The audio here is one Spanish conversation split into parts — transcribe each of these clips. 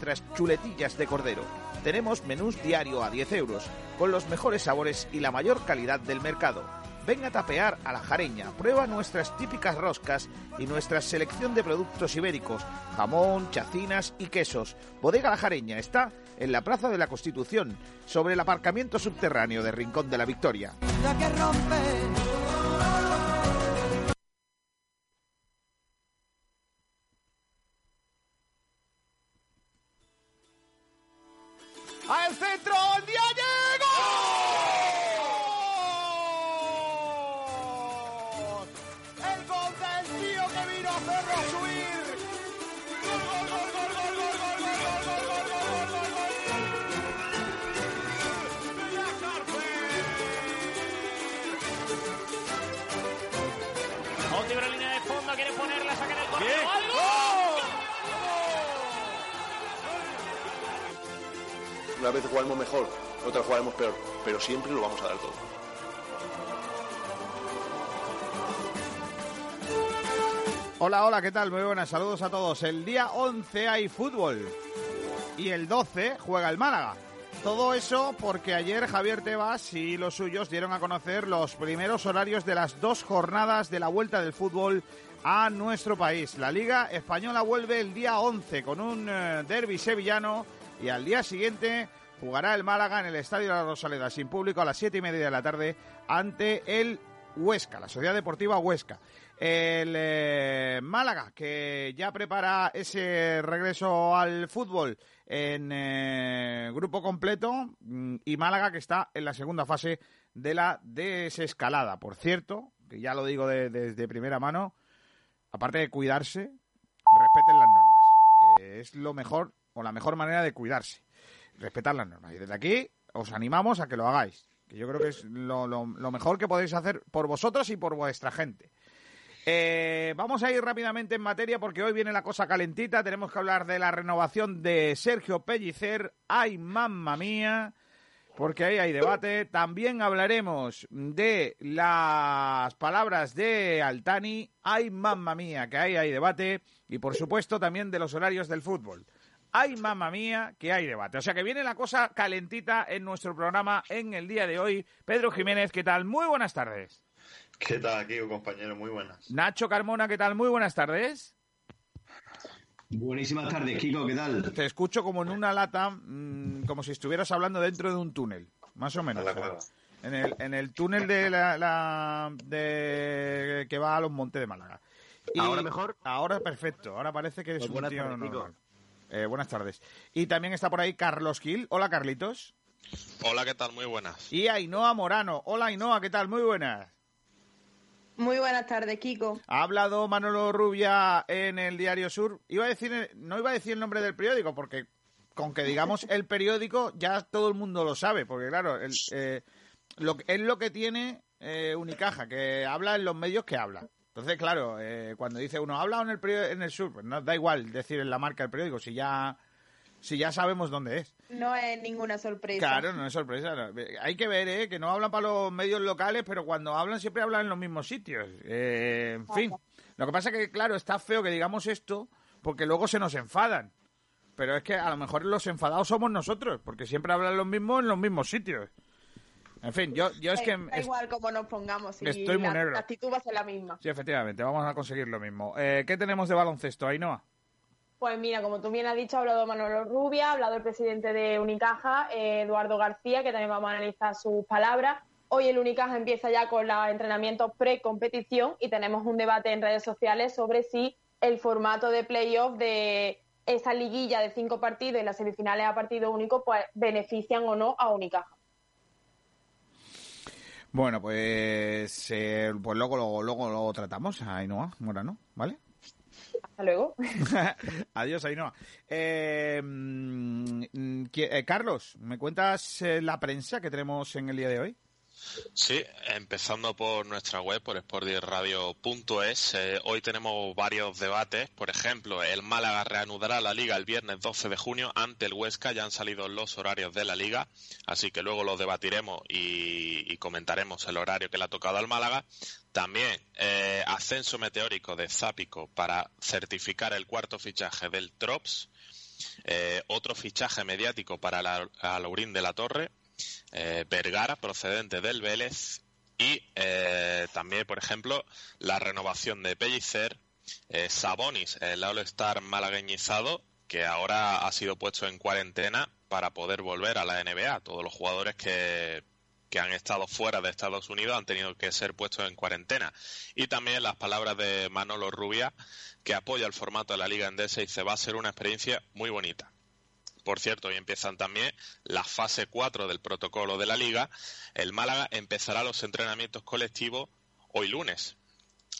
nuestras chuletillas de cordero. Tenemos menús diario a 10 euros, con los mejores sabores y la mayor calidad del mercado. Ven a tapear a la jareña, prueba nuestras típicas roscas y nuestra selección de productos ibéricos, jamón, chacinas y quesos. Bodega La Jareña está en la Plaza de la Constitución, sobre el aparcamiento subterráneo de Rincón de la Victoria. ¡Al siempre lo vamos a dar todo. Hola, hola, ¿qué tal? Muy buenas, saludos a todos. El día 11 hay fútbol y el 12 juega el Málaga. Todo eso porque ayer Javier Tebas y los suyos dieron a conocer los primeros horarios de las dos jornadas de la vuelta del fútbol a nuestro país. La Liga Española vuelve el día 11 con un eh, derby sevillano y al día siguiente jugará el Málaga en el Estadio de la Rosaleda sin público a las siete y media de la tarde ante el Huesca, la Sociedad Deportiva Huesca. El eh, Málaga, que ya prepara ese regreso al fútbol en eh, grupo completo, mm, y Málaga, que está en la segunda fase de la desescalada. Por cierto, que ya lo digo de- desde primera mano, aparte de cuidarse, respeten las normas, que es lo mejor o la mejor manera de cuidarse, respetar las normas. Y desde aquí os animamos a que lo hagáis, que yo creo que es lo, lo- lo mejor que podéis hacer por vosotros y por vuestra gente. Eh, vamos a ir rápidamente en materia porque hoy viene la cosa calentita. Tenemos que hablar de la renovación de Sergio Pellicer. ¡Ay, mamma mía! Porque ahí hay debate. También hablaremos de las palabras de Altani. ¡Ay, mamma mía! Que ahí hay debate. Y por supuesto también de los horarios del fútbol. ¡Ay, mamma mía! Que hay debate. O sea que viene la cosa calentita en nuestro programa en el día de hoy. Pedro Jiménez, ¿qué tal? Muy buenas tardes. ¿Qué tal, Kiko, compañero? Muy buenas. Nacho Carmona, ¿qué tal? Muy buenas tardes. Buenísimas tardes, Kiko, ¿qué tal? Te escucho como en una lata, mm, como si estuvieras hablando dentro de un túnel, más o menos. Cueva. En el, en el túnel de la, la- de que va a los Montes de Málaga. ¿Ahora mejor? Ahora perfecto. Ahora parece que eres Pues un tío normal. Eh, buenas tardes. Y también está por ahí Carlos Gil. Hola, Carlitos. Hola, ¿qué tal? Muy buenas. Y Ainhoa Morano. Hola, Ainhoa, ¿qué tal? Muy buenas. Muy buenas tardes, Kiko. Ha hablado Manolo Rubia en el Diario Sur. Iba a decir, no iba a decir el nombre del periódico, porque con que digamos el periódico ya todo el mundo lo sabe, porque claro, el, eh, lo, que- es lo que tiene eh, Unicaja, que habla en los medios que habla. Entonces, claro, eh, cuando dice uno, habla en el, periódico, en el Sur, pues no da igual decir en la marca del periódico, si ya, si ya sabemos dónde es. No es ninguna sorpresa. Claro, no es sorpresa. no. Hay que ver, ¿eh? Que no hablan para los medios locales, pero cuando hablan siempre hablan en los mismos sitios. Eh, en fin. Lo que pasa es que, claro, está feo que digamos esto porque luego se nos enfadan. Pero es que a lo mejor los enfadados somos nosotros, porque siempre hablan los mismos en los mismos sitios. En fin, yo, yo es que... Da igual como nos pongamos. si Estoy muy la, negro. la actitud va a ser la misma. Sí, efectivamente, vamos a conseguir lo mismo. Eh, ¿Qué tenemos de baloncesto, Ainhoa? Pues mira, como tú bien has dicho, ha hablado Manolo Rubia, ha hablado el presidente de Unicaja, eh, Eduardo García, que también vamos a analizar sus palabras. Hoy el Unicaja empieza ya con los entrenamientos pre-competición y tenemos un debate en redes sociales sobre si el formato de playoff de esa liguilla de cinco partidos y las semifinales a partido único pues benefician o no a Unicaja. Bueno, pues, eh, pues luego, luego, luego lo tratamos, Ainhoa Morano, ¿vale? Hasta luego. Adiós, Ainhoa. Eh, mm, mm, eh, Carlos, ¿me cuentas eh, la prensa que tenemos en el día de hoy? Sí, empezando por nuestra web, por sportiradio.es. Eh, hoy tenemos varios debates. Por ejemplo, el Málaga reanudará la liga el viernes 12 de junio ante el Huesca. Ya han salido los horarios de la liga, así que luego los debatiremos y, comentaremos el horario que le ha tocado al Málaga. También eh, ascenso meteórico de Zápico para certificar el cuarto fichaje del Trops. Eh, otro fichaje mediático para la, de la Torre, eh, Vergara, procedente del Vélez, y eh, también, por ejemplo, la renovación de Pellicer, Sabonis, el All-Star malagueñizado, que ahora ha sido puesto en cuarentena para poder volver a la NBA. Todos los jugadores que que han estado fuera de Estados Unidos han tenido que ser puestos en cuarentena. Y también las palabras de Manolo Rubia, que apoya el formato de la Liga Endesa y se va a ser una experiencia muy bonita. Por cierto, hoy empiezan también la fase 4 del protocolo de la Liga. El Málaga empezará los entrenamientos colectivos hoy lunes.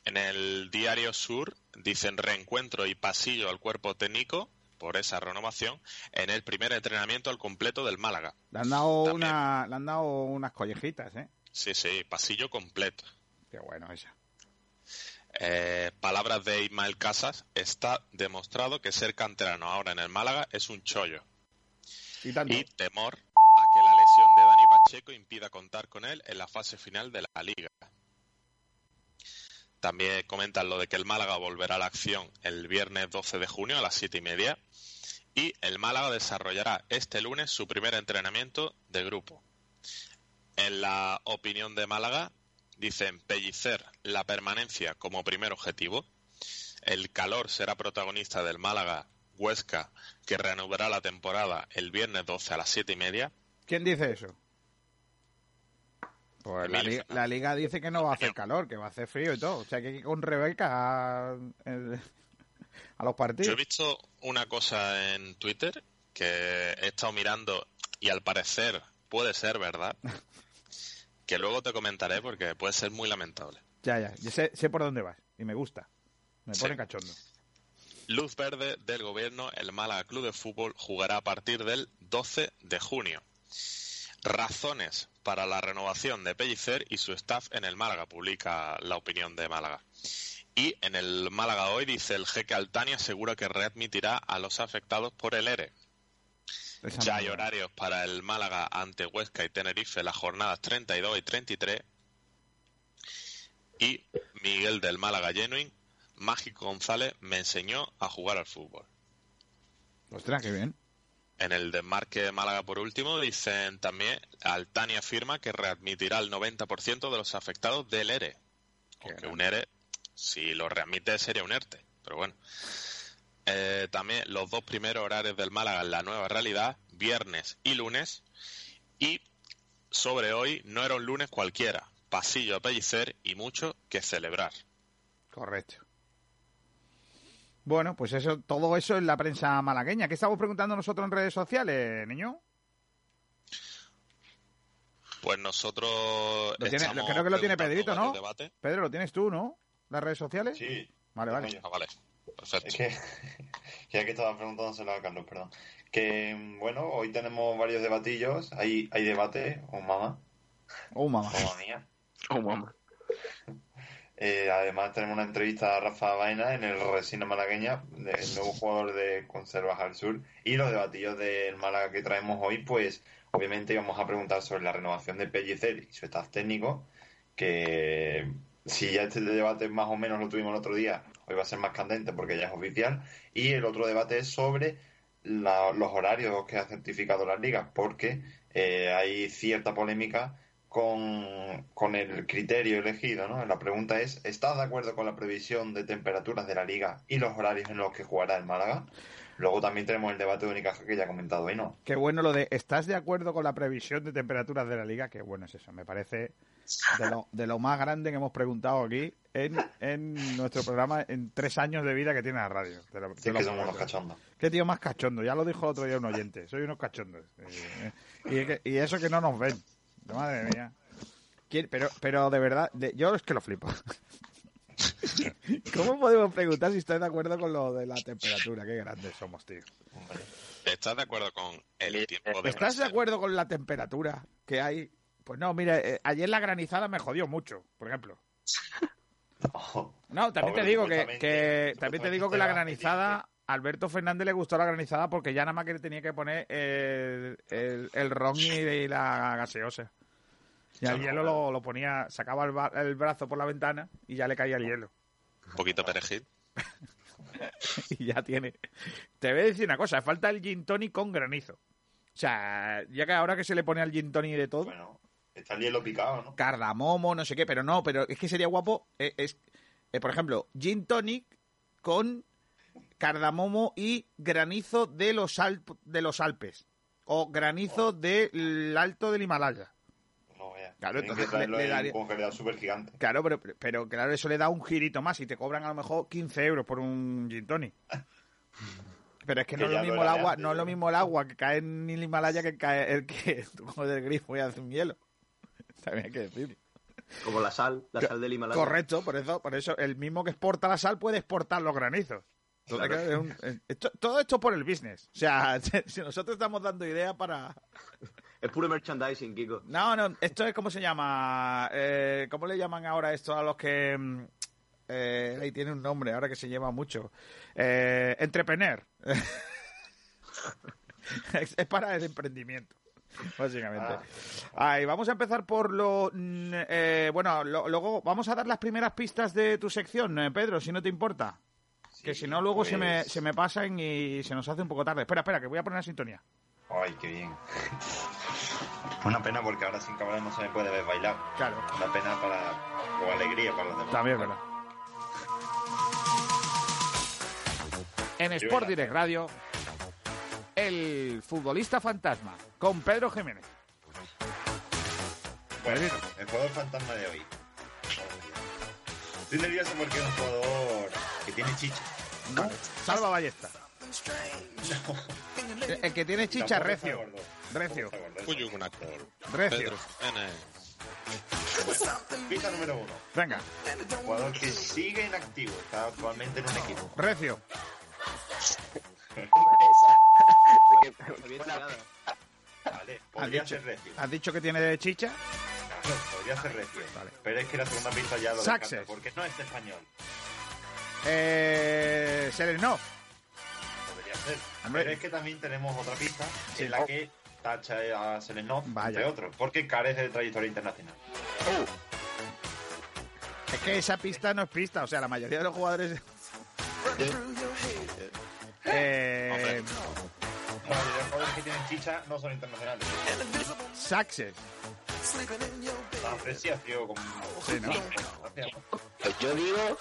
En el Diario Sur dicen reencuentro y pasillo al cuerpo técnico por esa renovación en el primer entrenamiento al completo del Málaga. Le han dado, una, le han dado unas collejitas, ¿eh? Sí, sí, pasillo completo. Qué bueno esa. Eh, palabras de Ismael Casas, está demostrado que ser canterano ahora en el Málaga es un chollo. Y, temor a que la lesión de Dani Pacheco impida contar con él en la fase final de la liga. También comentan lo de que el Málaga volverá a la acción el viernes 12 de junio a las 7 y media y el Málaga desarrollará este lunes su primer entrenamiento de grupo. En la opinión de Málaga, dicen pellicer la permanencia como primer objetivo. El calor será protagonista del Málaga Huesca, que reanudará la temporada el viernes 12 a las 7 y media. ¿Quién dice eso? Pues la liga, dice que no va a hacer calor, que va a hacer frío y todo. O sea que hay que ir con Rebeca a, a los partidos. Yo he visto una cosa en Twitter que he estado mirando y al parecer puede ser verdad. que luego te comentaré porque puede ser muy lamentable. Ya, ya, yo sé, sé por dónde vas y me gusta. Me pone cachondo. Luz verde del gobierno, el Málaga Club de Fútbol jugará a partir del 12 de junio. Razones para la renovación de Pellicer y su staff en el Málaga, publica la opinión de Málaga. Y en el Málaga hoy dice el jeque Altani asegura que readmitirá a los afectados por el ERE. ya hay horarios para el Málaga ante Huesca y Tenerife las jornadas 32 y 33. Y Miguel del Málaga Genuine, Mágico González, me enseñó a jugar al fútbol. Ostras, qué bien. En el desmarque de Málaga, por último, dicen también, Altani afirma que readmitirá el 90% de los afectados del ERE. Aunque un ERE si lo readmite sería un ERTE, pero bueno. Eh, también los dos primeros horarios del Málaga en la nueva realidad, viernes y lunes. Y sobre hoy no era un lunes cualquiera, pasillo a pellicer y mucho que celebrar. Correcto. Bueno, pues eso, todo eso es la prensa malagueña. ¿Qué estamos preguntando nosotros en redes sociales, niño? Pues nosotros. creo que lo tiene Pedrito, ¿no? Pedro, lo tienes tú, ¿no? las redes sociales? Sí. Vale, vale. Ah, vale. Perfecto. Es que, ya que estaba preguntándoselo a Carlos, perdón. Que, bueno, hoy tenemos varios debatillos. Hay, hay debate, o oh, mamá. Oh, mamá. Oh, mía. Oh, mamá. Eh, además tenemos una entrevista a Rafa Vaina en el Resina Malagueña, el nuevo jugador de Conservas al Sur. Y los debatillos del Málaga que traemos hoy, pues obviamente vamos a preguntar sobre la renovación de Pellicer y su staff técnico, que si ya este debate más o menos lo tuvimos el otro día, hoy va a ser más candente porque ya es oficial. Y el otro debate es sobre los horarios que ha certificado las ligas, porque eh, hay cierta polémica con, con, el criterio elegido. ¿no? La pregunta es, ¿estás de acuerdo con la previsión de temperaturas de la liga y los horarios en los que jugará el Málaga? Luego también tenemos el debate de Unicaja que ya ha comentado hoy, ¿no? Qué bueno lo de, ¿estás de acuerdo con la previsión de temperaturas de la liga? Qué bueno es eso, me parece de lo, de lo más grande que hemos preguntado aquí en, en nuestro programa en tres años de vida que tiene la radio. sí, que somos unos cachondos. Qué tío más cachondo, ya lo dijo el otro día un oyente, soy unos cachondos. Y, eso que no nos ven, madre mía. Pero, pero de verdad, yo es que lo flipo. ¿Cómo podemos preguntar si estás de acuerdo con lo de la temperatura? Qué grandes somos, tío. ¿Estás de acuerdo con el tiempo de ¿Estás de acuerdo con la temperatura que hay? Pues no, mire, eh, ayer la granizada me jodió mucho, por ejemplo. No, también te digo que, también te digo que la granizada Alberto Fernández le gustó la granizada porque ya nada más que le tenía que poner el, el, ron y la gaseosa. Y al hielo lo, ponía, sacaba el, brazo por la ventana y ya le caía el hielo. Un poquito perejil. y ya tiene. Te voy a decir una cosa, falta el gin tonic con granizo. O sea, ya que ahora que se le pone al gin tonic de todo, Bueno, está el hielo picado, ¿no? cardamomo, no sé qué, pero no, pero es que sería guapo, eh, es, eh, por ejemplo, gin tonic con cardamomo y granizo de los, Alp- de los Alpes. O granizo del Alto del Himalaya. No. Claro, Tienen entonces le- le daría- congelador súper gigante. Claro, pero, pero claro, eso le da un girito más y te cobran a lo mejor 15 euros por un gin tonic. Pero es que, Que no es lo lo mismo el agua, antes, no es lo ¿no? mismo el agua que cae en el Himalaya que cae el que tú coges del grifo y hace un hielo. También hay que decir. Como la sal, la sal del Himalaya. Correcto, por eso, por eso el mismo que exporta la sal puede exportar los granizos. Entonces, Claro. claro, es un- es- esto- todo esto por el business. O sea, si nosotros estamos dando ideas para... Es puro merchandising, Kiko. No, no, esto es como se llama. Eh, ¿Cómo le llaman ahora esto a los que. mm, Eh, ahí tiene un nombre, ahora que se lleva mucho. Eh, entrepreneur. es, es para el emprendimiento, básicamente. Ahí, vamos a empezar por lo. mm, eh, bueno, lo- luego vamos a dar las primeras pistas de tu sección, eh, Pedro, si no te importa. Que si no, luego se, me, pues- se me pasan y se nos hace un poco tarde. Espera, espera, que voy a poner la sintonía. Ay, qué bien. Una pena porque ahora sin cámara no se me puede ver bailar. Claro. Una pena para. o alegría para los demás. También es verdad. En Sport Direct Radio, el futbolista fantasma, con Pedro Jiménez. Bueno, el jugador fantasma de hoy. Estoy nervioso porque es un jugador que tiene chicha. Salva Ballesta. El, el que tiene chicha, Tampoco recio. Recio. Actor. Recio. Pista número uno. Venga, Jugador que sigue inactivo. Está actualmente en un equipo. recio. Vale. ¿Has Podría dicho, ser recio. has dicho que tiene chicha? Claro, podría ser recio. Vale. Pero es que la segunda pista ya lo Success. descarta, porque no es español. Eh, Serenov. Podría ser. Hombre. Pero es que también tenemos otra pista Sí. en la que tacha a Selenov, Vaya. entre otros, porque carece de trayectoria internacional. Es que esa pista no es pista, o sea, la mayoría de los jugadores... Eh, La mayoría de los jugadores que tienen chicha no son internacionales. Success. La apreciación como... Sí, ¿no? Pues yo digo.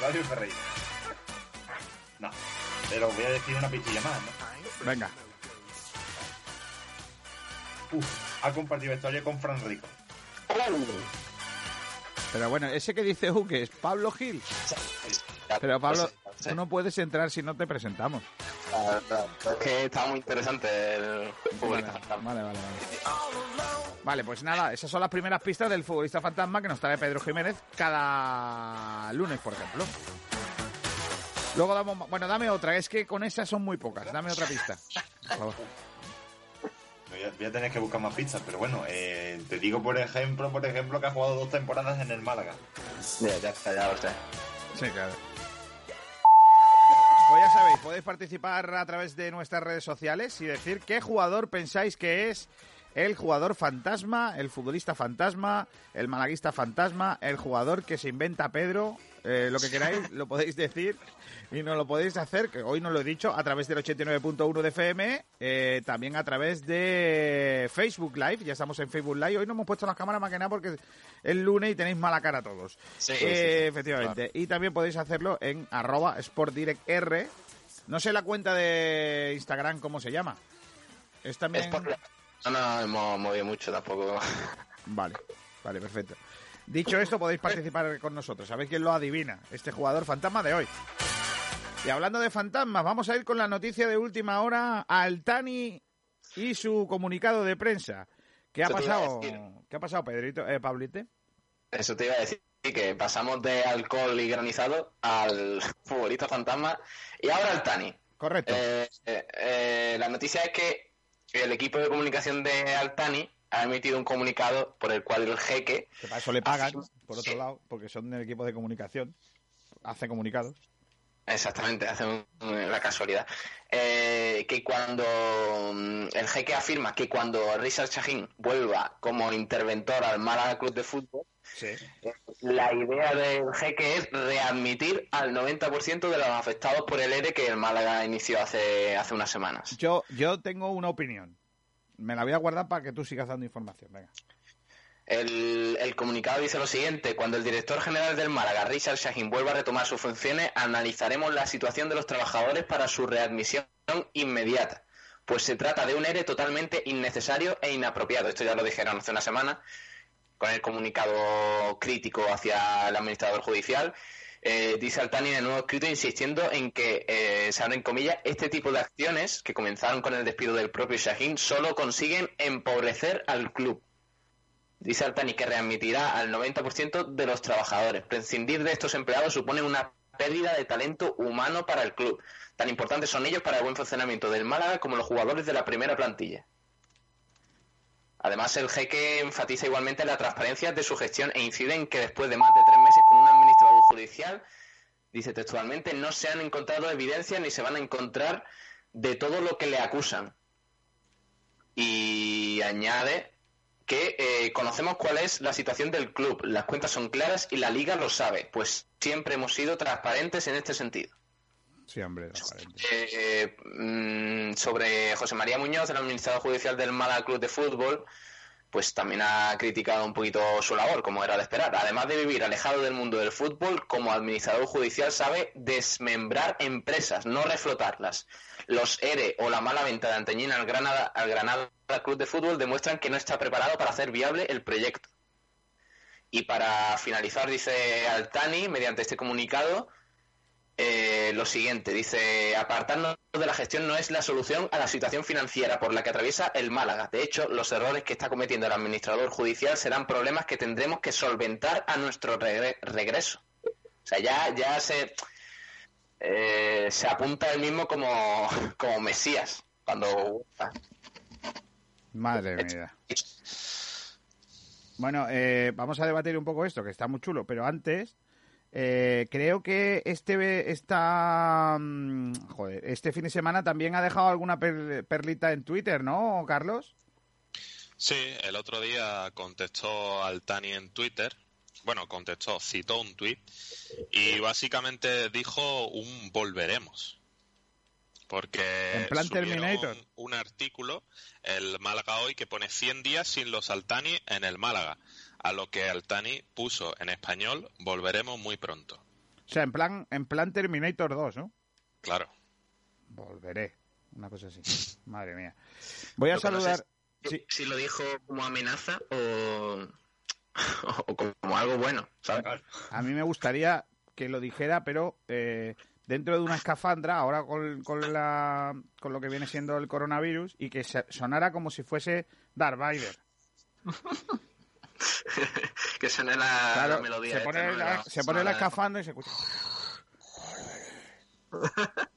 Radio Ferreira. No. Pero voy a decir una pistilla más, ¿no? Venga. Uf, ha compartido historia con Fran Rico. Pero bueno, ese que dice U, que es Pablo Gil. Pero Pablo, tú no puedes entrar si no te presentamos. Es que está muy interesante el Vale, futbolista. vale, vale, vale. Vale, pues nada, esas son las primeras pistas del futbolista fantasma que nos trae Pedro Jiménez cada lunes, por ejemplo. Luego damos, bueno, dame otra, es que con esas son muy pocas, dame otra pista. Por favor. Voy a, tener que buscar más pistas, pero bueno, eh, te digo por ejemplo, por ejemplo, que ha jugado dos temporadas en el Málaga. Ya, ya está, ya lo sé. Sí, claro. Pues ya sabéis, podéis participar a través de nuestras redes sociales y decir qué jugador pensáis que es el jugador fantasma, el futbolista fantasma, el malaguista fantasma, el jugador que se inventa Pedro, eh, lo que queráis, lo podéis decir y nos lo podéis hacer, que hoy no lo he dicho, a través del 89.1 de FM, eh, también a través de Facebook Live, ya estamos en Facebook Live, hoy no hemos puesto las cámaras más que nada porque es lunes y tenéis mala cara todos. Sí, Eh, sí, sí. efectivamente. Y también podéis hacerlo en arroba sportdirectr. No sé la cuenta de Instagram cómo se llama. Es también... No nos hemos movido mucho tampoco. Vale, vale, perfecto. Dicho esto, podéis participar con nosotros. Sabéis quién lo adivina. Este jugador fantasma de hoy. Y hablando de fantasmas, vamos a ir con la noticia de última hora. Altani y su comunicado de prensa. ¿Qué ha Eso a pasado? ¿Qué ha pasado, Pedrito? Eh, Pablite? Eso te iba a decir que pasamos de alcohol y granizado al futbolista fantasma y ahora al Tani. Correcto. Eh, eh, eh, la noticia es que el equipo de comunicación de Altani ha emitido un comunicado por el cual el jeque Que para eso le pagan, por otro Sí, lado, porque son del equipo de comunicación. Hace comunicados. Exactamente, hace un- la casualidad. Eh, que cuando mm, el jeque afirma que cuando Richard Shahin vuelva como interventor al Málaga Club de Fútbol, Sí. eh, la idea del jeque es readmitir al 90% de los afectados por el ERE que el Málaga inició hace, hace unas semanas. Yo, yo tengo una opinión. Me la voy a guardar para que tú sigas dando información. Venga. El, comunicado dice lo siguiente, cuando el director general del Málaga, Richard Shahin, vuelva a retomar sus funciones, analizaremos la situación de los trabajadores para su readmisión inmediata, pues se trata de un ERE totalmente innecesario e inapropiado. Esto ya lo dijeron hace una semana con el comunicado crítico hacia el administrador judicial. Eh, dice Altani en nuevo escrito insistiendo en que, eh, se abren comillas, este tipo de acciones que comenzaron con el despido del propio Shahin solo consiguen empobrecer al club. Dice Altani que readmitirá al 90% de los trabajadores. Prescindir de estos empleados supone una pérdida de talento humano para el club. Tan importantes son ellos para el buen funcionamiento del Málaga como los jugadores de la primera plantilla. Además, el jeque enfatiza igualmente la transparencia de su gestión e incide en que después de más de tres meses judicial, dice textualmente, no se han encontrado evidencias ni se van a encontrar de todo lo que le acusan. Y añade que eh, conocemos cuál es la situación del club, las cuentas son claras y la liga lo sabe, pues siempre hemos sido transparentes en este sentido. Sí, hombre, transparente. Eh, mm, sobre José María Muñoz, el administrador judicial del Málaga Club de Fútbol, pues también ha criticado un poquito su labor, como era de esperar. Además de vivir alejado del mundo del fútbol, como administrador judicial sabe desmembrar empresas, no reflotarlas. Los ERE o la mala venta de Anteñina al Granada, al Granada Club de Fútbol demuestran que no está preparado para hacer viable el proyecto. Y para finalizar, dice Altani, mediante este comunicado, eh, lo siguiente, dice, apartarnos de la gestión no es la solución a la situación financiera por la que atraviesa el Málaga. De hecho, los errores que está cometiendo el administrador judicial serán problemas que tendremos que solventar a nuestro regre- regreso. O sea, ya, ya se, eh, se apunta él mismo como, como Mesías. Cuando... Madre mía. Bueno, eh, vamos a debatir un poco esto, que está muy chulo, pero antes eh, creo que este esta, mm, joder, este fin de semana también ha dejado alguna per- perlita en Twitter, ¿no, Carlos? Sí, el otro día contestó al Tani en Twitter. Bueno, contestó, citó un tuit y básicamente dijo un volveremos. Porque En plan Terminator. un artículo, el Málaga hoy, que pone 100 días sin los Altani en el Málaga. A lo que Altani puso en español, volveremos muy pronto. O sea, en plan, en plan Terminator 2, ¿no? Claro. Volveré. Una cosa así. Madre mía. Voy a no sé saludar. Si lo dijo como amenaza o, o como algo bueno, ¿sabes? A mí me gustaría que lo dijera, pero eh, dentro de una escafandra, ahora con, con, la, con lo que viene siendo el coronavirus, y que se- sonara como si fuese Darth Vader. que suene la, Claro, la melodía. se pone, ¿no? la, La- se pone la y se escucha.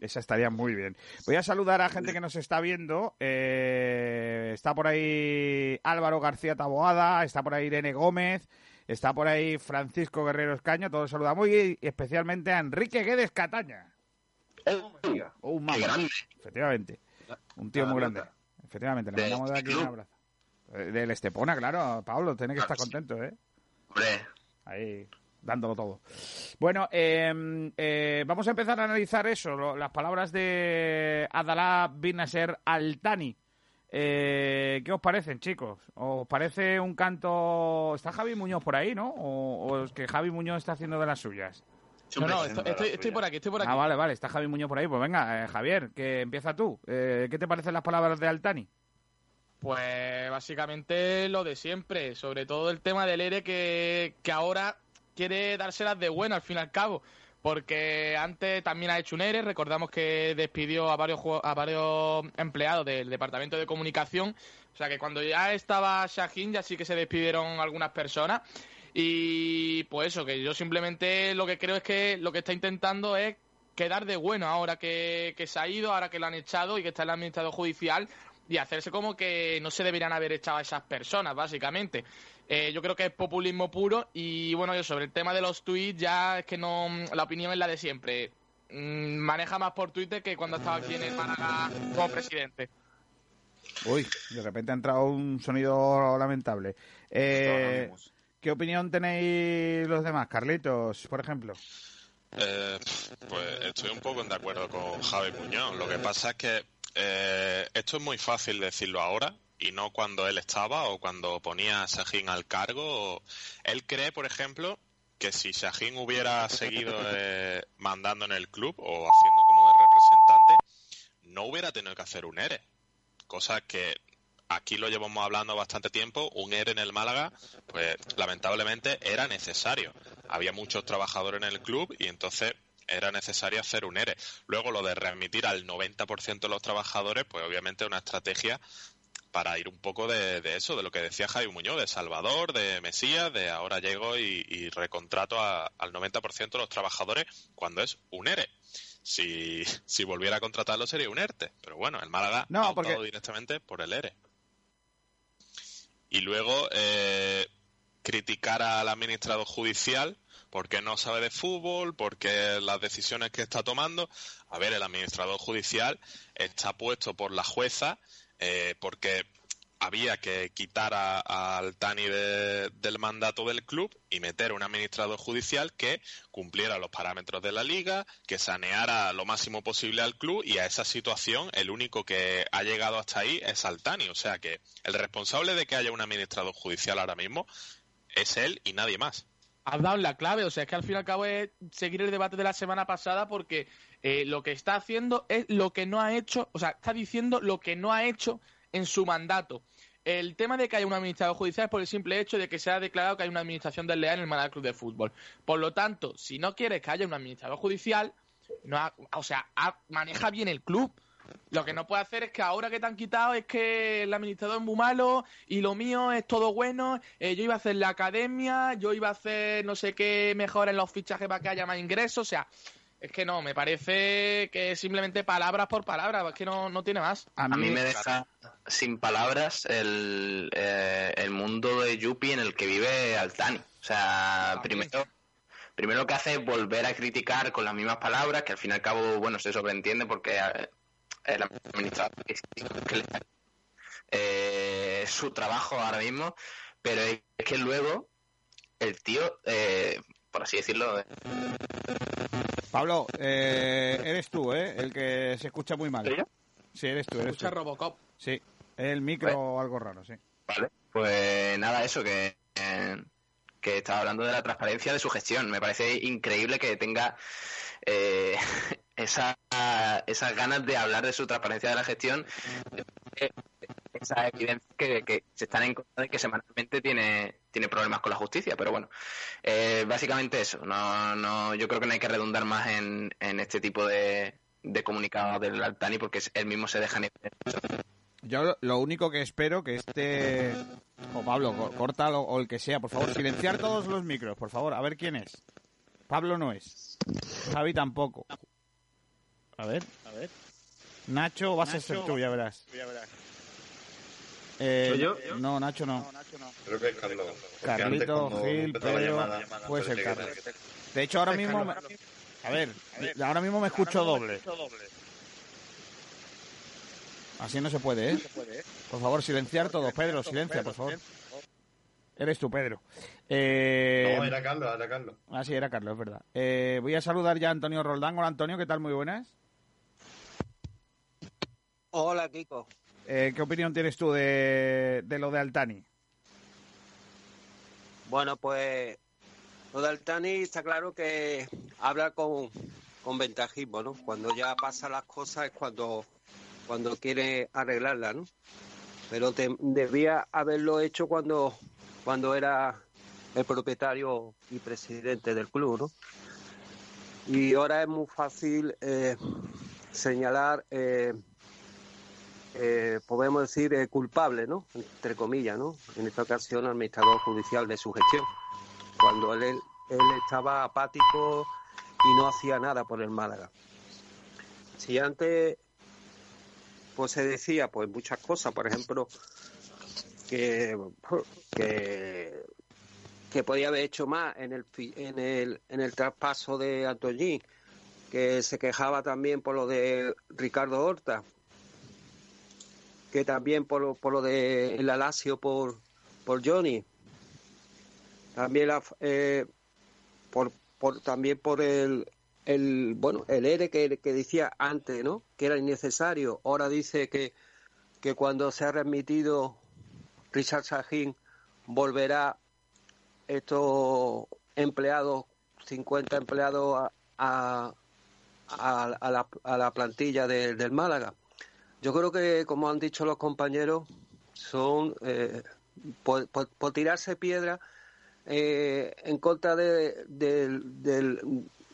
Esa estaría muy bien. Voy a saludar a gente que nos está viendo. Eh, está por ahí Álvaro García Taboada, está por ahí Irene Gómez, está por ahí Francisco Guerrero Escaño. Todos saludamos y especialmente a Enrique Guedes Cataña. Oh, un mamá. Qué grande. Efectivamente. Un tío muy grande. Efectivamente, le mandamos de aquí un club. abrazo. Eh, Del Estepona, claro. Pablo, tiene que Claro, estar contento, ¿eh? Hombre, Ahí, dándolo todo. Bueno, eh, eh, vamos a empezar a analizar eso, lo- las palabras de Adalá bin Nasser Altani. Eh, ¿Qué os parecen, chicos? ¿Os parece un canto... Está Javi Muñoz por ahí, ¿no? ¿O, o es que Javi Muñoz está haciendo de las suyas? No, no, estoy, estoy, estoy por aquí, estoy por aquí. Ah, vale, vale, está Javi Muñoz por ahí. Pues venga, eh, Javier, que empieza tú. Eh, ¿Qué te parecen las palabras de Altani? Pues básicamente lo de siempre, sobre todo el tema del ERE que, que ahora quiere dárselas de buena al fin y al cabo, porque antes también ha hecho un ERE, recordamos que despidió a varios, a varios empleados del departamento de comunicación, o sea que cuando ya estaba Shahin ya sí que se despidieron algunas personas y pues eso, que yo simplemente lo que creo es que lo que está intentando es quedar de bueno ahora que, que se ha ido, ahora que lo han echado y que está en el administrador judicial y hacerse como que no se deberían haber echado a esas personas, básicamente. Eh, yo creo que es populismo puro y bueno, yo sobre el tema de los tweets ya es que no, la opinión es la de siempre. Mm, maneja más por Twitter que cuando estaba aquí en el Málaga como presidente. Uy, de repente ha entrado un sonido lamentable. Eh, ¿Qué opinión tenéis los demás? Carlitos, por ejemplo. Eh, pues estoy un poco de acuerdo con Javi Muñoz. Lo que pasa es que eh, esto es muy fácil decirlo ahora y no cuando él estaba o cuando ponía a Sajín al cargo. Él cree, por ejemplo, que si Sajín hubiera seguido eh, mandando en el club o haciendo como de representante, no hubiera tenido que hacer un ERE. Cosa que aquí lo llevamos hablando bastante tiempo, un ERE en el Málaga, pues lamentablemente era necesario. Había muchos trabajadores en el club y entonces era necesario hacer un ERE. Luego lo de remitir al 90% de los trabajadores, pues obviamente una estrategia para ir un poco de, de, eso, de lo que decía Javi Muñoz, de Salvador, de Mesías, de ahora llego y, y recontrato a, al 90% de los trabajadores cuando es un ERE. Si, si volviera a contratarlo sería un ERTE, pero bueno, el Málaga No, ha porque- optado directamente por el ERE. Y luego eh, criticar al administrador judicial porque no sabe de fútbol, porque las decisiones que está tomando. A ver, el administrador judicial está puesto por la jueza eh, porque había que quitar al Tani de- del mandato del club y meter un administrador judicial que cumpliera los parámetros de la liga, que saneara lo máximo posible al club y a esa situación el único que ha llegado hasta ahí es al Tani. O sea que el responsable de que haya un administrador judicial ahora mismo es él y nadie más. Has dado la clave, o sea, es que al fin y al cabo es seguir el debate de la semana pasada porque eh, lo que está haciendo es lo que no ha hecho, o sea, está diciendo lo que no ha hecho en su mandato. El tema de que haya un administrador judicial es por el simple hecho de que se ha declarado que hay una administración desleal en el Málaga Club de Fútbol. Por lo tanto, si no quieres que haya un administrador judicial, no ha- o sea, maneja bien el club. Lo que no puede hacer es que ahora que te han quitado es que el administrador es muy malo y lo mío es todo bueno. eh, yo iba a hacer la academia, yo iba a hacer no sé qué mejor en los fichajes para que haya más ingresos. O sea, es que no, me parece que es simplemente palabras por palabras, es que no, no tiene más. A mí me deja sin palabras el, eh, el mundo de Yupi en el que vive Altani. O sea, primero, primero lo que hace es volver a criticar con las mismas palabras, que al fin y al cabo, bueno, se sobreentiende porque eh, el administrador que, que le- eh, su trabajo ahora mismo, pero es que luego el tío, eh, por así decirlo, eh, Pablo, eh, eres tú, ¿eh? El que se escucha muy mal. ¿Soy yo? Sí, eres tú, eres Escucha tú. Robocop. Sí, el micro o algo raro, sí. Vale, pues nada, eso, que, eh, que estaba hablando de la transparencia de su gestión. Me parece increíble que tenga eh, esa, esas ganas de hablar de su transparencia de la gestión, eh, esa evidencia que, se están en contra de que semanalmente tiene, tiene problemas con la justicia. Pero bueno, eh, básicamente eso. No, no, yo creo que no hay que redundar más en, en este tipo de, de comunicados del Altani porque él mismo se deja en Yo lo- único que espero que este... O Pablo, córtalo o el que sea, por favor. Silenciar todos los micros, por favor. A ver quién es. Pablo no es. Javi tampoco. A ver, a ver. Nacho, vas a ser tú, ya verás. Eh, ¿Soy yo? No, Nacho no. Creo que es Carlos. Carlito, Gil, Pedro, puede ser Carlos. De hecho, ahora mismo... me- Carlos. A ver, ahora mismo me escucho doble. Así no se puede, ¿eh? Por favor, silenciar todo. Pedro, silencia, por favor. Eres tú, Pedro. Eh... No, era Carlos, era Carlos. Ah, sí, era Carlos, es verdad. Eh, voy a saludar ya a Antonio Roldán. Hola, Antonio, ¿qué tal? Muy buenas. Hola, Kiko. Eh, ¿Qué opinión tienes tú de, de lo de Altani? Bueno, pues lo de Altani está claro que habla con, con ventajismo, ¿no? Cuando ya pasan las cosas es cuando, cuando quiere arreglarlas, ¿no? Pero te- debía haberlo hecho cuando, cuando era el propietario y presidente del club, ¿no? Y ahora es muy fácil eh, señalar, eh, eh, podemos decir, culpable, ¿no? Entre comillas, ¿no? En esta ocasión, administrador judicial de su gestión. Cuando él, él estaba apático y no hacía nada por el Málaga. Si antes, pues se decía, pues muchas cosas, por ejemplo, que, que, que podía haber hecho más en el, en el, en el traspaso de Antoñín, que se quejaba también por lo de Ricardo Horta, que también por, lo- por lo de el Alacio por, por Johnny. también la, eh, por, por también por el el bueno el ERE que, que decía antes no que era innecesario ahora dice que que cuando se ha remitido Richard Sahin volverá estos empleados 50 empleados a, a, a la, a la plantilla de- del Málaga. Yo creo que como han dicho los compañeros son eh, por, tirarse piedra eh, en contra de- del,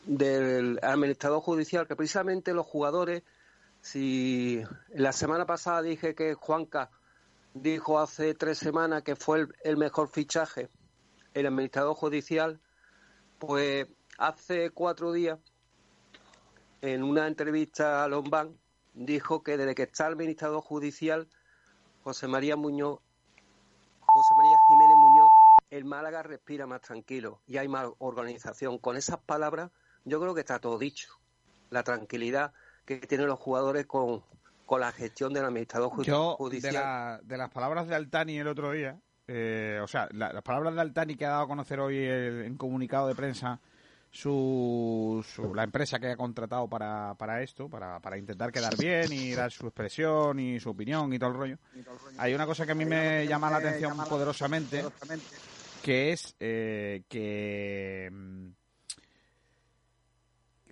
del administrador judicial, que precisamente los jugadores, si la semana pasada dije que Juanca dijo hace tres semanas que fue el, mejor fichaje, el administrador judicial, pues hace cuatro días, en una entrevista a Lombán, dijo que desde que está el administrador judicial, José María Muñoz José María Jiménez Muñoz, el Málaga respira más tranquilo y hay más organización. Con esas palabras, yo creo que está todo dicho. La tranquilidad que tienen los jugadores con, con la gestión del administrador Yo, de, judicial. la- de las palabras de Altani el otro día, eh, o sea, la- las palabras de Altani que ha dado a conocer hoy el- en comunicado de prensa su, su- la empresa que ha contratado para, para esto, para, para intentar quedar bien y dar su expresión y su opinión y todo el rollo. Hay una cosa que a mí me llama la atención poderosamente, que es eh, que mm,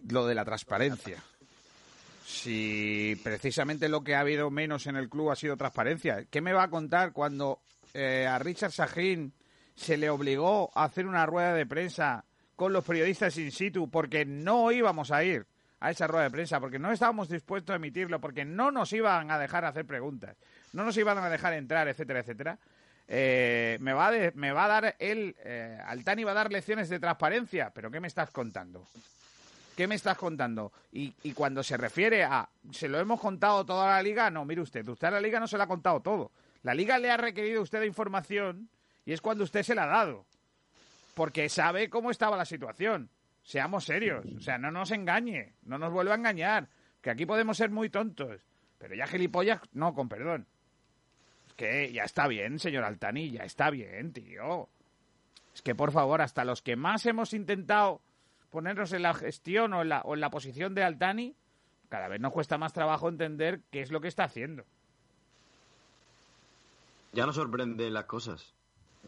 lo de la transparencia. Si precisamente lo que ha habido menos en el club ha sido transparencia, ¿qué me va a contar cuando eh, a Richard Sajín se le obligó a hacer una rueda de prensa con los periodistas in situ porque no íbamos a ir a esa rueda de prensa, porque no estábamos dispuestos a emitirlo, porque no nos iban a dejar hacer preguntas, no nos iban a dejar entrar, etcétera, etcétera? Eh, me, va de- me va a dar él, eh, Altani va a dar lecciones de transparencia, pero ¿qué me estás contando? ¿Qué me estás contando? Y, cuando se refiere a, ¿se lo hemos contado toda la liga? No, mire usted, usted a la liga no se lo ha contado todo. La liga le ha requerido a usted información y es cuando usted se la ha dado. Porque sabe cómo estaba la situación. Seamos serios. O sea, no nos engañe, no nos vuelva a engañar. Que aquí podemos ser muy tontos. Pero ya gilipollas, no, con perdón. Es que ya está bien, señor Altani, ya está bien, tío. Es que, por favor, hasta los que más hemos intentado ponernos en la gestión o en la, o en la posición de Altani, cada vez nos cuesta más trabajo entender qué es lo que está haciendo. Ya no sorprenden las cosas.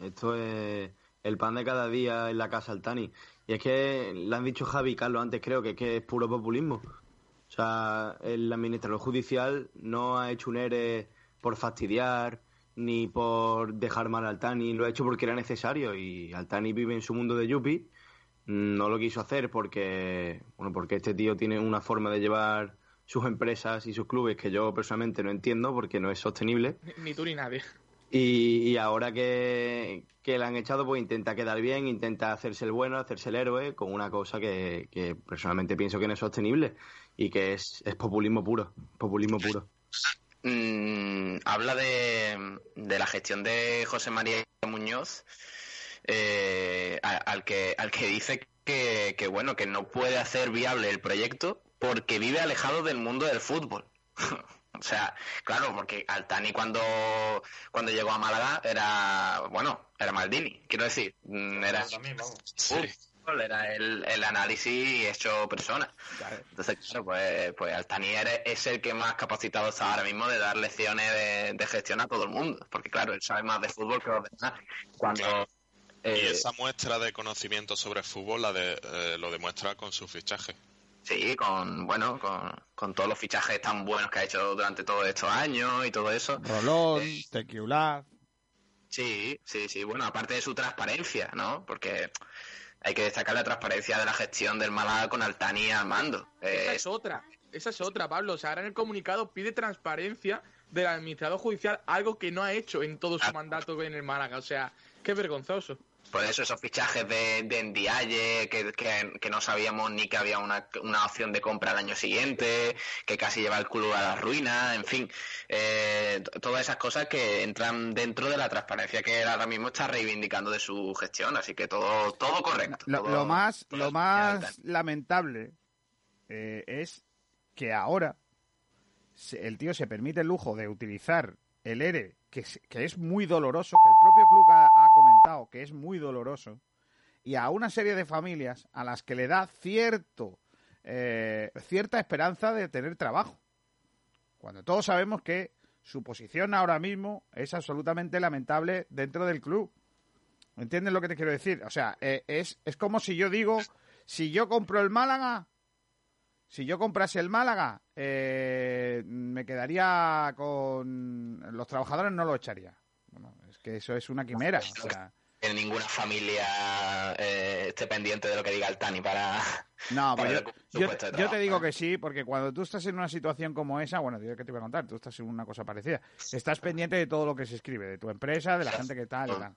Esto es el pan de cada día en la casa Altani. Y es que le han dicho Javi y Carlos antes, creo que, es puro populismo. O sea, el administrador judicial no ha hecho un ERE por fastidiar ni por dejar mal a Altani, lo ha hecho porque era necesario. Y Altani vive en su mundo de Yuppie. No lo quiso hacer porque, bueno, porque este tío tiene una forma de llevar sus empresas y sus clubes que yo personalmente no entiendo porque no es sostenible. Ni, ni tú ni nadie. Y, y ahora que, que le han echado, pues intenta quedar bien, intenta hacerse el bueno, hacerse el héroe, con una cosa que, que personalmente pienso que no es sostenible y que es, es populismo puro, populismo puro. Mm, habla de, de la gestión de José María Muñoz, eh, al, que, al que dice que, que, bueno, que no puede hacer viable el proyecto porque vive alejado del mundo del fútbol. o sea, claro, porque Altani cuando, cuando llegó a Málaga era, bueno, era Maldini, quiero decir, mm, era, el, el análisis hecho persona. Entonces, claro, pues, pues Altani es- es el que más capacitado está ahora mismo de dar lecciones de, de gestión a todo el mundo, porque claro, él sabe más de fútbol que los demás. Cuando, Y eh, esa muestra de conocimiento sobre fútbol la de, eh, lo demuestra con su fichaje. Sí, con, bueno, con, con todos los fichajes tan buenos que ha hecho durante todos estos años y todo eso. Rolón, Tequiulá. Sí, sí, sí. Bueno, aparte de su transparencia, ¿no? Porque hay que destacar la transparencia de la gestión del Málaga con Altani al mando. Esa Eh, es otra. Esa es otra, Pablo. O sea, ahora en el comunicado pide transparencia del administrador judicial, algo que no ha hecho en todo su mandato en el Málaga. O sea, qué vergonzoso. Por eso esos fichajes de, de Ndiaye, que, que, que no sabíamos ni que había una, una opción de compra al año siguiente, que casi lleva el club a la ruina, en fin, eh, todas esas cosas que entran dentro de la transparencia que él ahora mismo está reivindicando de su gestión, así que todo, todo correcto. Lo, todo- lo más, lo más lamentable eh, es que ahora el tío se permite el lujo de utilizar el ERE, que es, que es muy doloroso, que el propio club ha, que es muy doloroso, y a una serie de familias a las que le da cierto, eh, cierta esperanza de tener trabajo. Cuando todos sabemos que su posición ahora mismo es absolutamente lamentable dentro del club. ¿Entiendes lo que te quiero decir? O sea, eh, es, es como si yo digo, si yo compro el Málaga, si yo comprase el Málaga, eh, me quedaría con... Los trabajadores no lo echaría. Que eso es una quimera. O sea, Que ninguna familia eh, esté pendiente de lo que diga el Tani para. No, para pero el yo, te digo ¿eh? que sí, porque cuando tú estás en una situación como esa, bueno, que te iba a contar, tú estás en una cosa parecida, estás pendiente de todo lo que se escribe, de tu empresa, de la gente que tal y tal.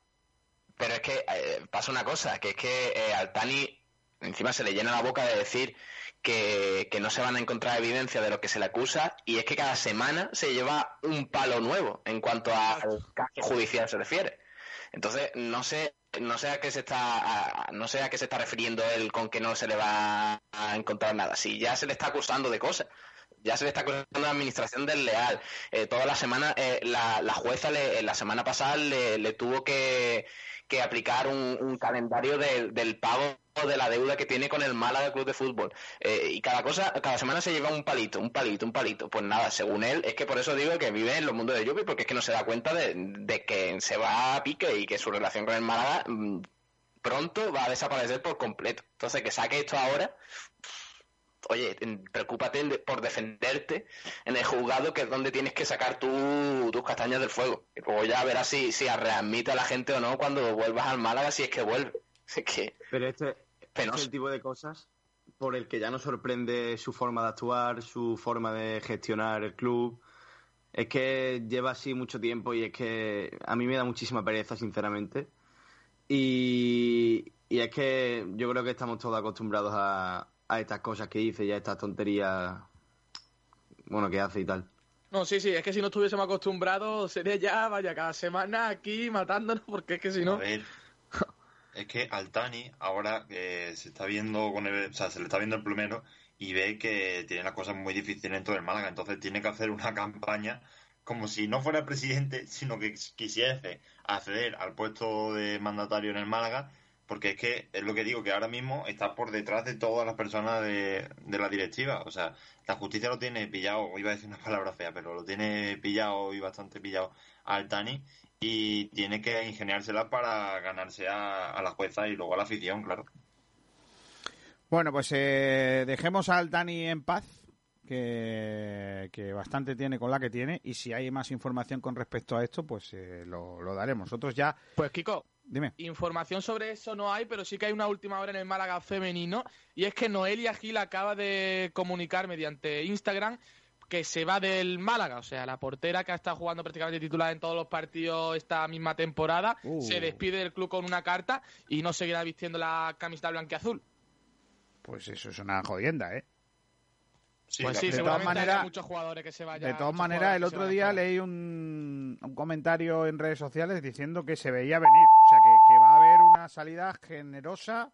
Pero es que eh, pasa una cosa, que es que al Tani encima se le llena la boca de decir que, que no se van a encontrar evidencia de lo que se le acusa y es que cada semana se lleva un palo nuevo en cuanto a- al caso judicial se refiere. Entonces, no sé, no sé a qué se está, a- no sé a qué se está refiriendo él con que no se le va a encontrar nada. Si ya se le está acusando de cosas. Ya se le está acusando de administración desleal. Eh, toda la semana, eh, la, la jueza le- la semana pasada le, le tuvo que, que aplicar un, un calendario del- pago de la deuda que tiene con el Málaga Club de Fútbol. Eh, y cada cosa, cada semana se lleva un palito, un palito, un palito. Pues nada, según él, es que por eso digo que vive en los mundos de Yupi, porque es que no se da cuenta de, de que se va a pique y que su relación con el Málaga mm, pronto va a desaparecer por completo. Entonces, que saque esto ahora, oye, preocúpate por defenderte en el juzgado, que es donde tienes que sacar tú, tus castañas del fuego. Y luego ya verás si, si readmite a la gente o no cuando vuelvas al Málaga, si es que vuelve. Es que Pero este, este Penoso. es el tipo de cosas por el que ya nos sorprende su forma de actuar, su forma de gestionar el club. Es que lleva así mucho tiempo y es que a mí me da muchísima pereza, sinceramente. Y, y es que yo creo que estamos todos acostumbrados a, a estas cosas que dice y a estas tonterías, bueno, que hace y tal. No, sí, sí, es que si no estuviésemos acostumbrados sería ya, vaya, cada semana aquí matándonos, porque es que si A no... ver, es que Altani ahora eh, se está viendo con el, o sea, se le está viendo el plumero y ve que tiene las cosas muy difíciles dentro del Málaga, entonces tiene que hacer una campaña como si no fuera presidente, sino que quisiese acceder al puesto de mandatario en el Málaga, porque es que es lo que digo, que ahora mismo está por detrás de todas las personas de, de la directiva, o sea, la justicia lo tiene pillado, iba a decir una palabra fea, pero lo tiene pillado y bastante pillado a Altani y tiene que ingeniársela para ganarse a, a la jueza y luego a la afición, claro. Bueno, pues eh, dejemos al Dani en paz, que, que bastante tiene con la que tiene, y si hay más información con respecto a esto, pues eh, lo, lo daremos. Nosotros ya... Pues Kiko, Dime. información sobre eso no hay, pero sí que hay una última hora en el Málaga femenino, y es que Noelia Gil acaba de comunicar mediante Instagram que se va del Málaga, o sea, la portera que ha estado jugando prácticamente titular en todos los partidos esta misma temporada, Uh. se despide del club con una carta y no seguirá vistiendo la camiseta blanquiazul. Pues eso es una jodienda, ¿eh? pues sí, de todas maneras, haya muchos jugadores que se vayan. De todas maneras, el otro día leí un, un comentario en redes sociales diciendo que se veía venir. O sea, que, que va a haber una salida generosa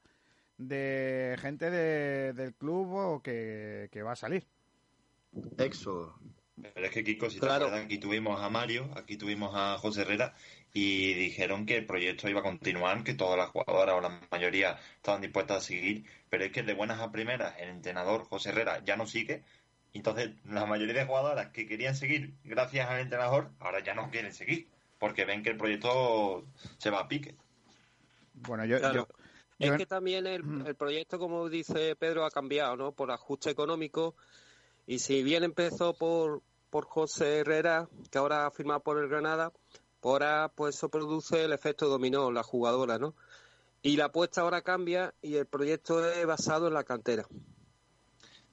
de gente de- del club o que, que va a salir. Éxodo. Pero es que Kiko, si te Claro. acuerdas, aquí tuvimos a Mario, aquí tuvimos a José Herrera y dijeron que el proyecto iba a continuar, que todas las jugadoras o la mayoría estaban dispuestas a seguir, pero es que de buenas a primeras el entrenador José Herrera ya no sigue, entonces la mayoría de jugadoras que querían seguir gracias al entrenador ahora ya no quieren seguir, porque ven que el proyecto se va a pique. Bueno, yo, Claro. yo- Es que también el, el proyecto, como dice Pedro, ha cambiado, ¿no? Por ajuste económico. Y si bien empezó por, por José Herrera, que ahora ha firmado por el Granada, pues ahora pues eso produce el efecto dominó, la jugadora, ¿no? Y la apuesta ahora cambia y el proyecto es basado en la cantera.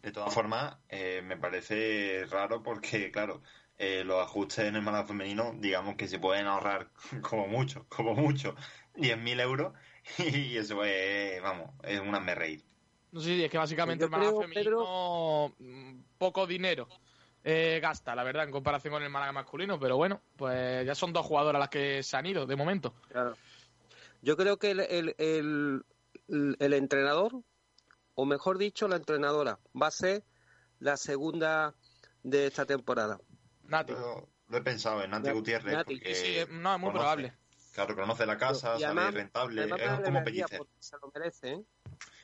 De todas formas, eh, me parece raro porque, claro, eh, los ajustes en el Málaga femenino, digamos que se pueden ahorrar como mucho, como mucho, 10.000 euros y eso es, vamos, es una me reír. No sé si es que básicamente Yo el Málaga creo, femenino mm, poco dinero eh, gasta, la verdad, en comparación con el Málaga masculino, pero bueno, pues ya son dos jugadoras las que se han ido de momento. Claro. Yo creo que el, el, el- el entrenador, o mejor dicho, la entrenadora, va a ser la segunda de esta temporada. Nati. Yo lo he pensado en Nati Nati, Gutiérrez. Nati. porque Sí, sí, no, es muy conoce- probable. Claro, conoce la casa, Y sale además- rentable, es como Pellicer. Se lo merece, ¿eh?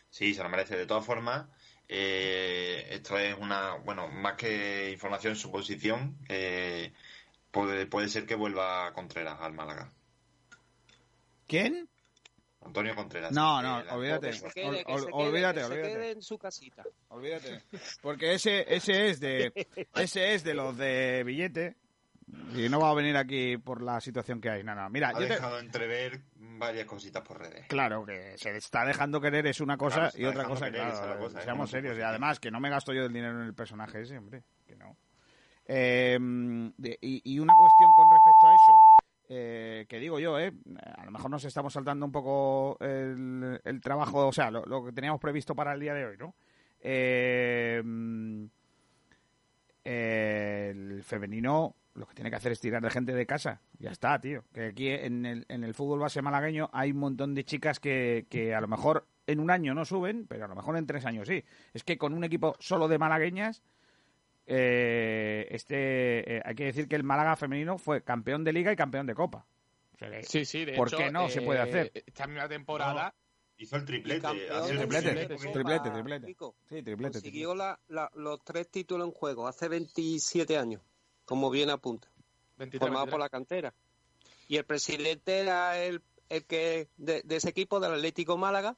Sí, se lo merece. De todas formas, eh, esto es una, bueno, más que información, suposición. eh, puede, puede ser que vuelva Contreras al Málaga. ¿Quién? Antonio Contreras. No, Eh, no, la- olvídate. Que se quede, que Ol- se quede, olvídate, que se olvídate. quede en su casita. Olvídate. Porque ese, ese es de ese es de los de billete y no va a venir aquí por la situación que hay. No, no. Mira, Ha yo te- dejado entrever varias cositas por redes. claro que se está dejando querer es una cosa Claro, y otra cosa, querer, claro, cosa, ¿eh? seamos No se serios y además que no me gasto yo el dinero en el personaje ese, hombre, que no. Eh, y, y una cuestión con respecto a eso, eh, que digo yo, eh, a lo mejor nos estamos saltando un poco el, el trabajo, o sea, lo, lo que teníamos previsto para el día de hoy, ¿no? Eh, mm, el femenino lo que tiene que hacer es tirar de gente de casa. Ya está, tío. Que aquí en el, en el fútbol base malagueño hay un montón de chicas que, que a lo mejor en un año no suben, pero a lo mejor en tres años sí. Es que con un equipo solo de malagueñas, eh, este, eh, hay que decir que el Málaga femenino fue campeón de liga y campeón de copa. O sea que, Sí, sí, de ¿Por hecho, qué no se eh, puede hacer? Esta misma temporada. Hizo el triplete. del triplete, triplete, Copa triplete. Sí, triplete. Consiguió la- la- los tres títulos en juego hace 27 años, como bien apunta, 23, formado 23. por la cantera. Y el presidente era el, el que de, de ese equipo del Atlético Málaga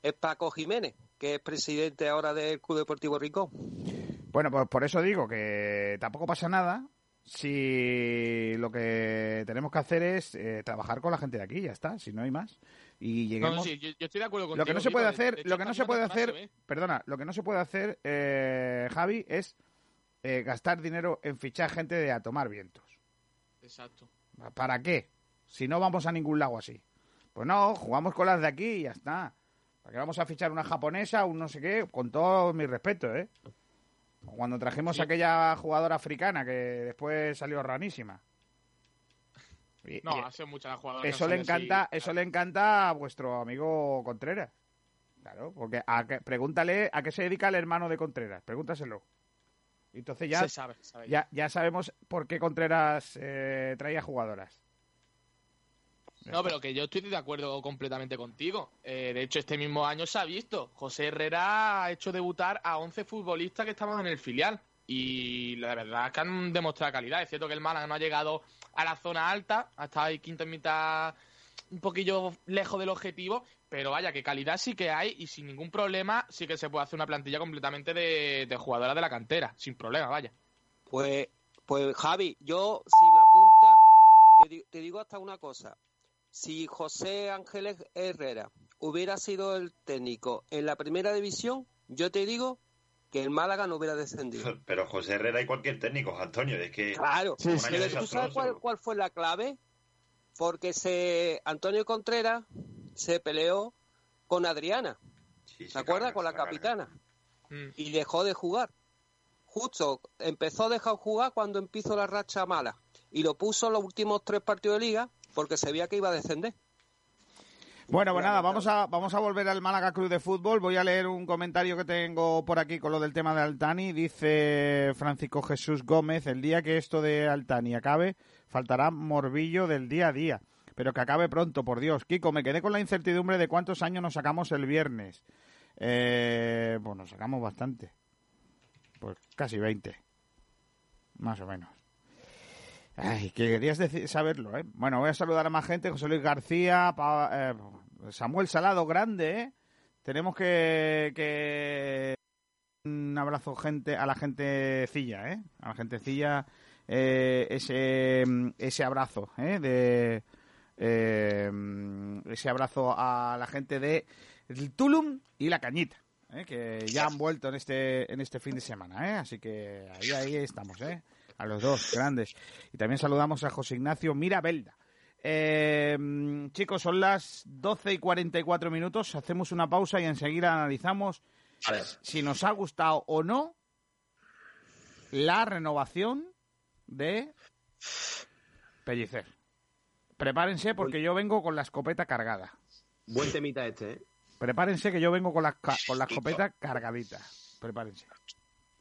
es Paco Jiménez, que es presidente ahora del Club Deportivo Rincón. Bueno, pues por eso digo que tampoco pasa nada si lo que tenemos que hacer es eh, trabajar con la gente de aquí, ya está, si no hay más. Y No, lleguemos... no, sí, yo, yo estoy de acuerdo contigo. lo que no se puede de- hacer, lo que no se puede temporada hacer, perdona, lo que no se puede hacer, eh, Javi, es eh, gastar dinero en fichar gente de a tomar vientos. Exacto. ¿Para qué? Si no vamos a ningún lado así. Pues no, jugamos con las de aquí y ya está. ¿Para qué vamos a fichar una japonesa, un no sé qué? Con todo mi respeto, ¿eh? Cuando trajimos Sí. a aquella jugadora africana que después salió ranísima. Y- No, y hace muchas jugadoras. que eso le así. encanta, eso le encanta a vuestro amigo Contreras. Claro, porque a qué- pregúntale a qué se dedica el hermano de Contreras, pregúntaselo. Entonces ya, Se sabe, se sabe. ya, ya sabemos por qué Contreras eh, traía jugadoras. No, pero que yo estoy de acuerdo completamente contigo. Eh, de hecho, este mismo año se ha visto. José Herrera ha hecho debutar a 11 futbolistas que estaban en el filial. Y la verdad es que han demostrado calidad. Es cierto que el Málaga no ha llegado a la zona alta, ha estado ahí quinto en mitad, un poquillo lejos del objetivo. Pero vaya, que calidad sí que hay y sin ningún problema sí que se puede hacer una plantilla completamente de, de jugadoras de la cantera. Sin problema, vaya. Pues, pues Javi, yo si me apunta, te, te digo hasta una cosa. Si José Ángeles Herrera hubiera sido el técnico en la primera división, yo te digo que el Málaga no hubiera descendido. Pero José Herrera y cualquier técnico, Antonio, es que Claro, año pero ¿tú sabes cuál, cuál fue la clave? Porque se Antonio Contreras se peleó con Adriana, Sí, ¿te acuerdas? carga, Con la se capitana. Mm. y dejó de jugar. Justo empezó a dejar jugar cuando empezó la racha mala y lo puso en los últimos tres partidos de liga porque se veía que iba a descender. Bueno, pues nada, vamos a, vamos a volver al Málaga Club de Fútbol. Voy a leer un comentario que tengo por aquí con lo del tema de Altani. Dice Francisco Jesús Gómez, el día que esto de Altani acabe, faltará morbillo del día a día. Pero que acabe pronto, por Dios. Kiko, me quedé con la incertidumbre de cuántos años nos sacamos el viernes. Eh, pues nos sacamos bastante. Pues casi 20. Más o menos. Ay, que querías decir, saberlo, ¿eh? Bueno, voy a saludar a más gente. José Luis García, eh, Samuel Salado, grande, ¿eh? Tenemos que, que... Un abrazo gente a la gentecilla, ¿eh? A la gentecilla eh, ese, ese abrazo, ¿eh? De, eh, ese abrazo a la gente de Tulum y la Cañita, ¿eh? que ya han vuelto en este en este fin de semana, ¿eh? así que ahí ahí estamos, ¿eh? A los dos grandes. Y también saludamos a José Ignacio Mirabelda. Eh, chicos, son las 12 y 44 minutos. Hacemos una pausa y enseguida analizamos si nos ha gustado o no la renovación de Pellicer. Prepárense porque yo vengo con la escopeta cargada. Buen temita este, ¿eh? Prepárense que yo vengo con la, con la escopeta cargadita. Prepárense.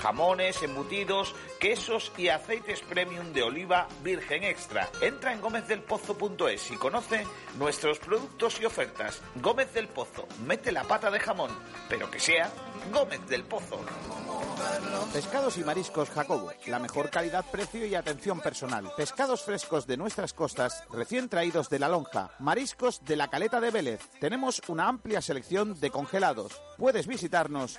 Jamones, embutidos, quesos y aceites premium de oliva virgen extra. Entra en gómezdelpozo.es y conoce nuestros productos y ofertas. Gómez del Pozo, mete la pata de jamón, pero que sea Gómez del Pozo. Pescados y mariscos Jacobo, la mejor calidad, precio y atención personal. Pescados frescos de nuestras costas, recién traídos de la lonja. Mariscos de la caleta de Vélez. Tenemos una amplia selección de congelados. Puedes visitarnos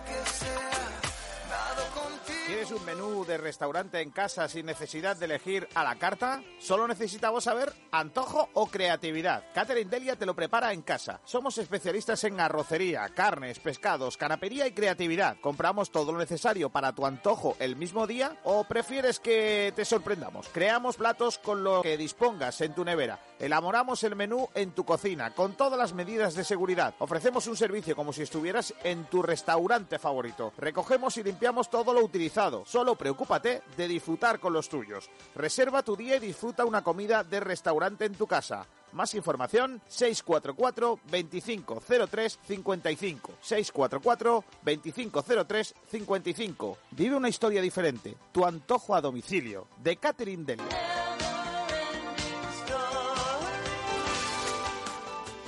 ¿Quieres un menú de restaurante en casa sin necesidad de elegir a la carta? Solo necesitamos saber antojo o creatividad. Catherine Delia te lo prepara en casa. Somos especialistas en arrocería, carnes, pescados, canapería y creatividad. Compramos todo lo necesario para tu antojo el mismo día o prefieres que te sorprendamos. Creamos platos con lo que dispongas en tu nevera. Elaboramos el menú en tu cocina con todas las medidas de seguridad. Ofrecemos un servicio como si estuvieras en tu restaurante favorito. Recogemos y limpiamos todo lo utilizado. Solo preocúpate de disfrutar con los tuyos. Reserva tu día y disfruta una comida de restaurante en tu casa. Más información 644 2503 55 644 2503 55. Vive una historia diferente. Tu antojo a domicilio de Catherine Delia.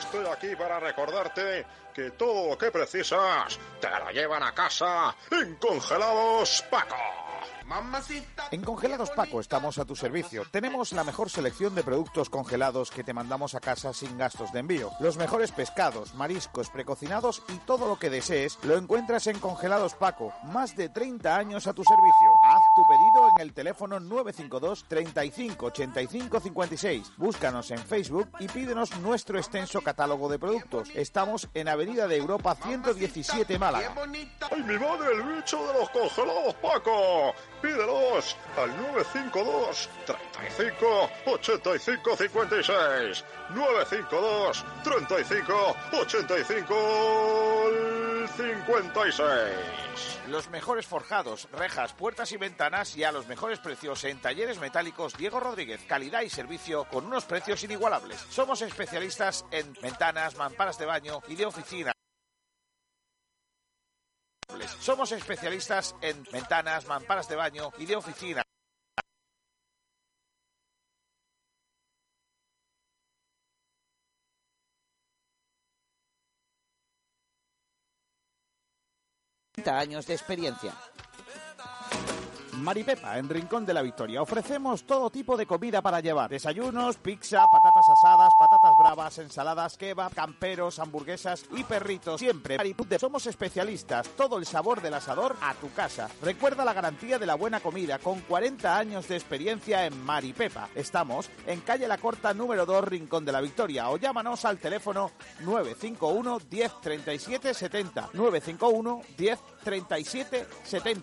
Estoy aquí para recordarte que todo lo que precisas te lo llevan a casa en Congelados Paco. En Congelados Paco estamos a tu servicio. Tenemos la mejor selección de productos congelados que te mandamos a casa sin gastos de envío. Los mejores pescados, mariscos, precocinados y todo lo que desees lo encuentras en Congelados Paco. Más de 30 años a tu servicio. Tu pedido en el teléfono 952 35 85 56. Búscanos en Facebook y pídenos nuestro extenso catálogo de productos. Estamos en Avenida de Europa 117 Málaga. ¡Ay, mi madre, el bicho de los congelados Paco! Pídelos al 952 35 85 56. 952 35 85 56. Los mejores forjados, rejas, puertas y ventanas y a los mejores precios en talleres metálicos Diego Rodríguez. Calidad y servicio con unos precios inigualables. Somos especialistas en ventanas, mamparas de baño y de oficina. Somos especialistas en ventanas, mamparas de baño y de oficina. años de experiencia. Maripepa, en Rincón de la Victoria. Ofrecemos todo tipo de comida para llevar. Desayunos, pizza, patatas asadas, patatas bravas, ensaladas, kebab, camperos, hamburguesas y perritos. Siempre. Maripepa. Somos especialistas. Todo el sabor del asador a tu casa. Recuerda la garantía de la buena comida con 40 años de experiencia en Maripepa. Estamos en calle La Corta número 2, Rincón de la Victoria. O llámanos al teléfono 951 10 37 70. 951 10 37 70.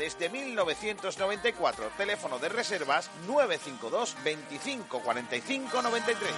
desde 1994. Teléfono de reservas 952 25 45 93.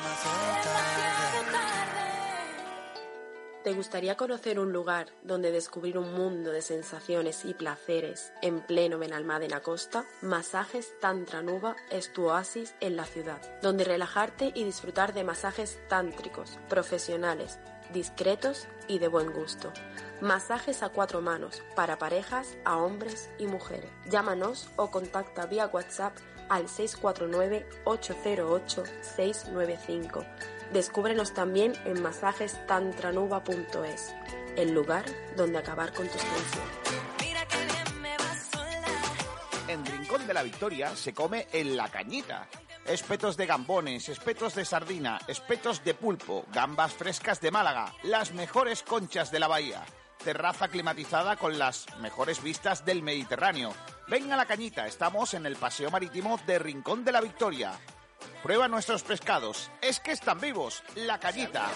¿Te gustaría conocer un lugar donde descubrir un mundo de sensaciones y placeres en pleno Benalmádena Costa? Masajes Tantra Nuba es tu oasis en la ciudad, donde relajarte y disfrutar de masajes tántricos, profesionales, discretos y de buen gusto. Masajes a cuatro manos para parejas, a hombres y mujeres. Llámanos o contacta vía WhatsApp al 649-808-695. Descúbrenos también en masajestantranuba.es, el lugar donde acabar con tus tensiones. En Rincón de la Victoria se come en la cañita. Espetos de gambones, espetos de sardina, espetos de pulpo, gambas frescas de Málaga, las mejores conchas de la bahía. Terraza climatizada con las mejores vistas del Mediterráneo. Ven a la cañita, estamos en el Paseo Marítimo de Rincón de la Victoria. Prueba nuestros pescados. Es que están vivos. La Cañita.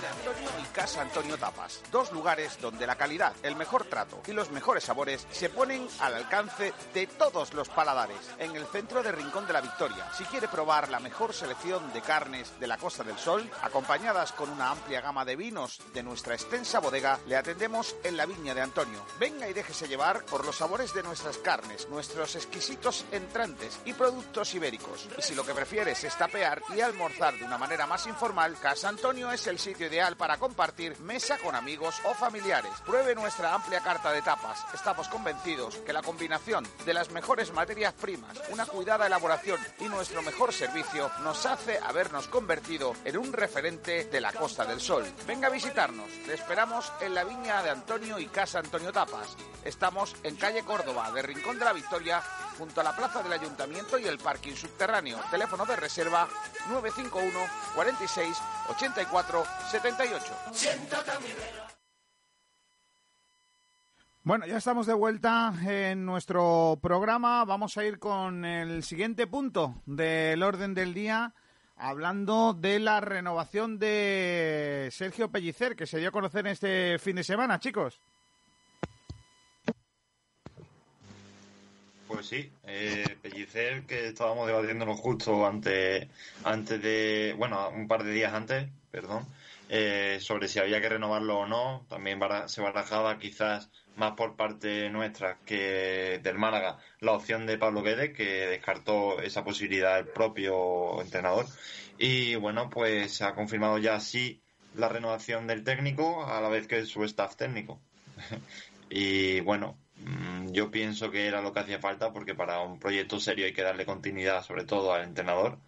Y Casa Antonio Tapas. Dos lugares donde la calidad, el mejor trato y los mejores sabores se ponen al alcance de todos los paladares. En el centro de Rincón de la Victoria. Si quiere probar la mejor selección de carnes de la Costa del Sol, acompañadas con una amplia gama de vinos de nuestra extensa bodega, le atendemos en la viña de Antonio. Venga y déjese llevar por los sabores de nuestras carnes, nuestros exquisitos entrantes y productos ibéricos. Y si lo que prefieres es tapear y almorzar de una manera más informal, Casa Antonio es el sitio ideal para compartir mesa con amigos o familiares. Pruebe nuestra amplia carta de tapas. Estamos convencidos que la combinación de las mejores materias primas, una cuidada elaboración y nuestro mejor servicio nos hace habernos convertido en un referente de la Costa del Sol. Venga a visitarnos. Le esperamos en la viña de Antonio y Casa Antonio Tapas. Estamos en calle Córdoba, de Rincón de la Victoria, junto a la plaza del Ayuntamiento y el parking subterráneo. Teléfono de reserva 951 46 84 78. Bueno, ya estamos de vuelta en nuestro programa. Vamos a ir con el siguiente punto del orden del día, hablando de la renovación de Sergio Pellicer, que se dio a conocer este fin de semana, chicos. Pues sí, eh, Pellicer, que estábamos debatiéndolo justo antes, antes de, bueno, un par de días antes, perdón, eh, sobre si había que renovarlo o no. También se barajaba quizás más por parte nuestra que del Málaga la opción de Pablo Guedes, que descartó esa posibilidad el propio entrenador. Y bueno, pues se ha confirmado ya sí la renovación del técnico a la vez que su staff técnico. y bueno, yo pienso que era lo que hacía falta porque para un proyecto serio hay que darle continuidad sobre todo al entrenador,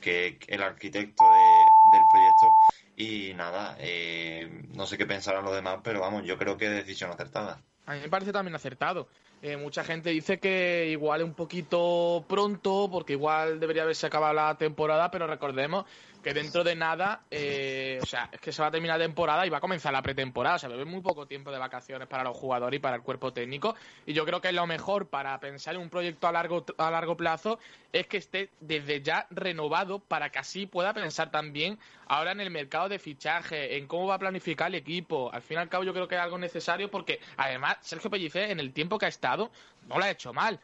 que que el arquitecto de- del proyecto. Y nada, eh, no sé qué pensarán los demás, pero vamos, yo creo que es decisión acertada. A mí me parece también acertado. Eh, mucha gente dice que igual es un poquito pronto, porque igual debería haberse acabado la temporada, pero recordemos que dentro de nada, eh, o sea, es que se va a terminar la temporada y va a comenzar la pretemporada. O sea, haber muy poco tiempo de vacaciones para los jugadores y para el cuerpo técnico. Y yo creo que lo mejor para pensar en un proyecto a largo, a largo plazo es que esté desde ya renovado para que así pueda pensar también ahora en el mercado de fichaje, en cómo va a planificar el equipo. Al fin y al cabo yo creo que es algo necesario porque además Sergio Pellicer en el tiempo que ha estado no lo ha hecho mal.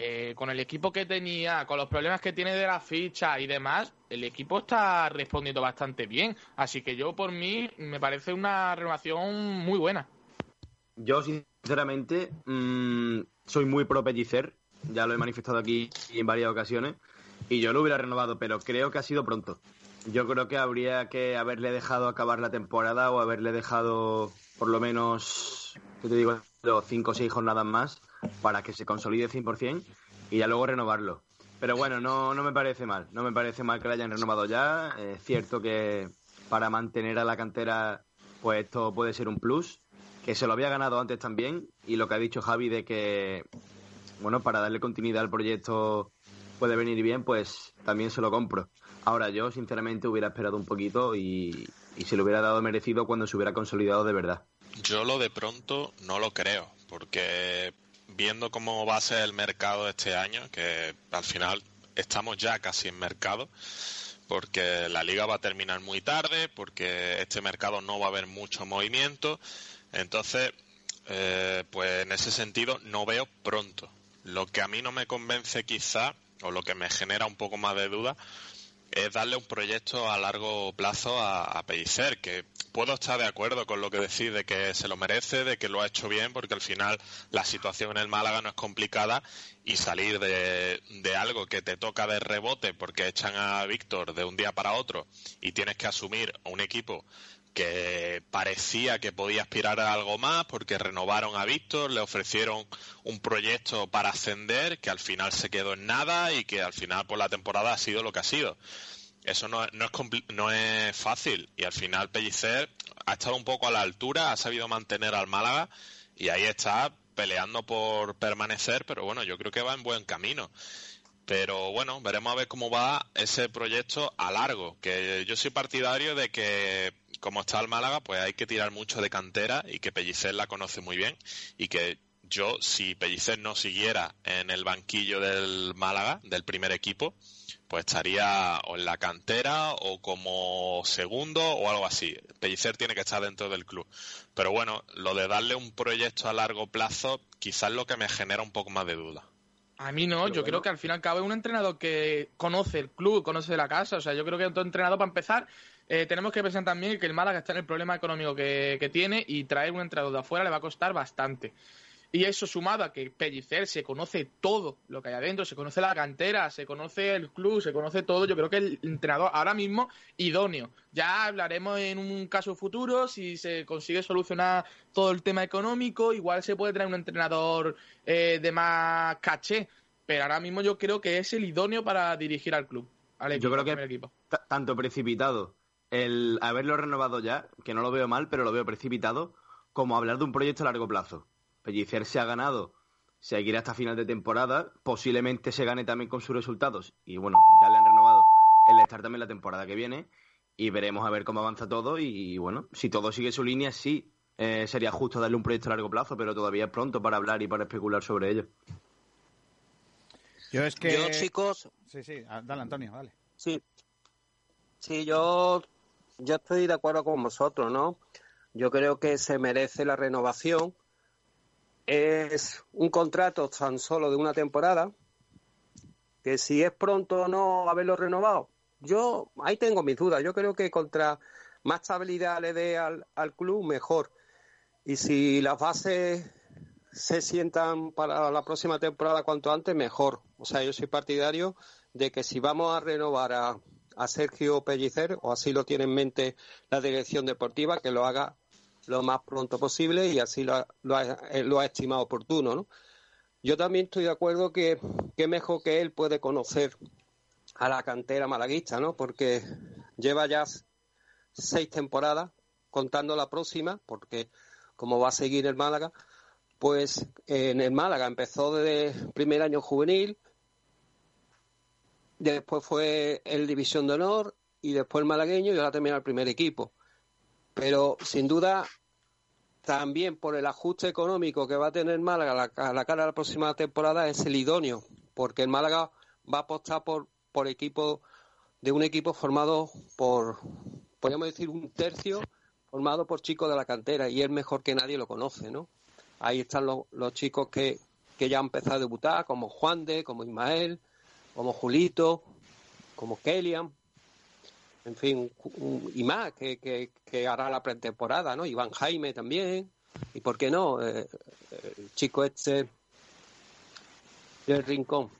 Eh, con el equipo que tenía, con los problemas que tiene de la ficha y demás, el equipo está respondiendo bastante bien. Así que yo por mí me parece una renovación muy buena. Yo, sinceramente, mm, soy muy pro Pellicer. Ya lo he manifestado aquí en varias ocasiones. Y yo lo hubiera renovado, pero creo que ha sido pronto. Yo creo que habría que haberle dejado acabar la temporada o haberle dejado por lo menos, ¿qué te digo? Cinco o seis jornadas más para que se consolide 100% y ya luego renovarlo. Pero bueno, no, no me parece mal. No me parece mal que lo hayan renovado ya. Es cierto que para mantener a la cantera, pues esto puede ser un plus que se lo había ganado antes también y lo que ha dicho Javi de que bueno, para darle continuidad al proyecto puede venir bien, pues también se lo compro. Ahora yo, sinceramente, hubiera esperado un poquito y, y se lo hubiera dado merecido cuando se hubiera consolidado de verdad. Yo lo de pronto no lo creo, porque viendo cómo va a ser el mercado este año, que al final estamos ya casi en mercado, porque la liga va a terminar muy tarde, porque este mercado no va a haber mucho movimiento, entonces, eh, pues en ese sentido no veo pronto. Lo que a mí no me convence quizá, o lo que me genera un poco más de duda, es darle un proyecto a largo plazo a, a Pellicer, que puedo estar de acuerdo con lo que decís de que se lo merece, de que lo ha hecho bien, porque al final la situación en el Málaga no es complicada y salir de, de algo que te toca de rebote porque echan a Víctor de un día para otro y tienes que asumir un equipo que parecía que podía aspirar a algo más porque renovaron a Víctor, le ofrecieron un proyecto para ascender que al final se quedó en nada y que al final por la temporada ha sido lo que ha sido. Eso no, es, no es fácil y al final Pellicer ha estado un poco a la altura, ha sabido mantener al Málaga y ahí está peleando por permanecer, pero bueno, yo creo que va en buen camino. Pero bueno, veremos a ver cómo va ese proyecto a largo. Que yo soy partidario de que, como está el Málaga, pues hay que tirar mucho de cantera y que Pellicer la conoce muy bien. Y que yo, si Pellicer no siguiera en el banquillo del Málaga, del primer equipo, pues estaría o en la cantera o como segundo o algo así. Pellicer tiene que estar dentro del club. Pero bueno, lo de darle un proyecto a largo plazo, quizás es lo que me genera un poco más de duda. A mí no, yo creo que al fin y al cabo es un entrenador que conoce el club, conoce la casa. O sea, yo creo que es un entrenador para empezar. Eh, tenemos que pensar también que el Málaga está en el problema económico que, que tiene y traer un entrenador de afuera le va a costar bastante. Y eso sumado a que Pellicer se conoce todo lo que hay adentro, se conoce la cantera, se conoce el club, se conoce todo. Yo creo que el entrenador ahora mismo idóneo. Ya hablaremos en un caso futuro si se consigue solucionar todo el tema económico. Igual se puede traer un entrenador eh, de más caché. Pero ahora mismo yo creo que es el idóneo para dirigir al club. Al equipo, Yo creo al que primer equipo. ta- tanto precipitado el haberlo renovado ya, que no lo veo mal, pero lo veo precipitado, como hablar de un proyecto a largo plazo. Pellicer se ha ganado seguir hasta final de temporada, posiblemente se gane también con sus resultados, y bueno, ya le han renovado el estar también la temporada que viene, y veremos a ver cómo avanza todo, y bueno, si todo sigue su línea, sí, eh, sería justo darle un proyecto a largo plazo, pero todavía es pronto para hablar y para especular sobre ello. Yo es que... Yo, chicos, Sí, sí, ah, dale Antonio, dale. Sí. Sí, yo, yo estoy de acuerdo con vosotros, ¿no? Yo creo que se merece la renovación. Es un contrato tan solo de una temporada, que si es pronto o no haberlo renovado, yo ahí tengo mis dudas. Yo creo que contra más estabilidad le dé al, al club, mejor. Y si las bases se sientan para la próxima temporada cuanto antes, mejor. O sea, yo soy partidario de que si vamos a renovar a, a Sergio Pellicer, o así lo tiene en mente la dirección deportiva, que lo haga lo más pronto posible y así lo ha, lo ha- eh, lo ha estimado oportuno, ¿no? Yo también estoy de acuerdo que, que mejor que él puede conocer a la cantera malaguista, ¿no? Porque lleva ya seis temporadas, contando la próxima, porque como va a seguir el Málaga, pues en el Málaga empezó desde primer año juvenil, después fue el División de Honor y después el malagueño y ahora termina el primer equipo. Pero sin duda, también por el ajuste económico que va a tener Málaga a la, la cara de la próxima temporada es el idóneo, porque el Málaga va a apostar por, por equipo de un equipo formado por, podríamos decir, un tercio formado por chicos de la cantera y él mejor que nadie lo conoce, ¿no? Ahí están los, los chicos que, que ya han empezado a debutar, como Juan de, como Ismael, como Julito, como Kelian, en fin, un- y más, que, que, que hará la pretemporada, ¿no? Iván Jaime también, y por qué no, Eh, eh, el chico este del Rincón,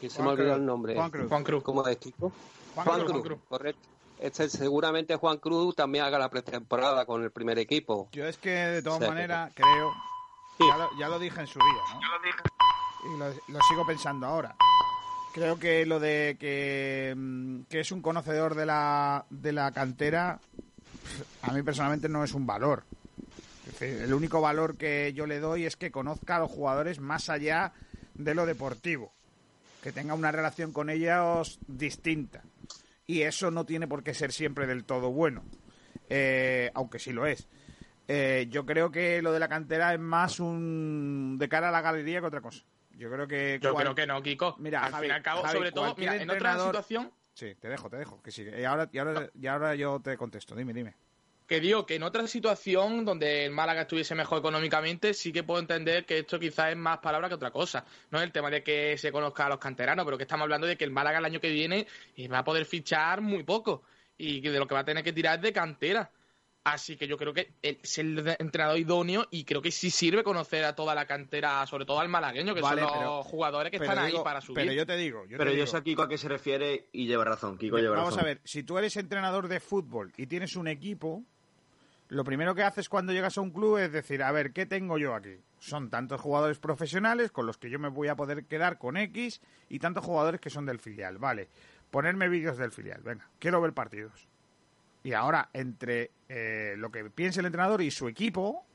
que se Juan me ha olvidado Cruz, el nombre. Juan Cruz. Juan Cruz. ¿Cómo es, chico? Juan Juan, Cruz, Cruz, Juan Cruz. correcto. Este seguramente Juan Cruz también haga la pretemporada con el primer equipo. Yo es que de todas O sea, que- maneras creo, ya, lo, ya lo dije en su día, ¿no? Y lo, lo sigo pensando ahora. Creo que lo de que, mm, que es un conocedor de la, de la cantera, a mí personalmente no es un valor. El único valor que yo le doy es que conozca a los jugadores más allá de lo deportivo, que tenga una relación con ellos distinta. Y eso no tiene por qué ser siempre del todo bueno, eh, aunque sí lo es. Eh, yo creo que lo de la cantera es más un de cara a la galería que otra cosa. Yo creo que... Yo cual- creo que no, Kiko. Mira, al Javi, fin y al cabo, Javi, sobre todo, mira, en otra situación, Sí, te dejo, te dejo. Que sí. Y ahora, y ahora, y ahora yo te contesto. Dime, dime. que digo que en otra situación donde el Málaga estuviese mejor económicamente, sí que puedo entender que esto quizás es más palabra que otra cosa. No es el tema de que se conozca a los canteranos, pero que estamos hablando de que el Málaga el año que viene eh, va a poder fichar muy poco y de lo que va a tener que tirar es de cantera. Así que yo creo que es el entrenador idóneo y creo que sí sirve conocer a toda la cantera, sobre todo al malagueño, que Vale, son los pero- jugadores que están digo- ahí para subir. Pero yo te digo, yo Pero te yo digo, sé a Kiko a qué se refiere y lleva razón. Kiko lleva Vamos razón. a ver, si tú eres entrenador de fútbol y tienes un equipo, lo primero que haces cuando llegas a un club es decir, a ver, ¿qué tengo yo aquí? Son tantos jugadores profesionales con los que yo me voy a poder quedar con X y tantos jugadores que son del filial. Vale, ponerme vídeos del filial. Venga, quiero ver partidos. Y ahora, entre eh, lo que piense el entrenador y su equipo,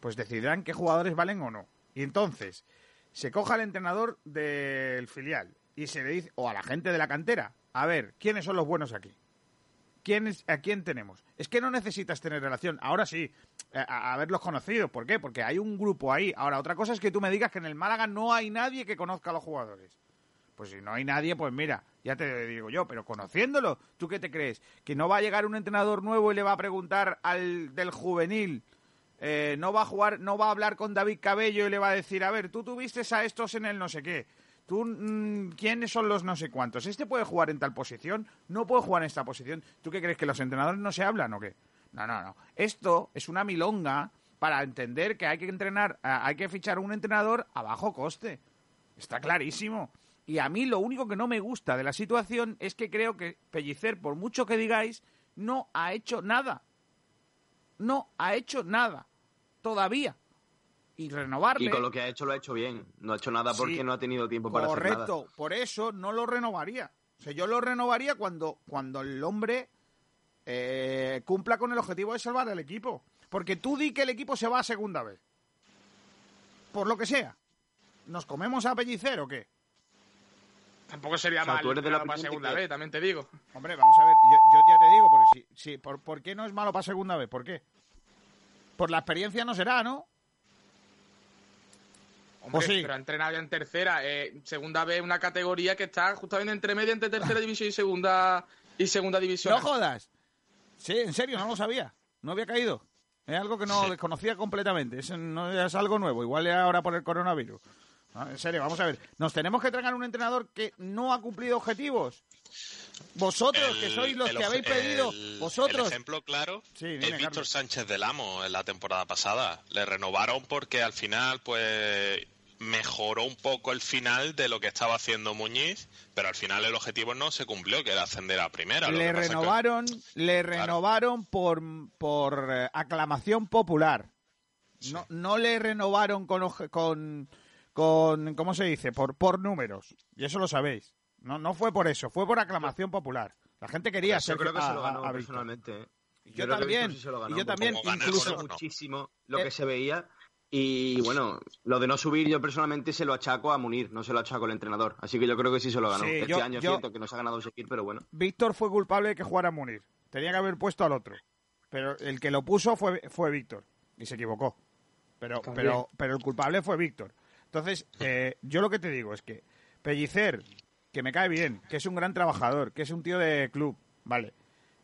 pues decidirán qué jugadores valen o no. Y entonces, se coja al entrenador del filial y se le dice, o a la gente de la cantera, a ver, ¿quiénes son los buenos aquí? ¿Quién es- ¿A quién tenemos? Es que no necesitas tener relación. Ahora sí, a, haberlos conocido. ¿Por qué? Porque hay un grupo ahí. Ahora, otra cosa es que tú me digas que en el Málaga no hay nadie que conozca a los jugadores. Pues si no hay nadie, pues mira, ya te digo yo, pero conociéndolo, ¿tú qué te crees? ¿Que no va a llegar un entrenador nuevo y le va a preguntar al del juvenil? eh, no va a jugar, no va a hablar con David Cabello y le va a decir, a ver, tú tuviste a estos en el no sé qué. Tú, mm, ¿quiénes son los no sé cuántos? ¿Este puede jugar en tal posición? ¿No puede jugar en esta posición? ¿Tú qué crees que los entrenadores no se hablan o qué? No, no, no. Esto es una milonga para entender que hay que entrenar, hay que fichar un entrenador a bajo coste. Está clarísimo. Y a mí lo único que no me gusta de la situación es que creo que Pellicer, por mucho que digáis, no ha hecho nada. No ha hecho nada. Todavía. Y renovarle. Y con lo que ha hecho lo ha hecho bien. No ha hecho nada porque Sí. no ha tenido tiempo para hacer nada. Correcto, por eso no lo renovaría. O sea, yo lo renovaría cuando, cuando el hombre eh, cumpla con el objetivo de salvar al equipo. Porque tú di que el equipo se va a segunda vez. Por lo que sea. ¿Nos comemos a Pellicer o qué? Tampoco sería O sea, mal tú eres de la para segunda que- vez, también te digo. Hombre, vamos a ver, yo, yo ya te digo, porque si, si- por, ¿por qué no es malo para segunda vez? ¿Por qué? Por la experiencia no será, ¿no? Hombre, ¿O sí? pero ha entrenado ya en tercera. eh, segunda vez una categoría que está justamente entre media entre tercera división y segunda y segunda división. No jodas. Sí, en serio, no lo sabía. No había caído. Es algo que no desconocía completamente. Es, no es algo nuevo. Igual es ahora por el coronavirus. No, en serio, vamos a ver. ¿Nos tenemos que tragar un entrenador que no ha cumplido objetivos? Vosotros, que sois los el que habéis pedido, el- vosotros. El ejemplo claro Sí, es Víctor Carlos. Sánchez del Amo en la temporada pasada. Le renovaron porque al final, pues mejoró un poco el final de lo que estaba haciendo Muñiz, pero al final el objetivo no se cumplió, que era ascender a primera. Le que- renovaron, le renovaron por, por eh, aclamación popular. No, no le renovaron con, con, con, ¿cómo se dice? Por, por números. Y eso lo sabéis. No, no fue por eso, fue por aclamación popular. La gente quería Yo ser creo que a- se lo ganó a- a Víctor. personalmente. ¿eh? Yo también, sí ganó, y yo también, incluso- muchísimo lo Eh, que se veía. Y bueno, lo de no subir yo personalmente se lo achaco a Munir, no se lo achaco al entrenador. Así que yo creo que sí se lo ganó. Sí, este yo- año es yo- cierto que no se ha ganado Shakir, pero bueno. Víctor fue culpable de que jugara Munir. Tenía que haber puesto al otro. Pero el que lo puso fue, fue Víctor. Y se equivocó. Pero, También. pero, pero el culpable fue Víctor. Entonces, eh, yo lo que te digo es que Pellicer, que me cae bien, que es un gran trabajador, que es un tío de club, vale.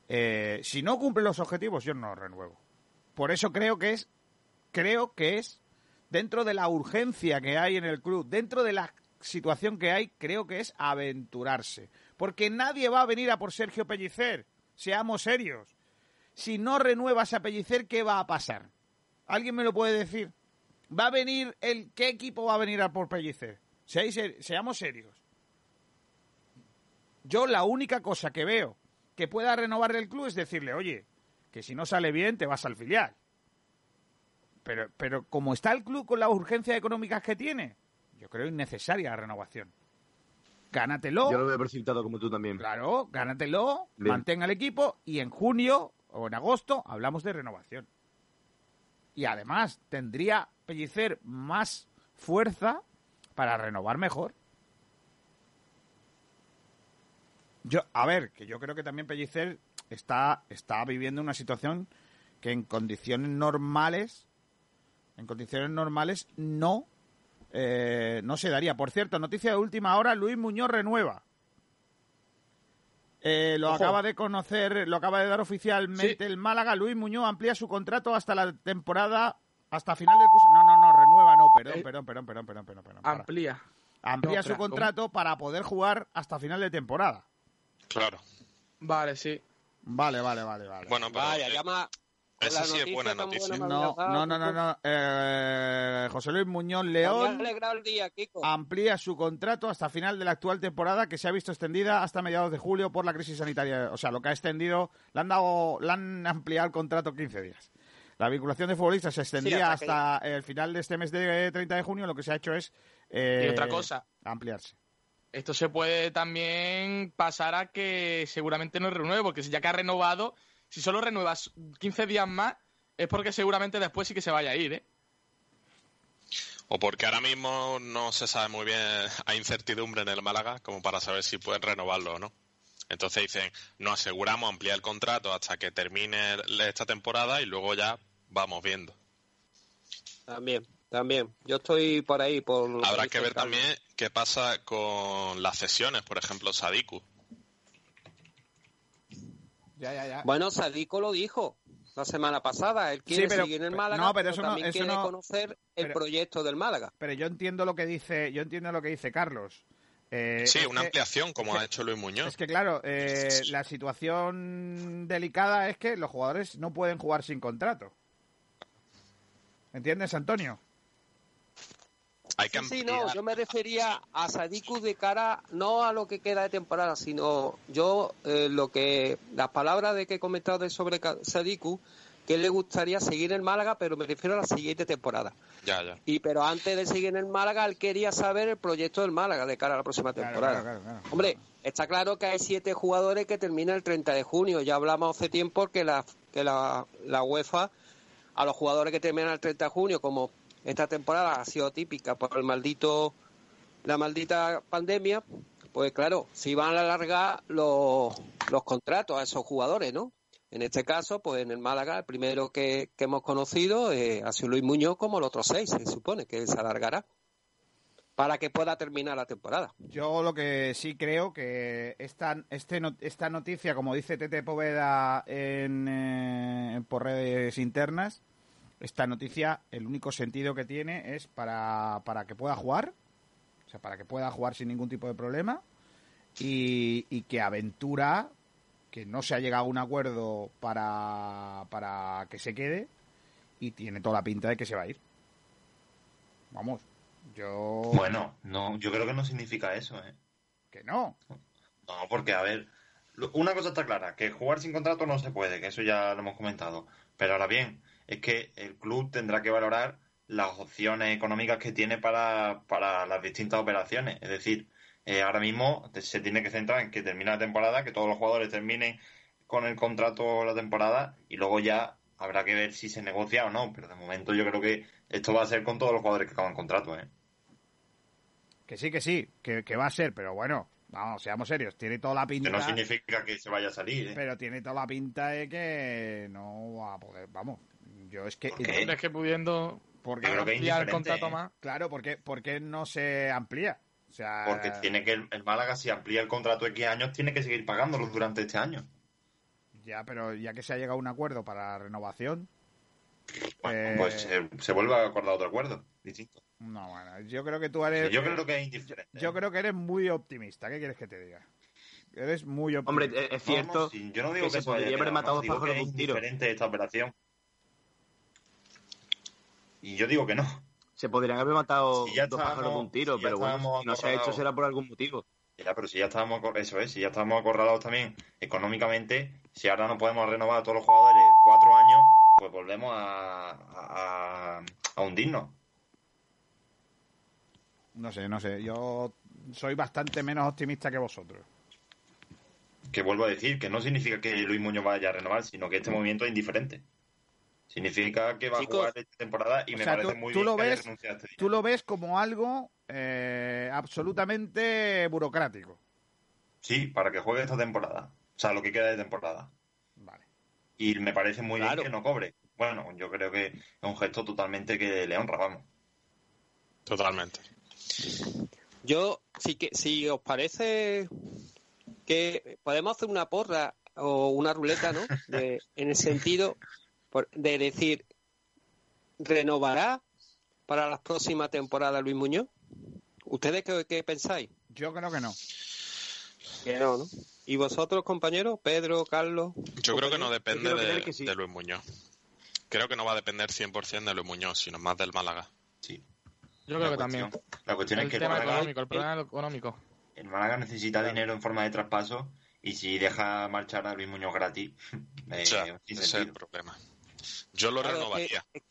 Eh, si no cumple los objetivos, yo no lo renuevo. Por eso creo que es, creo que es, dentro de la urgencia que hay en el club, dentro de la situación que hay, creo que es aventurarse. Porque nadie va a venir a por Sergio Pellicer. Seamos serios. Si no renuevas a Pellicer, ¿qué va a pasar? ¿Alguien me lo puede decir? ¿Va a venir el qué equipo va a venir a por Pellicer? Seamos serios. Yo la única cosa que veo que pueda renovar el club es decirle, oye, que si no sale bien te vas al filial. Pero, pero como está el club con las urgencias económicas que tiene, yo creo innecesaria la renovación. Gánatelo. Yo lo veo precipitado como tú también. Claro, gánatelo, Bien. mantenga el equipo y en junio o en agosto hablamos de renovación. Y además tendría Pellicer más fuerza para renovar mejor. Yo, a ver, que yo creo que también Pellicer está, está viviendo una situación que en condiciones normales, en condiciones normales no, eh, no se daría. Por cierto, noticia de última hora, Luis Muñoz renueva. Eh, lo Ojo. acaba de conocer, lo acaba de dar oficialmente el Málaga. Luis Muñoz amplía su contrato hasta la temporada, hasta final del curso. No, no, no, renueva, no, perdón, Eh. perdón, perdón, perdón, perdón, perdón. perdón, para. Amplía. Amplía No, su contrato para poder jugar hasta final de temporada. Claro. Vale, sí. Vale, vale, vale, vale. Bueno, pero Vaya, eh, llama. Esa sí es buena noticia. No, no, no, no, no. Eh, José Luis Muñoz León alegrado el día, Kiko. amplía su contrato hasta final de la actual temporada que se ha visto extendida hasta mediados de julio por la crisis sanitaria. O sea, lo que ha extendido, le han dado, le han ampliado el contrato 15 días. La vinculación de futbolistas se extendía hasta el final de este mes de 30 de junio. Lo que se ha hecho es eh, Y otra cosa, ampliarse. esto se puede también pasar a que seguramente no renueve, porque ya que ha renovado, si solo renuevas 15 días más, es porque seguramente después sí que se vaya a ir, ¿eh? O porque ahora mismo no se sabe muy bien, hay incertidumbre en el Málaga como para saber si pueden renovarlo o no. Entonces dicen, nos aseguramos ampliar el contrato hasta que termine esta temporada y luego ya vamos viendo. También, también. Yo estoy por ahí. por Habrá que ver también qué pasa con las cesiones, por ejemplo, Sadiku. Ya, ya, ya. Bueno, Sadico lo dijo la semana pasada. Él quiere Sí, pero- seguir en el Málaga, no, pero eso no- también eso quiere no- conocer el pero- proyecto del Málaga. Pero yo entiendo lo que dice, yo entiendo lo que dice Carlos. Eh, sí, una que- ampliación como es ha hecho Luis Muñoz. Es que claro, eh, la situación delicada es que los jugadores no pueden jugar sin contrato. ¿Entiendes, Antonio? Sí, no, yo me refería a Sadiku de cara no a lo que queda de temporada, sino yo eh, lo que las palabras de que he comentado de sobre Sadiku, que él le gustaría seguir en Málaga, pero me refiero a la siguiente temporada. Ya, ya. Y pero antes de seguir en el Málaga, él quería saber el proyecto del Málaga de cara a la próxima Claro, temporada. claro, claro, claro. Hombre, está claro que hay siete jugadores que terminan el 30 de junio. Ya hablamos hace tiempo que la, que la, la UEFA a los jugadores que terminan el 30 de junio, como esta temporada ha sido típica por el maldito la maldita pandemia, pues claro, si van a alargar los, los contratos a esos jugadores, ¿no? En este caso, pues en el Málaga, el primero que, que hemos conocido eh, ha sido Luis Muñoz, como los otros seis, se supone que se alargará para que pueda terminar la temporada. Yo lo que sí creo que esta, este, esta noticia, como dice Tete Poveda en, eh, por redes internas, esta noticia, el único sentido que tiene es para, para que pueda jugar, o sea, para que pueda jugar sin ningún tipo de problema y, y que Aventura, que no se ha llegado a un acuerdo para, para que se quede y tiene toda la pinta de que se va a ir. Vamos, yo... Bueno, no, yo creo que no significa eso, ¿eh? Que no. No, porque, a ver, una cosa está clara, que jugar sin contrato no se puede, que eso ya lo hemos comentado. Pero ahora bien, es que el club tendrá que valorar las opciones económicas que tiene para, para las distintas operaciones. Es decir, eh, ahora mismo se tiene que centrar en que termine la temporada, que todos los jugadores terminen con el contrato la temporada y luego ya habrá que ver si se negocia o no. Pero de momento yo creo que esto va a ser con todos los jugadores que acaban contrato, ¿eh? Que sí, que sí, que, que va a ser, pero bueno, vamos, seamos serios, tiene toda la Que pinta. no significa que se vaya a salir, ¿eh? Pero tiene toda la pinta de que no va a poder, vamos. Yo es que. qué? Es que pudiendo Porque ampliar el contrato ¿eh? más. Claro, porque ¿por qué no se amplía? O sea, Porque tiene que el, el Málaga, si amplía el contrato de X años, tiene que seguir pagándolo durante este año. ya, pero ya que se ha llegado a un acuerdo para la renovación. Bueno, eh, pues se, se vuelve a acordar otro acuerdo, distinto. No, bueno, yo creo que tú eres. Yo creo que es indiferente. Yo creo que eres muy optimista. ¿Qué quieres que te diga? Eres muy Hombre, optimista. es cierto No, no, sí, yo no digo que que, se podría haber matado pájaros de un tiro. indiferente esta operación. Y yo digo que no. Se podrían haber matado Si ya dos pájaros de un tiro, si pero bueno, si no se ha hecho será por algún motivo. Ya, pero si ya estábamos, eso es, si ya estábamos acorralados también económicamente, si ahora no podemos renovar a todos los jugadores cuatro años, pues volvemos a, a, a hundirnos. No sé, no sé. Yo soy bastante menos optimista que vosotros. Que vuelvo a decir, que no significa que Luis Muñoz vaya a renovar, sino que este movimiento es indiferente. Significa que va Chicos, a jugar esta temporada y me sea, parece tú, muy tú bien lo que haya ves, este tú lo ves como algo eh, absolutamente burocrático. Sí, para que juegue esta temporada. O sea, lo que queda de temporada. Vale. Y me parece muy Claro. bien que no cobre. Bueno, yo creo que es un gesto totalmente que le honra, vamos. Totalmente. Yo, si, que, si os parece que podemos hacer una porra o una ruleta, ¿no? De- en el sentido por- de decir, ¿renovará para las próximas temporadas Luis Muñoz? ¿Ustedes qué, qué pensáis? Yo creo que no. Que no, ¿no? ¿Y vosotros, compañeros? Pedro, Carlos. Yo creo que no depende de, creer que sí. de Luis Muñoz. Creo que no va a depender 100% de Luis Muñoz, sino más del Málaga. Sí. Yo creo que también. La cuestión el es que el tema Málaga, económico, el problema económico. el Málaga necesita dinero en forma de traspaso y si deja marchar a Luis Muñoz gratis, eh, sin ese es sentido. el problema. Yo lo Claro, renovaría. es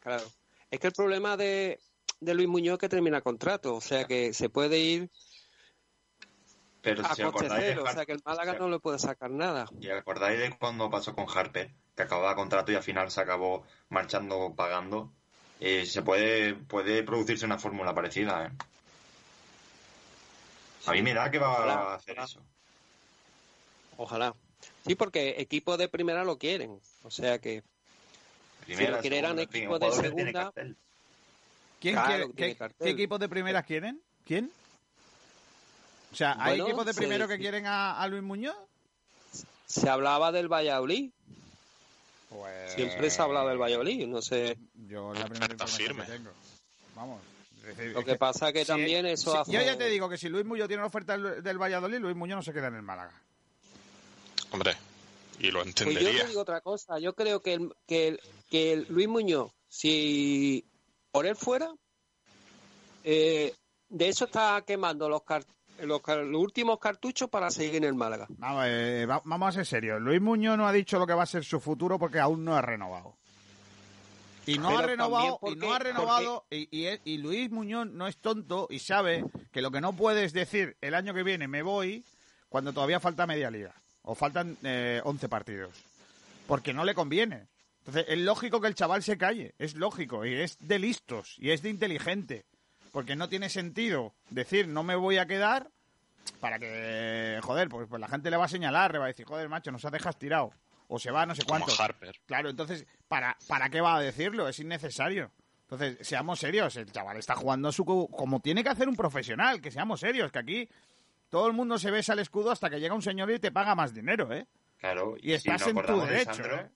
Claro. Es que el problema de, de Luis Muñoz es que termina contrato, o sea que se puede ir Pero a si os coste acordáis de cero, o sea que el Málaga si- no le puede sacar nada. ¿Y acordáis de cuando pasó con Harper? Que acababa contrato y al final se acabó marchando pagando. Eh, se puede, puede producirse una fórmula parecida, ¿eh? A mí me da que va Ojalá, a hacer ojalá. eso. Ojalá. Sí, porque equipos de primera lo quieren, o sea que si Primera, lo fin, equipos de segunda. ¿Quién Claro, quiere- qué, equipos de primeras quieren? ¿Quién? O sea, ¿hay Bueno, equipos de se- primero que quieren a, a Luis Muñoz? se hablaba del Valladolid. Pues... Siempre se ha hablado del Valladolid, no sé. Yo la primera Está información firme. que tengo. Vamos. Lo que pasa que si- también eso si- hace... Yo ya te digo que si Luis Muñoz tiene una oferta del, del Valladolid, Luis Muñoz no se queda en el Málaga. Hombre, y lo Pues yo entendería. te digo otra cosa. Yo creo que el, que el- que el Luis Muñoz, si por él fuera, eh, de eso está quemando los, car- los, últimos cartuchos para seguir en el Málaga. Vamos, eh, va- vamos a ser serios. Luis Muñoz no ha dicho lo que va a ser su futuro porque aún no ha renovado. Y no Pero ha renovado, y también no ha porque- renovado, y, y es- y Luis Muñoz no es tonto y sabe que lo que no puedes decir el año que viene me voy cuando todavía falta media liga o faltan eh, 11 partidos. Porque no le conviene. Entonces, es lógico que el chaval se calle, es lógico, y es de listos, y es de inteligente. Porque no tiene sentido decir no me voy a quedar para que, joder, pues, pues la gente le va a señalar, le va a decir, joder, macho, nos has dejado tirado. O se va no sé Como cuánto. Harper. Claro, entonces, ¿para, ¿para qué va a decirlo? Es innecesario. Entonces, seamos serios, el chaval está jugando su co- como tiene que hacer un profesional, que seamos serios, que aquí todo el mundo se besa el escudo hasta que llega un señor y te paga más dinero, ¿eh? Claro, Y estás si en tu acordamos de derecho, Sandro, ¿eh?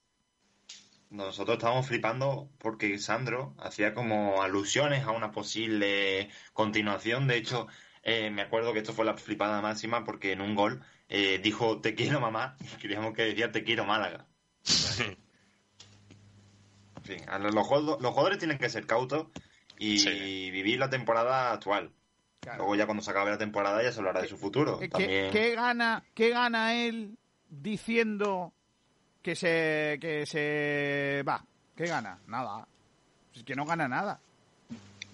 Nosotros estábamos flipando porque Sandro hacía como alusiones a una posible continuación. De hecho, eh, me acuerdo que esto fue la flipada máxima porque en un gol eh, dijo te quiero mamá y creíamos que decía te quiero Málaga. En fin, a los, los jugadores- los jugadores tienen que ser cautos y vivir la temporada actual. Luego ya cuando se acabe la temporada ya se hablará de su futuro. ¿Qué, También... qué gana, ¿Qué gana él diciendo que se, que se va? ¿Qué gana? Nada. Es que no gana nada.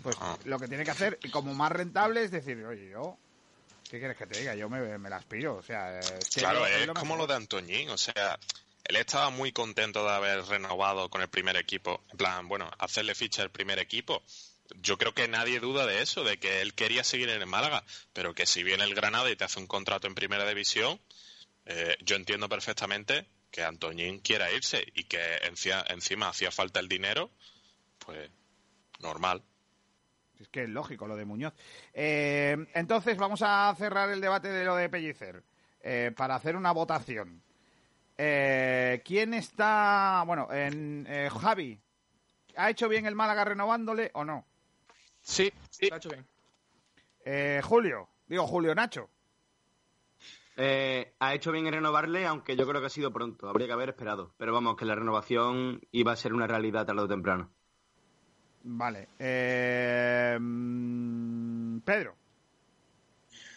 Pues lo que tiene que hacer, y como más rentable, es decir, oye, yo, ¿qué quieres que te diga? Yo me, me las pillo. O sea, es que Claro, es lo como mejor. lo de Antoñín, o sea, él estaba muy contento de haber renovado con el primer equipo. En plan, bueno, hacerle ficha al primer equipo. Yo creo que nadie duda de eso, de que él quería seguir en el Málaga, pero que si viene el Granada y te hace un contrato en primera división, eh, yo entiendo perfectamente que Antoñín quiera irse y que encima, encima hacía falta el dinero, pues normal. Es que es lógico lo de Muñoz. Eh, entonces vamos a cerrar el debate de lo de Pellicer eh, para hacer una votación. Eh, ¿Quién está, bueno, en eh, Javi? ¿Ha hecho bien el Málaga renovándole o no? Sí, sí. Lo ha hecho bien. Eh, Julio, digo Julio Nacho. Eh, ha hecho bien en renovarle, aunque yo creo que ha sido pronto. Habría que haber esperado. Pero vamos, que la renovación iba a ser una realidad tarde o temprano. Vale. Eh, mm, Pedro.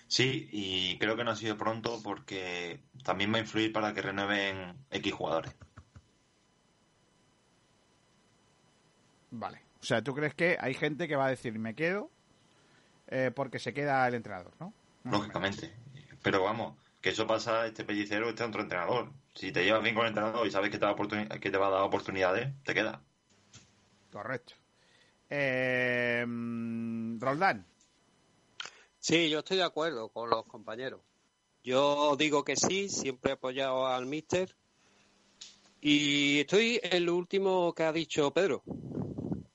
Sí, y creo que no ha sido pronto porque también va a influir para que renueven X jugadores. Vale. O sea, ¿tú crees que hay gente que va a decir me quedo eh, porque se queda el entrenador, ¿no? Más. Lógicamente. Pero vamos, Que eso pasa este pellicero, este otro entrenador. Si te llevas bien con el entrenador y sabes que te va a, oportuni- que te va a dar oportunidades, te queda. Correcto. Eh, Roldán. Sí, yo estoy de acuerdo con los compañeros. Yo digo que sí, siempre he apoyado al míster. Y estoy en lo último que ha dicho Pedro,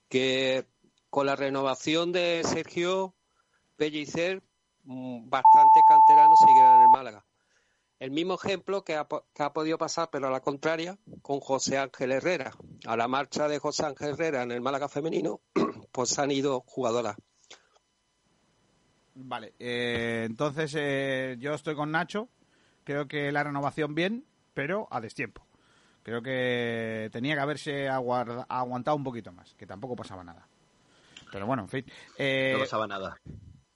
que con la renovación de Sergio Pellicer, mm, bastantes canteranos seguirán en el Málaga. El mismo ejemplo que ha, que ha podido pasar, pero a la contraria, con José Ángel Herrera. A la marcha de José Ángel Herrera en el Málaga femenino, pues han ido jugadoras. Vale, eh, entonces eh, yo estoy con Nacho. Creo que la renovación bien, pero a destiempo. Creo que tenía que haberse aguarda- aguantado un poquito más, que tampoco pasaba nada. Pero bueno, en fin. Eh, No pasaba nada.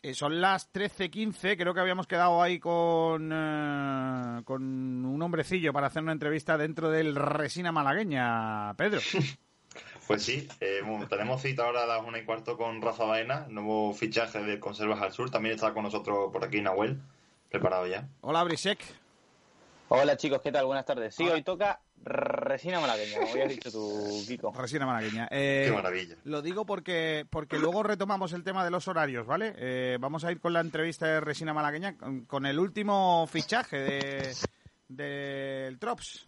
eh, son las 13.15, creo que habíamos quedado ahí con, eh, con un hombrecillo para hacer una entrevista dentro del Resina Malagueña, Pedro. Pues sí, eh, bueno, tenemos cita ahora a las una y cuarto con Rafa Baena, nuevo fichaje de Conservas al Sur. También está con nosotros por aquí Nahuel, preparado ya. Hola, Brisek. Hola chicos, ¿qué tal? Buenas tardes. Sí, hoy toca Resina Malagueña, como habías dicho tú, Kiko. Resina Malagueña. Eh, Qué maravilla. Lo digo porque, porque luego retomamos el tema de los horarios, ¿vale? Eh, vamos a ir con la entrevista de Resina Malagueña con, con el último fichaje de del Trops.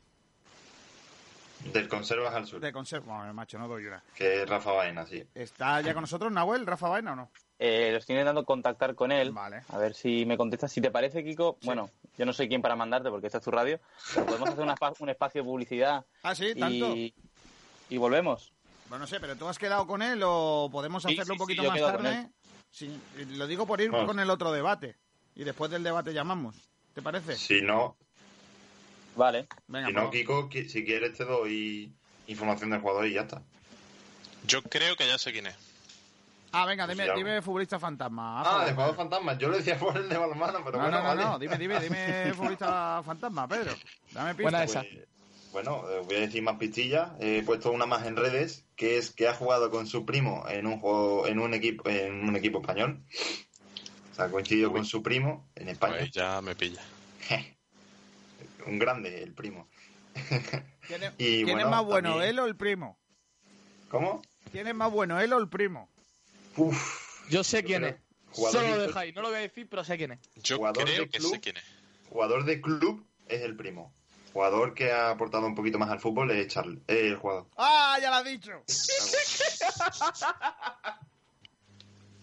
Del Conservas al Sur, De conserva. Bueno, macho, no doy una. que es Rafa Baena, sí. ¿Está ya con nosotros Nahuel, Rafa Baena o no? Eh, lo estoy intentando contactar con él. A ver si me contesta. Si te parece, Kiko, bueno, yo no soy quien para mandarte porque esta es tu radio. pero podemos hacer una un espacio de publicidad. Ah, sí, tanto. Y, y volvemos. Bueno, no sé, pero ¿tú has quedado con él o podemos hacerlo sí, un poquito más tarde? Sí, lo digo por ir con el otro debate. Y después del debate llamamos. ¿Te parece? Si no, Vale. Venga, si no pues- Kiko, si quieres te doy información del jugador y ya está. Yo creo que ya sé quién es. Ah, venga, dime, dime futbolista fantasma. Ah, de jugador fantasma. Yo lo decía por el de balonmano, pero No, bueno, no, no, vale. no, dime, dime, dime futbolista fantasma, Pedro. Dame pista. Buena esa. Pues, bueno, eh, voy a decir más pistillas. He puesto una más en redes, que es que ha jugado con su primo en un juego, en un equipo, en un equipo español. O sea, ha coincidido con su primo en España. Pues ya me pilla. Un grande, el primo. ¿Quién es, Y quién es más bueno, también- él o el primo? ¿Cómo? ¿Quién es más bueno, él o el primo? Yo sé quién es. Solo lo de- dejáis. No lo voy a decir, pero sé quién es. Yo Jugador creo de que club. sé quién es. Jugador de club es el primo. Jugador que ha aportado un poquito más al fútbol es Charles, eh, el jugador. ¡Ah, ya lo has dicho!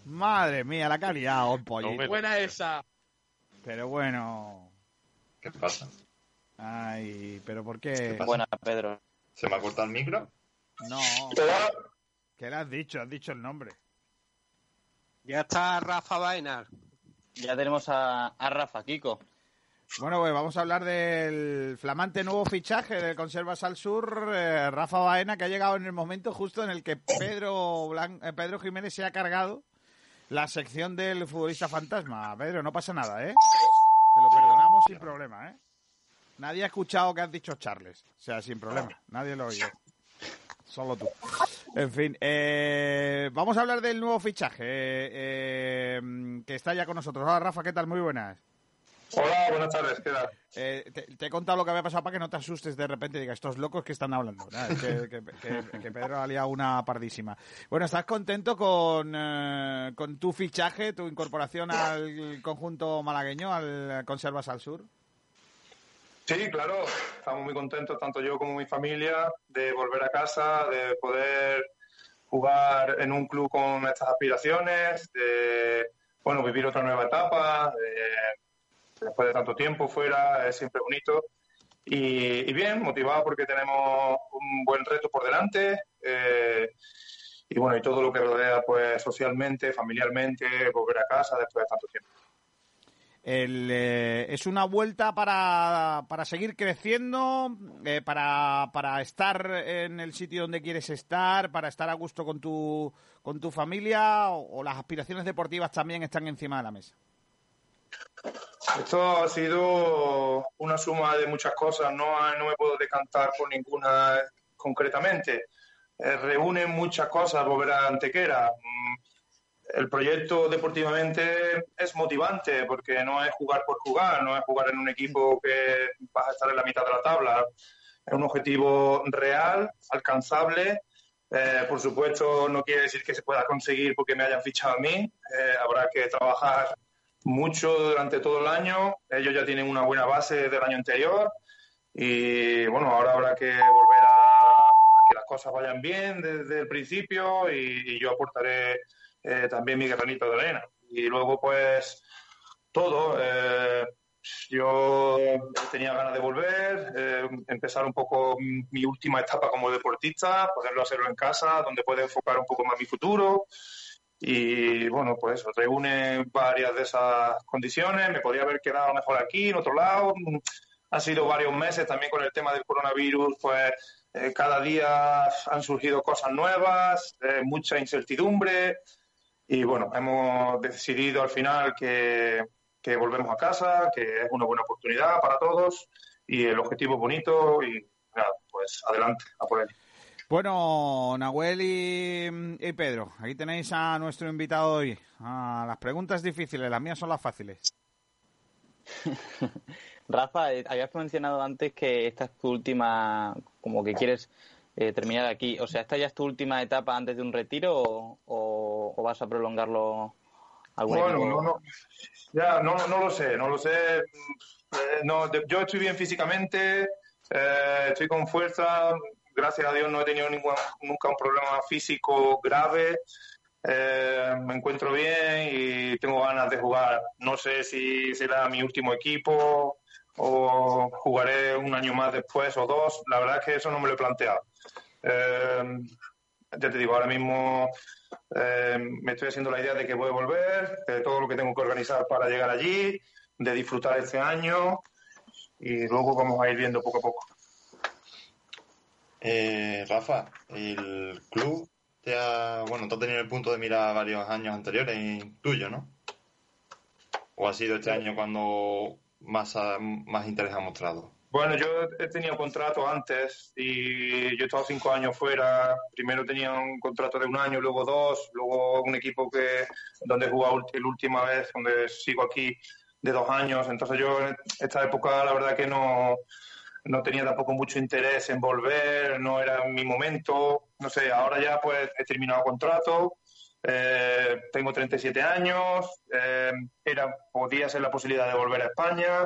Madre mía, la que ha liado, un pollito. Buena esa. Pero bueno. ¿Qué pasa? Ay, pero ¿por qué? pasa? Buena, Pedro. ¿Se me ha cortado el micro? No. ¿Qué le has dicho? Has dicho el nombre. Ya está Rafa Baenar. Ya tenemos a, a Rafa, Kiko. Bueno, pues vamos a hablar del flamante nuevo fichaje del Conservas al Sur, eh, Rafa Baena, que ha llegado en el momento justo en el que Pedro, Blan- eh, Pedro Jiménez se ha cargado la sección del futbolista fantasma. Pedro, no pasa nada, ¿eh? Te lo perdonamos sin problema, ¿eh? Nadie ha escuchado que has dicho Charles. O sea, sin problema. Nadie lo oído. Solo tú. En fin, eh, vamos a hablar del nuevo fichaje eh, eh, que está ya con nosotros. Hola, Rafa, ¿qué tal? Muy buenas. Hola, buenas tardes, ¿qué tal? Eh, te, te he contado lo que había pasado para que no te asustes de repente y digas, estos locos que están hablando. Es que, que- que- que Pedro ha liado una pardísima. Bueno, ¿estás contento con, eh, con tu fichaje, tu incorporación al conjunto malagueño, al Conservas al Sur? Sí, claro, estamos muy contentos, tanto yo como mi familia, de volver a casa, de poder jugar en un club con estas aspiraciones, de bueno, vivir otra nueva etapa, de- después de tanto tiempo fuera, es siempre bonito. Y, y bien, motivado porque tenemos un buen reto por delante. eh, y bueno, y todo lo que rodea, pues socialmente, familiarmente, volver a casa después de tanto tiempo. Eh, es una vuelta para, para seguir creciendo, eh, para, para estar en el sitio donde quieres estar, para estar a gusto con tu, con tu familia o, las aspiraciones deportivas también están encima de la mesa. Esto ha sido una suma de muchas cosas, no, no me puedo decantar por ninguna concretamente. Eh, reúne muchas cosas volver a Antequera. El proyecto deportivamente es motivante porque no es jugar por jugar, no es jugar en un equipo que vas a estar en la mitad de la tabla. Es un objetivo real, alcanzable. Eh, por supuesto, no quiere decir que se pueda conseguir porque me hayan fichado a mí. Eh, habrá que trabajar mucho durante todo el año. Ellos ya tienen una buena base del año anterior. Y bueno, ahora habrá que volver a, a que las cosas vayan bien desde el principio y, y yo aportaré eh, también mi granito de arena. Y luego, pues, todo. eh, yo tenía ganas de volver, eh, empezar un poco mi última etapa como deportista, poderlo hacerlo en casa, donde puedo enfocar un poco más mi futuro. Y bueno, pues reúne varias de esas condiciones. Me podría haber quedado mejor aquí, en otro lado. Han sido varios meses también con el tema del coronavirus, pues eh, cada día han surgido cosas nuevas, eh, mucha incertidumbre. Y bueno, hemos decidido al final que, que volvemos a casa, que es una buena oportunidad para todos y el objetivo es bonito y nada, pues adelante, a por él. Bueno, Nahuel y, y Pedro, ahí tenéis a nuestro invitado hoy. Ah, las preguntas difíciles, las mías son las fáciles. Rafa, eh, habías mencionado antes que esta es tu última, como que quieres eh, terminar aquí. O sea, ¿esta ya es tu última etapa antes de un retiro o, vas a prolongarlo algún Bueno, no, no, ya, no, no lo sé, no lo sé. Eh, no, yo estoy bien físicamente, eh, estoy con fuerza, gracias a Dios no he tenido ningún- nunca un problema físico grave. Me encuentro bien y tengo ganas de jugar. No sé si será mi último equipo o jugaré un año más después o dos. La verdad es que eso no me lo he planteado. Eh, ya te digo, ahora mismo eh, me estoy haciendo la idea de que voy a volver, de todo lo que tengo que organizar para llegar allí, de disfrutar este año y luego vamos a ir viendo poco a poco. Eh, Rafa, el club te ha, bueno, te ha tenido el punto de mira varios años anteriores tuyo, ¿no? ¿O ha sido este año cuando más, ha- más interés ha mostrado? Bueno, yo he tenido contrato antes y yo he estado cinco años fuera. Primero tenía un contrato de un año, luego dos, luego un equipo que donde he jugado la última vez, donde sigo aquí, de dos años. Entonces yo en esta época la verdad que no, no tenía tampoco mucho interés en volver, no era mi momento. No sé, ahora ya pues he terminado contrato, eh, tengo 37 años, eh, era, podía ser la posibilidad de volver a España.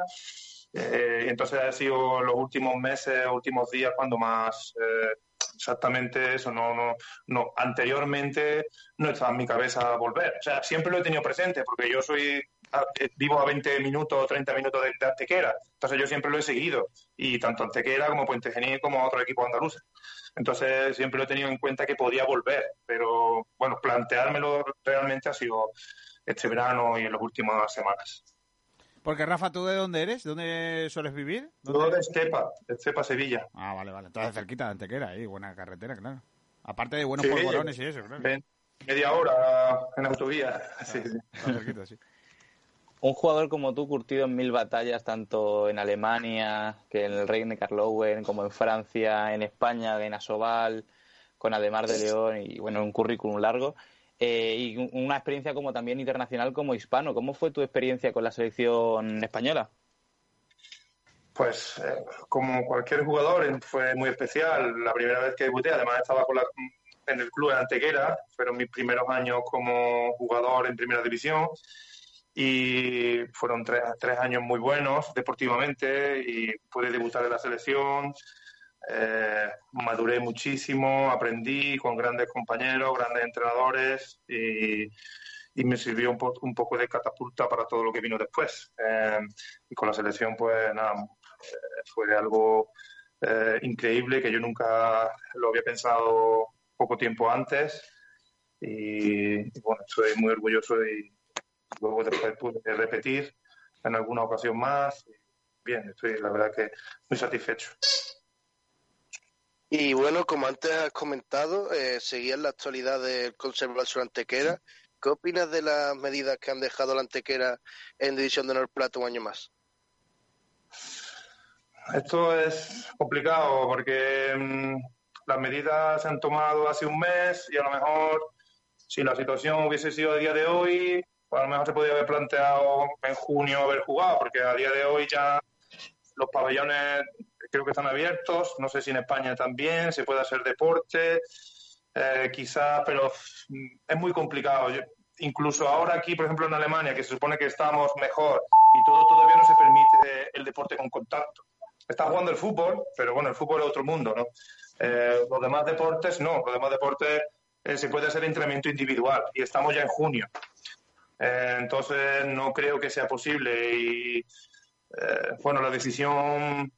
Eh, entonces ha sido los últimos meses, últimos días cuando más eh, exactamente eso, no, no, no, anteriormente no estaba en mi cabeza volver. O sea, siempre lo he tenido presente porque yo soy, a- eh, vivo a 20 minutos, 30 minutos de, de Antequera, entonces yo siempre lo he seguido y tanto Antequera como Puente Genil como otro equipo andaluz. Entonces siempre lo he tenido en cuenta que podía volver, pero bueno, planteármelo realmente ha sido este verano y en las últimas semanas. Porque Rafa, ¿tú de dónde eres? ¿Dónde sueles vivir? Yo de Estepa, de Estepa, Sevilla. Ah, vale, vale. Entonces cerquita de Antequera, ahí, buena carretera, claro. Aparte de buenos Sí, polvorones y eso, claro. ven- media hora en autovía. Sí, sí. Está cerquita, sí. Un jugador como tú, curtido en mil batallas, tanto en Alemania, que en el Reine Karlowen, como en Francia, en España, en Asobal, con Ademar de León, y bueno, un currículum largo. eh, y un- una experiencia como también internacional como hispano. ¿Cómo fue tu experiencia con la selección española? Pues eh, como cualquier jugador fue muy especial. La primera vez que debuté, además estaba con en el club de Antequera, fueron mis primeros años como jugador en primera división y fueron tres, tres años muy buenos deportivamente y pude debutar en la selección. Eh, maduré muchísimo, aprendí con grandes compañeros, grandes entrenadores y, y me sirvió un, po- un poco de catapulta para todo lo que vino después. Eh, y con la selección, pues nada, eh, fue algo eh, increíble que yo nunca lo había pensado poco tiempo antes. Y, y bueno, estoy muy orgulloso y luego después pude repetir en alguna ocasión más. Bien, estoy la verdad que muy satisfecho. Y bueno, como antes has comentado, eh, seguías la actualidad del Conservador Antequera. ¿Qué opinas de las medidas que han dejado la Antequera en División de Honor Plata un año más? Esto es complicado porque mm, las medidas se han tomado hace un mes y a lo mejor si la situación hubiese sido a día de hoy, pues a lo mejor se podría haber planteado en junio haber jugado, porque a día de hoy ya los pabellones creo que están abiertos, no sé si en España también, se puede hacer deporte, eh, quizás, pero mm, es muy complicado. Incluso ahora aquí, por ejemplo, en Alemania, que se supone que estamos mejor y todo todavía no se permite eh, el deporte con contacto. Está jugando el fútbol, pero bueno, el fútbol es otro mundo, ¿no? Eh, los demás deportes no, los demás deportes eh, se puede hacer entrenamiento individual y estamos ya en junio. Eh, entonces no creo que sea posible y eh, bueno, la decisión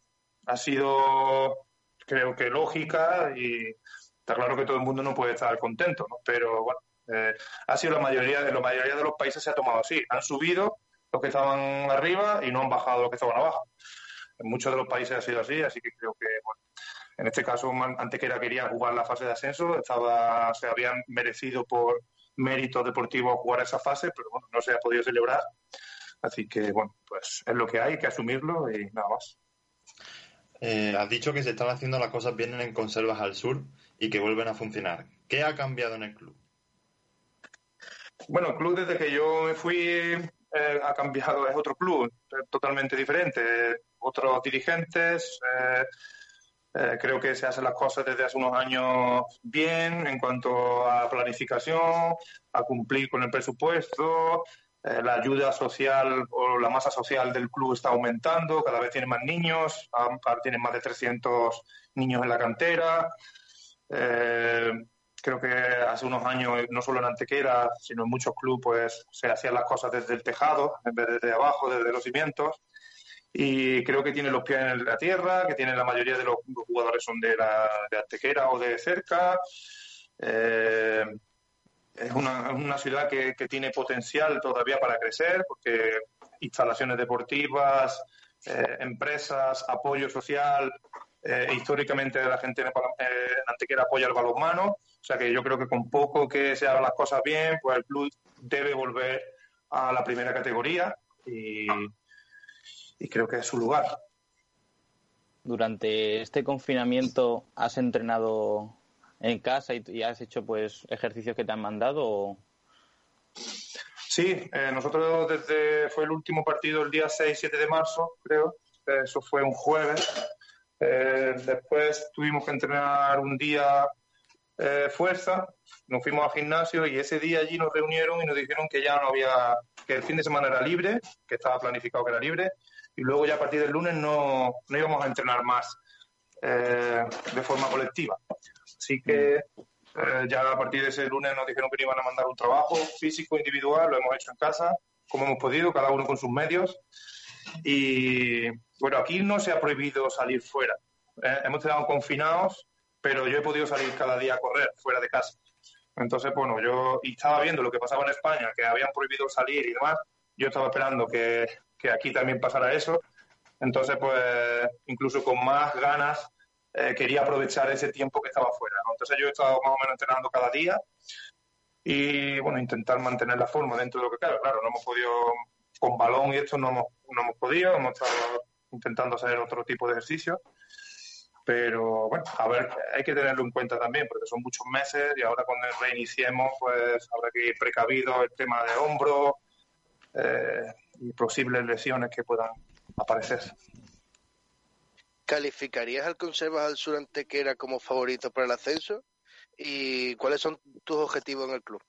ha sido creo que lógica y está claro que todo el mundo no puede estar contento, ¿no? Pero bueno, eh, ha sido la mayoría de la mayoría de los países se ha tomado así, han subido los que estaban arriba y no han bajado los que estaban abajo. En muchos de los países ha sido así, así que creo que bueno, en este caso Antequera quería jugar la fase de ascenso, estaba se habían merecido por méritos deportivos jugar esa fase, pero bueno, no se ha podido celebrar. Así que bueno, pues es lo que hay, hay que asumirlo y nada más. Eh, has dicho que se están haciendo las cosas bien en Conservas al Sur y que vuelven a funcionar. ¿Qué ha cambiado en el club? Bueno, el club desde que yo me fui eh, ha cambiado, es otro club, totalmente diferente, otros dirigentes. eh, eh, creo que se hacen las cosas desde hace unos años bien en cuanto a planificación, a cumplir con el presupuesto. eh, la ayuda social o la masa social del club está aumentando, cada vez tiene más niños, ahora tienen más de 300 niños en la cantera. Eh, creo que hace unos años, no solo en Antequera, sino en muchos clubes, pues se hacían las cosas desde el tejado, en vez de abajo, desde los cimientos. Y creo que tiene los pies en la tierra, que tiene la mayoría de los jugadores son de, la, de Antequera o de cerca. Eh, es una, una ciudad que, que tiene potencial todavía para crecer, porque instalaciones deportivas, eh, empresas, apoyo social, eh, históricamente la gente en Antequera apoya el balonmano, o sea que yo creo que con poco que se hagan las cosas bien, pues el club debe volver a la primera categoría y, y creo que es su lugar. Durante este confinamiento has entrenado en casa y, y has hecho pues ejercicios que te han mandado o Sí, eh, nosotros desde fue el último partido el día 6-7 de marzo, creo. Eso fue un jueves. Eh, después tuvimos que entrenar un día eh, fuerza, nos fuimos al gimnasio y ese día allí nos reunieron y nos dijeron que ya no había, que el fin de semana era libre, que estaba planificado que era libre, y luego ya a partir del lunes no, no íbamos a entrenar más eh, de forma colectiva. Así que eh, ya a partir de ese lunes nos dijeron que nos iban a mandar un trabajo físico individual, lo hemos hecho en casa, como hemos podido, cada uno con sus medios. Y bueno, aquí no se ha prohibido salir fuera. ¿eh? Hemos quedado confinados, pero yo he podido salir cada día a correr fuera de casa. Entonces, bueno, yo estaba viendo lo que pasaba en España, que habían prohibido salir y demás. Yo estaba esperando que, aquí también pasara eso. Entonces, pues, incluso con más ganas, eh, quería aprovechar ese tiempo que estaba fuera. Entonces, yo he estado más o menos entrenando cada día y, bueno, intentar mantener la forma dentro de lo que cabe. Claro, no hemos podido, con balón y esto no hemos, no hemos podido, hemos estado intentando hacer otro tipo de ejercicio. Pero bueno, a ver, hay que tenerlo en cuenta también, porque son muchos meses y ahora cuando reiniciemos, pues habrá que ir precavido el tema de hombro eh, y posibles lesiones que puedan aparecer. ¿Calificarías al Conservas al Sur Antequera como favorito para el ascenso? ¿Y cuáles son tus objetivos en el club?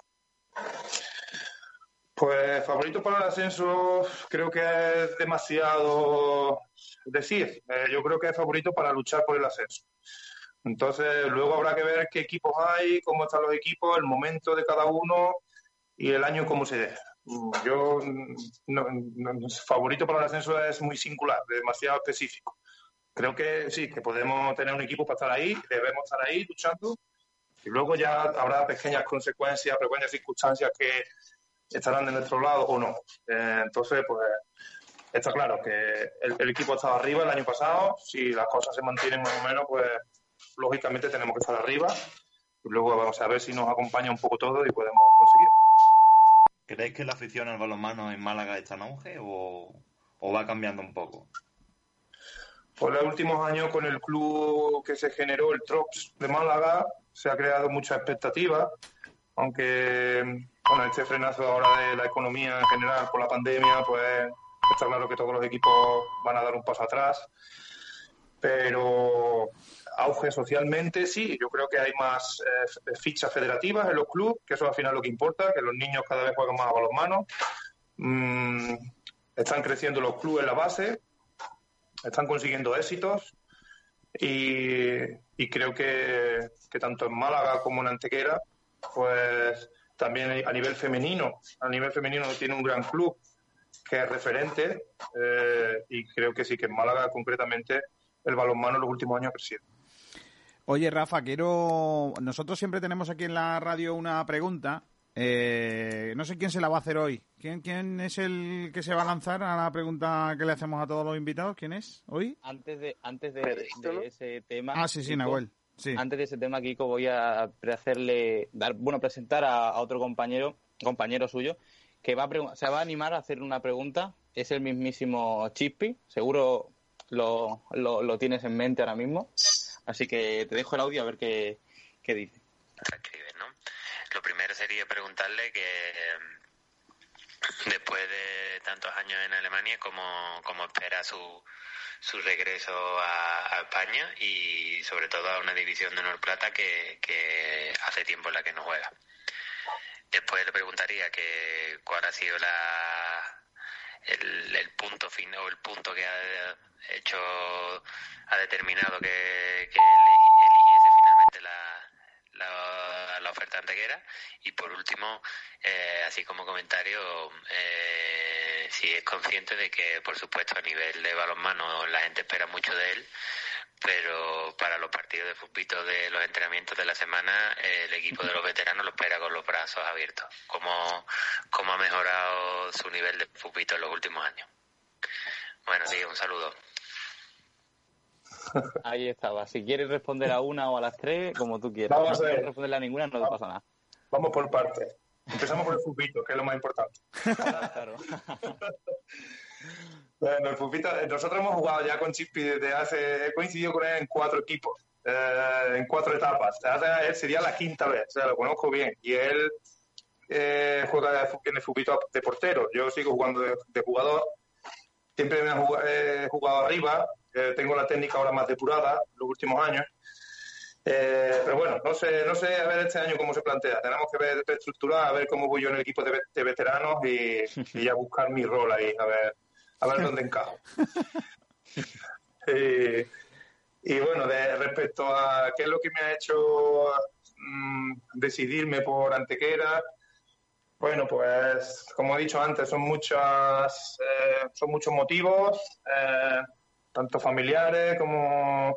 Pues favorito para el ascenso creo que es demasiado decir. Eh, yo creo que es favorito para luchar por el ascenso. Entonces, luego habrá que ver qué equipos hay, cómo están los equipos, el momento de cada uno y el año cómo se dé. Yo, no- favorito para el ascenso es muy singular, demasiado específico. Creo que sí, que podemos tener un equipo para estar ahí, debemos estar ahí luchando y luego ya habrá pequeñas consecuencias, pequeñas circunstancias que estarán de nuestro lado o no. Eh, entonces, pues está claro que el, el equipo estaba arriba el año pasado. Si las cosas se mantienen más o menos, pues lógicamente tenemos que estar arriba. Y luego vamos a ver si nos acompaña un poco todo y podemos ¿Creéis que la afición al balonmano en Málaga está en auge o, va cambiando un poco? Por los últimos años, con el club que se generó, el Trops de Málaga, se ha creado mucha expectativa. aunque bueno, este frenazo ahora de la economía en general por la pandemia, pues está claro que todos los equipos van a dar un paso atrás. Pero auge socialmente, sí, yo creo que hay más eh, fichas federativas en los clubes, que eso es al final lo que importa, que los niños cada vez juegan más a balonmano. Mm, están creciendo los clubes en la base, están consiguiendo éxitos y, creo que, que tanto en Málaga como en Antequera, pues también a nivel femenino, a nivel femenino tiene un gran club que es referente eh, y creo que sí que en Málaga concretamente el balonmano en los últimos años ha crecido. Oye, Rafa, quiero. Nosotros siempre tenemos aquí en la radio una pregunta. Eh, no sé quién se la va a hacer hoy. ¿Quién, ¿Quién es el que se va a lanzar a la pregunta que le hacemos a todos los invitados? ¿Quién es hoy? Antes de, antes de, de ese tema. Ah, sí, sí, Kiko, Nahuel. Sí. Antes de ese tema, Kiko, voy a hacerle, dar, bueno, presentar a, a otro compañero, compañero suyo, que va a se va a animar a hacer una pregunta. Es el mismísimo Chippy. Seguro lo, lo, lo tienes en mente ahora mismo. Así que te dejo el audio a ver qué, qué dice. Lo primero sería preguntarle que después de tantos años en Alemania, ¿cómo, cómo espera su, su regreso a, a España y sobre todo a una división de honor plata que, que hace tiempo en la que no juega? Después le preguntaría que cuál ha sido la, el, el punto final o el punto que ha hecho, ha determinado que, que eli- eligiese finalmente la, la, la oferta antequera. Y por último eh, así como comentario eh, si es consciente de que por supuesto a nivel de balonmano la gente espera mucho de él pero para los partidos de fútbol de los entrenamientos de la semana el equipo de los veteranos lo espera con los brazos abiertos cómo, cómo ha mejorado su nivel de fútbol en los últimos años bueno sí un saludo Ahí estaba. Si quieres responder a una o a las tres, como tú quieras. Vamos si a no ver. quieres responderle a ninguna, no te pasa nada. Vamos por partes. Empezamos por el fupito, que es lo más importante. Claro. Bueno, el Fupito, eh, nosotros hemos jugado ya con Chippy desde hace, he coincidido con él en cuatro equipos, eh, en cuatro etapas. Hace- sería la quinta vez, o sea, lo conozco bien. Y él eh, juega en el Fupito de portero, yo sigo jugando de, de jugador. Siempre me he jugado, he jugado arriba, eh, tengo la técnica ahora más depurada los últimos años. Eh, pero bueno, no sé, no sé a ver este año cómo se plantea. Tenemos que ver, reestructurar, a ver cómo voy yo en el equipo de, de veteranos y, y ya buscar mi rol ahí, a ver, a ver dónde encajo. Eh, y bueno, de, respecto a qué es lo que me ha hecho mm, decidirme por Antequera, bueno, pues como he dicho antes, son muchas, eh, son muchos motivos, eh, tanto familiares como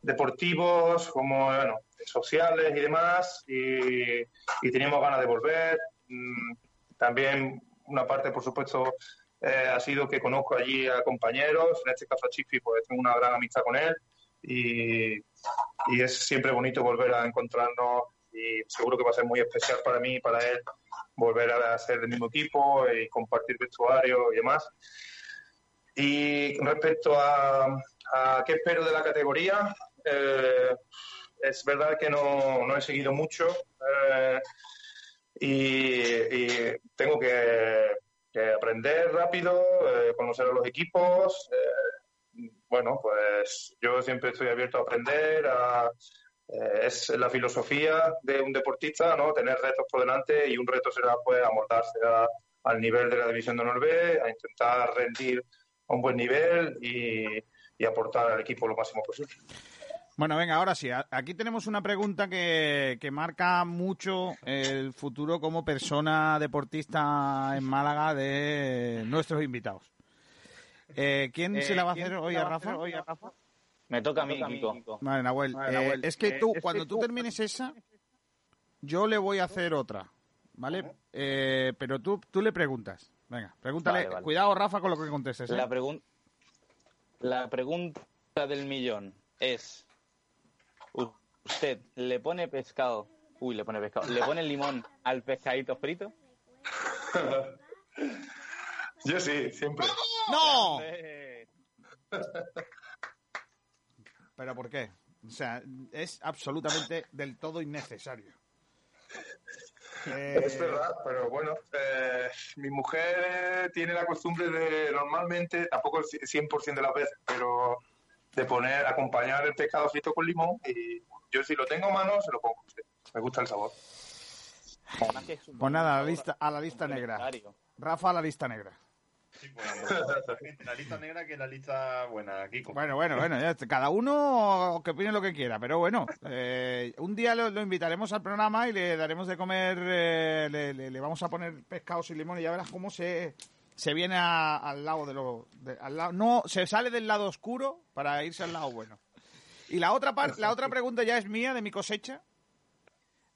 deportivos, como bueno, sociales y demás, y, y teníamos ganas de volver. Mm, También una parte, por supuesto, eh, ha sido que conozco allí a compañeros, en este caso a Chifi, pues tengo una gran amistad con él y, y es siempre bonito volver a encontrarnos y seguro que va a ser muy especial para mí y para él volver a ser del mismo equipo y compartir vestuario y demás. Y respecto a, qué espero de la categoría, eh, es verdad que no, no he seguido mucho eh, y tengo que, que aprender rápido, eh, conocer a los equipos. eh, bueno, pues yo siempre estoy abierto a aprender, a, eh, es la filosofía de un deportista, ¿no? Tener retos por delante y un reto será pues amoldarse a- al nivel de la división de honor B, a intentar rendir a un buen nivel y, y aportar al equipo lo máximo posible. Bueno, venga, ahora sí. Aquí tenemos una pregunta que, que marca mucho el futuro como persona deportista en Málaga de nuestros invitados. Eh, ¿Quién Eh, se la va a ¿quién hacer hoy a Rafa? hoy a Rafa? Me toca a mí, Kiko. Vale, Nahuel. Vale, Eh, Nahuel. es que Eh, tú, es que cuando tú tú- termines esa, yo le voy a hacer otra, ¿vale? Eh, pero tú, tú le preguntas. Venga, pregúntale. Vale, vale. Cuidado, Rafa, con lo que contestes. ¿eh? La, pregun- la pregunta del millón es: ¿Usted le pone pescado? Uy, le pone pescado. ¿Le pone limón al pescadito frito? Yo sí, siempre. ¡No! ¿Pero por qué? O sea, es absolutamente del todo innecesario. Eh, Es verdad, pero bueno, eh, mi mujer tiene la costumbre de normalmente, tampoco el 100% de las veces, pero de poner, acompañar el pescado frito con limón y yo si lo tengo a mano se lo pongo. sí. Me gusta el sabor. Pues nada, a la lista, a la lista negra. Rafa a la lista negra. La lista negra que la lista buena, Kiko. Bueno, bueno, bueno, ya cada uno que opine lo que quiera, pero bueno, eh, un día lo, lo invitaremos al programa y le daremos de comer, eh, le, le- le vamos a poner pescados y limón y ya verás cómo se, se viene a- al lado de lo... de- al lado, no, se sale del lado oscuro para irse al lado bueno. Y la otra, par- la otra pregunta ya es mía, de mi cosecha,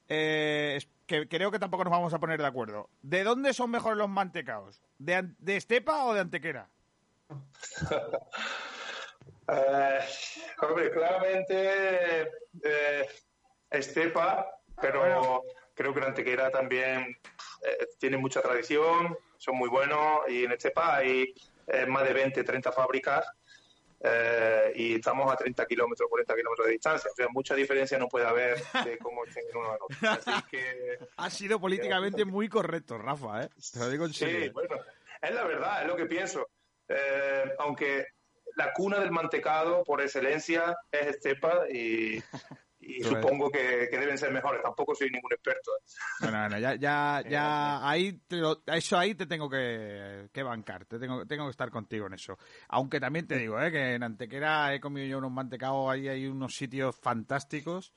eh, es que creo que tampoco nos vamos a poner de acuerdo. ¿De dónde son mejores los mantecaos? ¿De, de Estepa o de Antequera? Eh, hombre, claramente eh, Estepa, pero creo que la Antequera también eh, tiene mucha tradición, son muy buenos y en Estepa hay eh, más de 20, 30 fábricas eh, y estamos a 30 kilómetros, 40 kilómetros de distancia. O sea, mucha diferencia no puede haber de cómo estén en uno en otro. Así que Ha sido políticamente muy correcto, Rafa, ¿eh? Te lo digo en Sí, serio. bueno, es la verdad, es lo que pienso. Eh, aunque la cuna del mantecado, por excelencia, es Estepa y, y supongo que, que deben ser mejores. Tampoco soy ningún experto. Bueno, bueno, ya, ya, ya ahí te lo- eso ahí te tengo que, que bancar, te tengo, tengo que estar contigo en eso. Aunque también te digo, ¿eh? que en Antequera he comido yo unos mantecados, ahí hay unos sitios fantásticos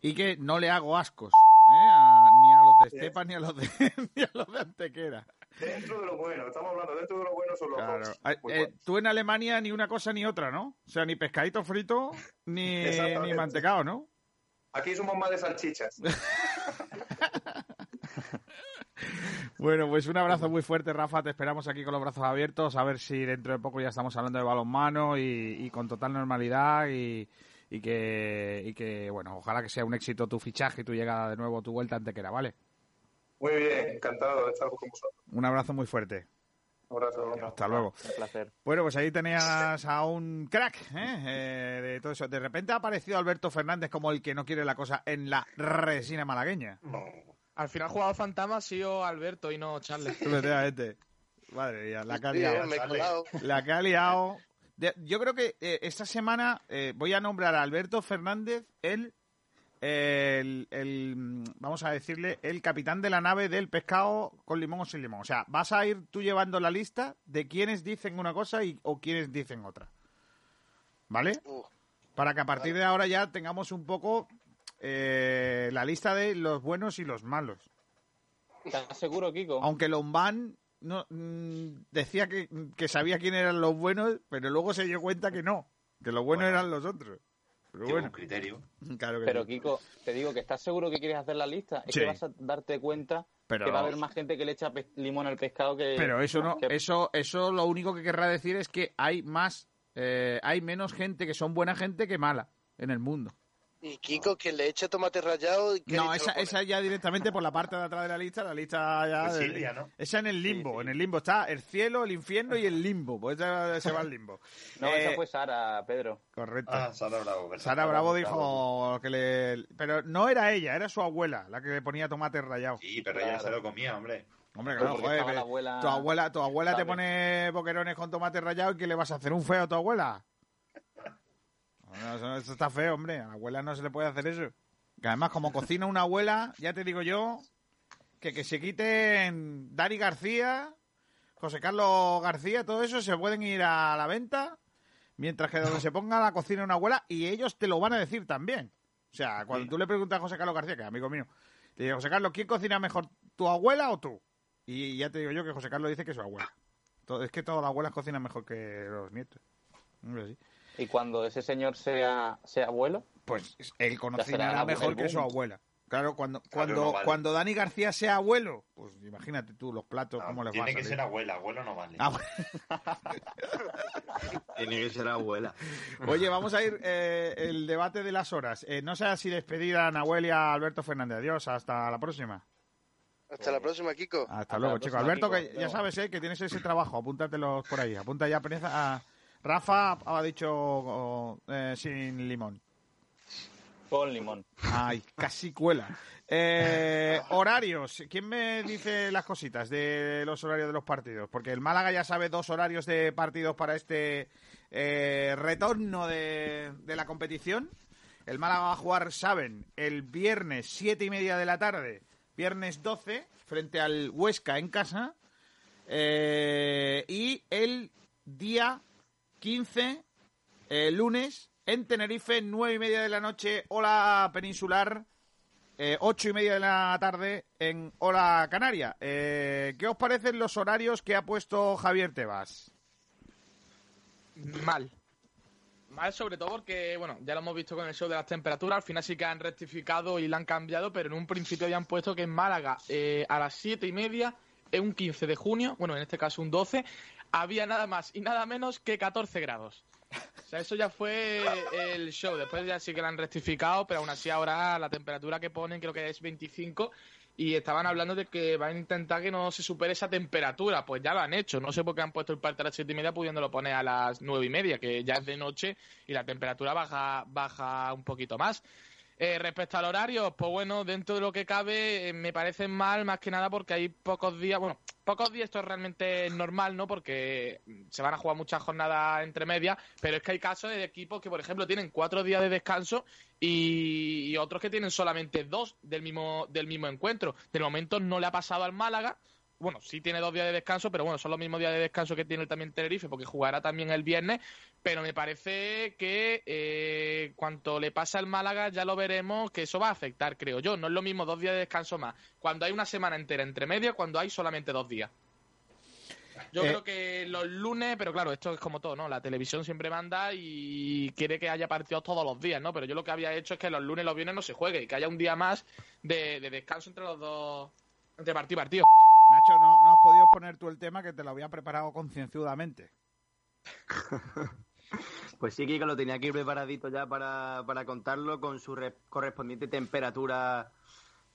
y que no le hago ascos, ¿eh? a- ni a los de Estepa ni a los de, ni a los de Antequera. Dentro de lo bueno, estamos hablando, dentro de lo bueno son los Claro. eh, tú en Alemania ni una cosa ni otra, ¿no? O sea, ni pescadito frito ni, ni mantecado, ¿no? Aquí somos más de salchichas. Bueno, pues un abrazo muy fuerte, Rafa. Te esperamos aquí con los brazos abiertos. A ver si dentro de poco ya estamos hablando de balonmano y, y con total normalidad. Y, y que, y que, bueno, ojalá que sea un éxito tu fichaje y tu llegada de nuevo, tu vuelta Antequera, ¿vale? Muy bien, encantado de estar con vosotros. Un abrazo muy fuerte. Un abrazo. Hasta luego. Un placer. Bueno, pues ahí tenías a un crack ¿eh? Eh, de todo eso. De repente ha aparecido Alberto Fernández como el que no quiere la cosa en la resina malagueña. Al final jugador fantasma ha sido Alberto y no Charles. Efectivamente. Madre mía, la que ha liado. me he colado. La que ha liado. De- yo creo que eh, esta semana eh, voy a nombrar a Alberto Fernández el, el, el, vamos a decirle, el capitán de la nave del pescado con limón o sin limón. O sea, vas a ir tú llevando la lista de quienes dicen una cosa y, o quienes dicen otra. ¿Vale? Uh, Para que a partir de ahora ya tengamos un poco eh, la lista de los buenos y los malos. ¿Estás seguro, Kiko? Aunque Lombán no, mm, decía que, que sabía quién eran los buenos, pero luego se dio cuenta que no, que los buenos eran los otros. Pero bueno, un criterio. claro que Pero sí. Kiko, te digo que estás seguro que quieres hacer la lista. Es Sí. que vas a darte cuenta Pero- que va a haber más gente que le echa limón al pescado que. Pero eso no, que- eso, eso lo único que querrá decir es que hay más, eh, hay menos gente que son buena gente que mala en el mundo. Y Kiko, que le eche tomate rallado. ¿y qué No, esa, esa ya directamente por la parte de atrás de la lista, la lista ya... Pues de- Silvia, ¿no? Esa en el limbo, en el limbo está el cielo, el infierno y el limbo, pues esa se va al limbo. No, Eh, esa fue Sara, Pedro. Correcto. Ah, Sara Bravo. Sara Bravo dijo que le... Pero no era ella, era su abuela la que le ponía tomate rallado. Sí, pero ella Claro. se lo comía, hombre. Hombre, claro, joder, la abuela- tu abuela, tu abuela te pone boquerones con tomate rallado y ¿qué le vas a hacer? ¿Un feo a tu abuela? No, eso, eso está feo, hombre. A la abuela no se le puede hacer eso. Que además, como cocina una abuela, ya te digo yo, que que se quiten Dari García, José Carlos García, todo eso se pueden ir a la venta, mientras que donde se ponga la cocina una abuela, y ellos te lo van a decir también. O sea, cuando tú le preguntas a José Carlos García, que es amigo mío, te digo, José Carlos, ¿quién cocina mejor, tu abuela o tú? Y ya te digo yo que José Carlos dice que su abuela. Es que todas las abuelas cocinan mejor que los nietos. Y cuando ese señor sea, sea abuelo, Pues él conocerá mejor que su abuela. Claro, cuando, cuando, no vale. cuando Dani García sea abuelo, pues imagínate tú los platos, No, cómo les va a tiene que ser abuela, abuelo no vale. Ah, bueno. Tiene que ser abuela. Oye, vamos a ir eh, el debate de las horas. Eh, no sé si despedir a Nahuel y a Alberto Fernández. Adiós, hasta la próxima. Hasta la próxima, Kiko. Hasta, luego, chicos. Alberto, Kiko. que ya sabes eh, que tienes ese trabajo, apúntatelos por ahí. Apunta ya a- Rafa ha dicho oh, eh, sin limón. con limón. Ay, casi cuela. Eh, horarios. ¿Quién me dice las cositas de los horarios de los partidos? Porque el Málaga ya sabe dos horarios de partidos para este eh, retorno de, de la competición. El Málaga va a jugar, saben, el viernes siete y media de la tarde, viernes 12, frente al Huesca en casa. Eh, y el día 15, eh, lunes, en Tenerife, nueve y media de la noche, hora peninsular, eh, ocho y media de la tarde en hora canaria. Eh, ¿Qué os parecen los horarios que ha puesto Javier Tebas? Mal. Mal sobre todo porque, bueno, ya lo hemos visto con el show de las temperaturas, al final sí que han rectificado y la han cambiado, pero en un principio habían puesto que en Málaga eh, a las siete y media, en un 15 de junio, bueno, en este caso un 12, había nada más y nada menos que 14 grados. O sea, eso ya fue el show. Después ya sí que lo han rectificado, pero aún así ahora la temperatura que ponen creo que es 25 y estaban hablando de que van a intentar que no se supere esa temperatura. Pues ya lo han hecho. No sé por qué han puesto el parte a las siete y media pudiéndolo poner a las nueve y media, que ya es de noche y la temperatura baja, baja un poquito más. Eh, respecto al horario, pues bueno, dentro de lo que cabe, eh, me parece mal más que nada porque hay pocos días, bueno, pocos días esto es realmente normal, ¿no? Porque se van a jugar muchas jornadas entre medias, pero es que hay casos de equipos que, por ejemplo, tienen cuatro días de descanso y, y otros que tienen solamente dos del mismo, del mismo encuentro. De momento no le ha pasado al Málaga, bueno, sí tiene dos días de descanso, pero bueno, son los mismos días de descanso que tiene también Tenerife, porque jugará también el viernes. Pero me parece que eh, cuanto le pasa al Málaga, ya lo veremos que eso va a afectar, creo yo. No es lo mismo dos días de descanso más cuando hay una semana entera entre medio, cuando hay solamente dos días. Yo Eh. creo que los lunes, pero claro, esto es como todo, ¿no? La televisión siempre manda y quiere que haya partidos todos los días, ¿no? Pero yo lo que había hecho es que los lunes y los viernes no se juegue y que haya un día más de, de descanso entre los dos, entre partido y partido. Nacho, no, no has podido poner tú el tema que te lo había preparado concienzudamente. Pues sí, Kiko lo tenía aquí preparadito ya para, para contarlo con su re- correspondiente temperatura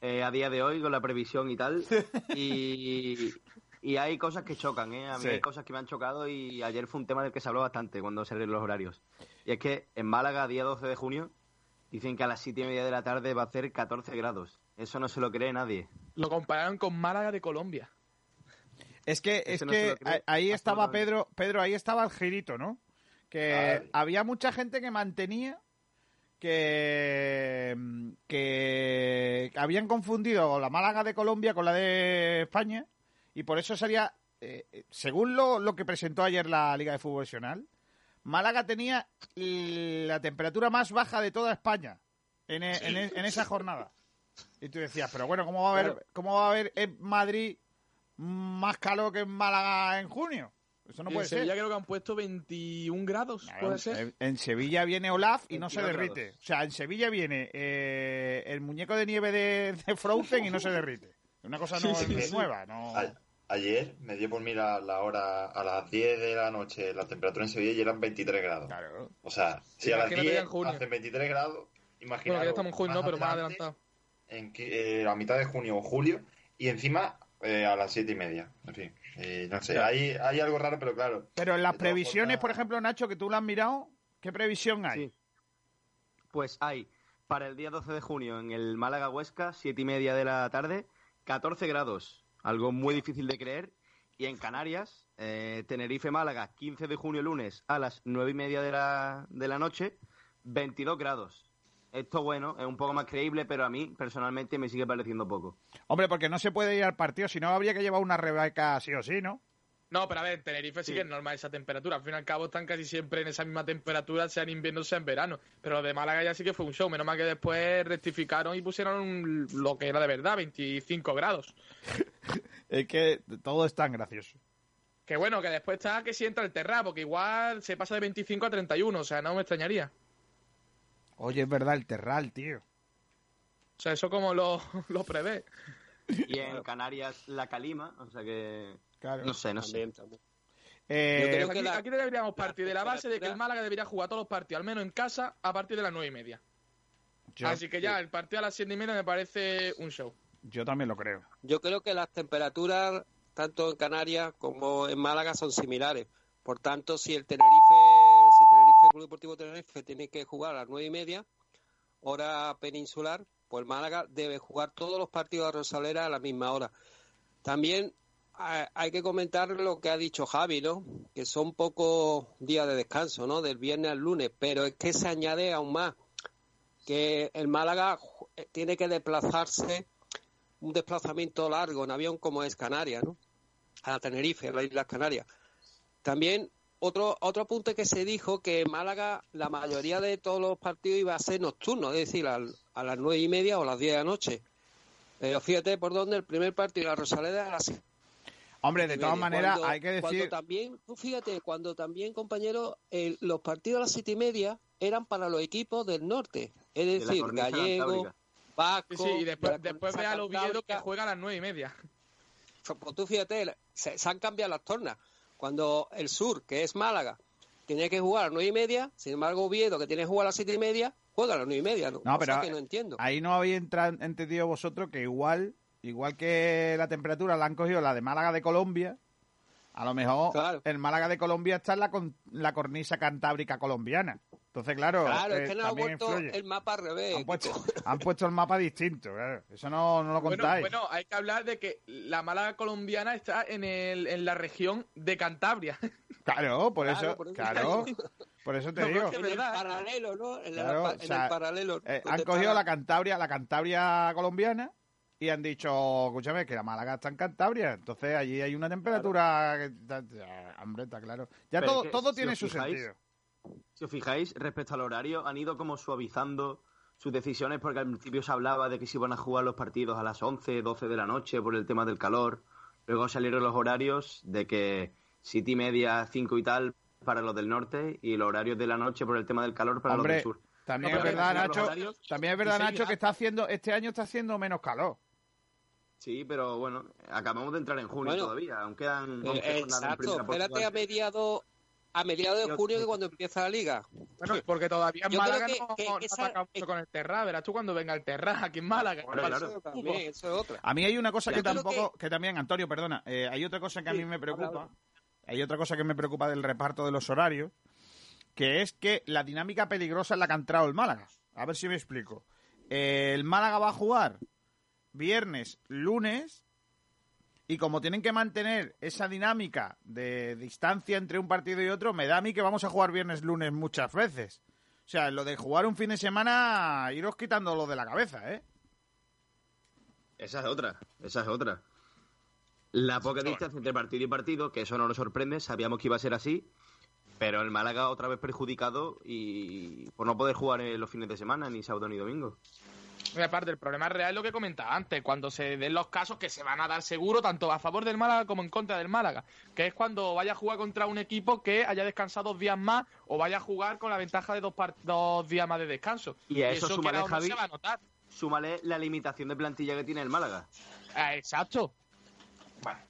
eh, a día de hoy, con la previsión y tal. Y, y hay cosas que chocan, ¿eh? A mí Sí. hay cosas que me han chocado y ayer fue un tema del que se habló bastante cuando se los horarios. Y es que en Málaga, día 12 de junio, dicen que a las 7 y media de la tarde va a hacer 14 grados. Eso no se lo cree nadie. Lo compararon con Málaga de Colombia. Es que, es no que cree ahí estaba. Pedro, Pedro, ahí estaba el girito, ¿no? Que había mucha gente que mantenía que, que habían confundido la Málaga de Colombia con la de España y por eso sería, eh, según lo, lo que presentó ayer la Liga de Fútbol Profesional, Málaga tenía la temperatura más baja de toda España en, e- en e- en esa jornada. Y tú decías, pero bueno, ¿cómo va a haber, Claro. cómo va a haber en Madrid más calor que en Málaga en junio? Eso no puede en Sevilla ser. creo que han puesto 21 grados, puede ser. En, en Sevilla viene Olaf y no se 22 derrite. grados. O sea, en Sevilla viene eh, el muñeco de nieve de, de Frozen y no se derrite. Una cosa no Sí, sí, es sí. nueva. No... Ayer me dio por mirar la hora a las 10 de la noche, la temperatura en Sevilla y eran 23 grados. O sea, si Sí, a las imagínate ya 10 en junio. hacen 23 grados, Bueno, imaginaros. que ya estamos en junio, ¿no? pero más adelantado. En que, eh, a mitad de junio o julio y encima eh, a las 7 y media. En fin, eh, no sé, hay, hay algo raro, pero claro. Pero en las previsiones, por ejemplo, Nacho, que tú lo has mirado, ¿qué previsión hay? Pues hay para el día 12 de junio en el Málaga Huesca, 7 y media de la tarde, 14 grados. Algo muy difícil de creer. Y en Canarias, eh, Tenerife Málaga, 15 de junio lunes a las 9 y media de la, de la noche, 22 grados. Esto, bueno, es un poco más creíble, pero a mí personalmente me sigue pareciendo poco. Hombre, porque no se puede ir al partido, si no habría que llevar una rebeca sí o sí, ¿no? No, pero a ver, en Tenerife sí, que es normal esa temperatura. Al fin y al cabo están casi siempre en esa misma temperatura, sea en invierno, sea en verano. Pero lo de Málaga ya sí que fue un show. Menos mal que después rectificaron y pusieron un- lo que era de verdad, 25 grados. Es que todo es tan gracioso. Que bueno, que después está que si entra el Terra, porque igual se pasa de 25 a 31, o sea, no me extrañaría. Oye, es verdad, el terral, tío. O sea, eso como lo, lo prevé. Y en Canarias, la Calima, o sea que... No sé, no sé. Eh, aquí, aquí deberíamos partir de la base de que el Málaga debería jugar todos los partidos, al menos en casa, a partir de las nueve y media. Yo- Así que ya, el partido a las siete y media me parece un show. Yo también lo creo. Yo creo que las temperaturas, tanto en Canarias como en Málaga, son similares. Por tanto, si el Tenerife, si el Tenerife Club Deportivo Tenerife tiene que jugar a las nueve y media, hora peninsular, pues Málaga debe jugar todos los partidos de Rosalera a la misma hora. También hay que comentar lo que ha dicho Javi, ¿no? Que son pocos días de descanso, ¿no? Del viernes al lunes, pero es que se añade aún más que el Málaga eh, tiene que desplazarse un desplazamiento largo en avión como es Canarias, ¿no? A Tenerife, a las Islas Canarias. También otro otro apunte que se dijo que en Málaga la mayoría de todos los partidos iba a ser nocturno, es decir, al- a las nueve y media o a las diez de la noche. Pero fíjate por dónde el primer partido de la Rosaleda a las Hombre, de todas media. maneras, Cuando- hay que Cuando decir... también, tú fíjate, cuando también, compañero, el- los partidos a las siete y media eran para los equipos del norte, es De decir, cornisa gallego, vasco. Sí, sí, y de después, la después ve al Oviedo que juega a las nueve y media. Pues tú fíjate, se, se han cambiado las tornas. Cuando el sur, que es Málaga, tiene que jugar a las nueve y media, sin embargo Oviedo, que tiene que jugar a las siete y media, juega a las nueve y media. ¿no? No, pero que no entiendo. ahí no habéis entendido vosotros que igual, igual que la temperatura la han cogido la de Málaga de Colombia, a lo mejor el Málaga de Colombia está en la, con- la cornisa cantábrica colombiana. Entonces, claro, Claro, eh, es que no ha vuelto influye. el mapa al revés. Han puesto, han puesto el mapa distinto, claro. Eso no, no lo contáis. bueno, hay que hablar de que la Málaga colombiana está en, el, en la región de Cantabria. Claro, por Claro, eso, por eso claro, te digo. por eso te No, digo. En el paralelo, ¿no? En, la- Claro, en o sea, el paralelo. Eh, han cogido la Cantabria, la Cantabria colombiana y han dicho, escúchame, que la Málaga está en Cantabria, entonces allí hay una temperatura que está- ya, hombre, está claro. Ya Pero todo, es que, todo si tiene su fijáis, sentido. Si os fijáis, respecto al horario, han ido como suavizando sus decisiones porque al principio se hablaba de que se iban a jugar los partidos a las 11, 12 de la noche por el tema del calor. Luego salieron los horarios de que siete y media, 5 y tal para los del norte y los horarios de la noche por el tema del calor para Hombre, los del sur. también No, es verdad, Nacho, también es verdad, Nacho, que está haciendo, este año está haciendo menos calor. Sí, pero bueno, acabamos de entrar en junio Bueno, todavía, aún quedan Eh, 11 jornadas en exacto, espérate a mediados a mediados de junio que cuando empieza la liga. Bueno, porque todavía en Yo Málaga que- no, que no esa- ataca mucho con el Terra. Verás tú cuando venga el Terra aquí en Málaga. Bueno, claro. También, eso es otra. A mí hay una cosa Yo que tampoco, que... también, Antonio, perdona, eh, hay otra cosa que a mí me habla, preocupa. habla. Hay otra cosa que me preocupa del reparto de los horarios, que es que la dinámica peligrosa es la que ha entrado el Málaga. A ver si me explico. Eh, el Málaga va a jugar viernes, lunes, y como tienen que mantener esa dinámica de distancia entre un partido y otro, me da a mí que vamos a jugar viernes, lunes muchas veces. O sea, lo de jugar un fin de semana, iros quitando lo de la cabeza, ¿eh? Esa es otra, esa es otra. La poca distancia entre partido y partido, que eso no nos sorprende, sabíamos que iba a ser así, pero el Málaga otra vez perjudicado y por no poder jugar en los fines de semana, ni sábado ni domingo. Y aparte, el problema real es lo que comentaba antes, cuando se den los casos que se van a dar seguro, tanto a favor del Málaga como en contra del Málaga, que es cuando vaya a jugar contra un equipo que haya descansado dos días más o vaya a jugar con la ventaja de dos, días más de descanso. Y a eso, quiera súmale, Javi, se va a notar. súmale la limitación de plantilla que tiene el Málaga. Ah, exacto.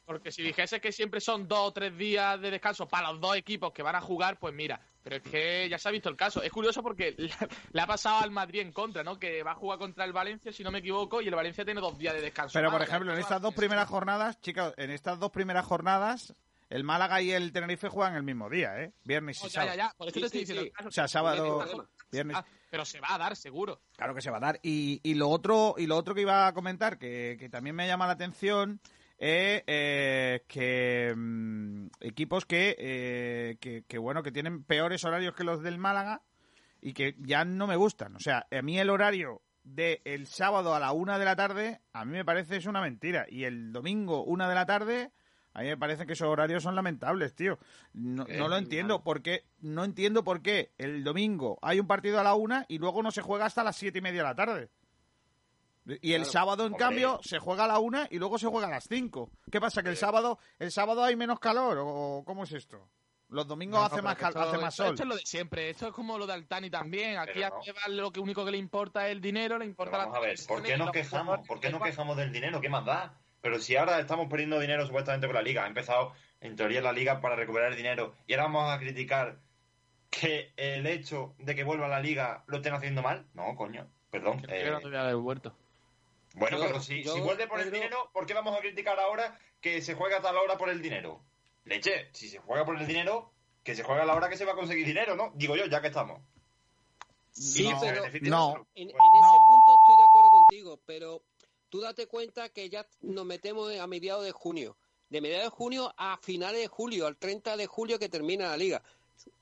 Porque si dijese que siempre son dos o tres días de descanso para los dos equipos que van a jugar, pues mira, pero es que ya se ha visto el caso. Es curioso porque le, ha pasado al Madrid en contra, ¿no? Que va a jugar contra el Valencia, si no me equivoco, y el Valencia tiene dos días de descanso. Pero, por ejemplo, en estas dos primeras jornadas, chicos, en estas dos primeras jornadas, el Málaga y el Tenerife juegan el mismo día, ¿eh? Viernes y ya, sábado. ya, ya, por eso te estoy diciendo el caso. O sea, sábado, Ah, viernes. pero se va a dar, seguro. Claro que se va a dar. Y, y lo otro y lo otro que iba a comentar, que, que también me llama la atención, es eh, que mm, equipos que, eh, que, que, bueno, que tienen peores horarios que los del Málaga y que ya no me gustan. O sea, a mí el horario de el sábado a la una de la tarde, a mí me parece es una mentira. Y el domingo, una de la tarde, a mí me parece que esos horarios son lamentables, tío. No, no lo entiendo. ¿Por qué? No entiendo por qué el domingo hay un partido a la una y luego no se juega hasta las siete y media de la tarde. Y el Claro, sábado, en hombre. cambio, se juega a la una y luego se juega a las cinco. ¿Qué pasa? ¿Que el sábado el sábado hay menos calor? ¿O cómo es esto? Los domingos No, hace, más esto- hace más sol. Esto es lo de siempre. Esto es como lo de Altani también. Aquí no. a Tebas lo que único que le importa es el dinero, le importa Vamos la a ver, ¿por qué nos quejamos? ¿Por qué nos quejamos del dinero? ¿Qué más da? Pero si ahora estamos perdiendo dinero supuestamente con la liga, ha empezado en teoría la liga para recuperar el dinero y ahora vamos a criticar que el hecho de que vuelva a la liga lo estén haciendo mal. No, coño, perdón. Yo eh, no te bueno, Yo- pero si, yo, si vuelve por el dinero, ¿por qué vamos a criticar ahora que se juega a tal hora por el dinero? Leche, si se juega por el dinero, que se juega a la hora que se va a conseguir dinero, ¿no? Digo yo, ya que estamos. Sí, pero no. en, en ese punto estoy de acuerdo contigo. tú date cuenta que ya nos metemos a mediados de junio. De mediados de junio a finales de julio, al 30 de julio que termina la liga.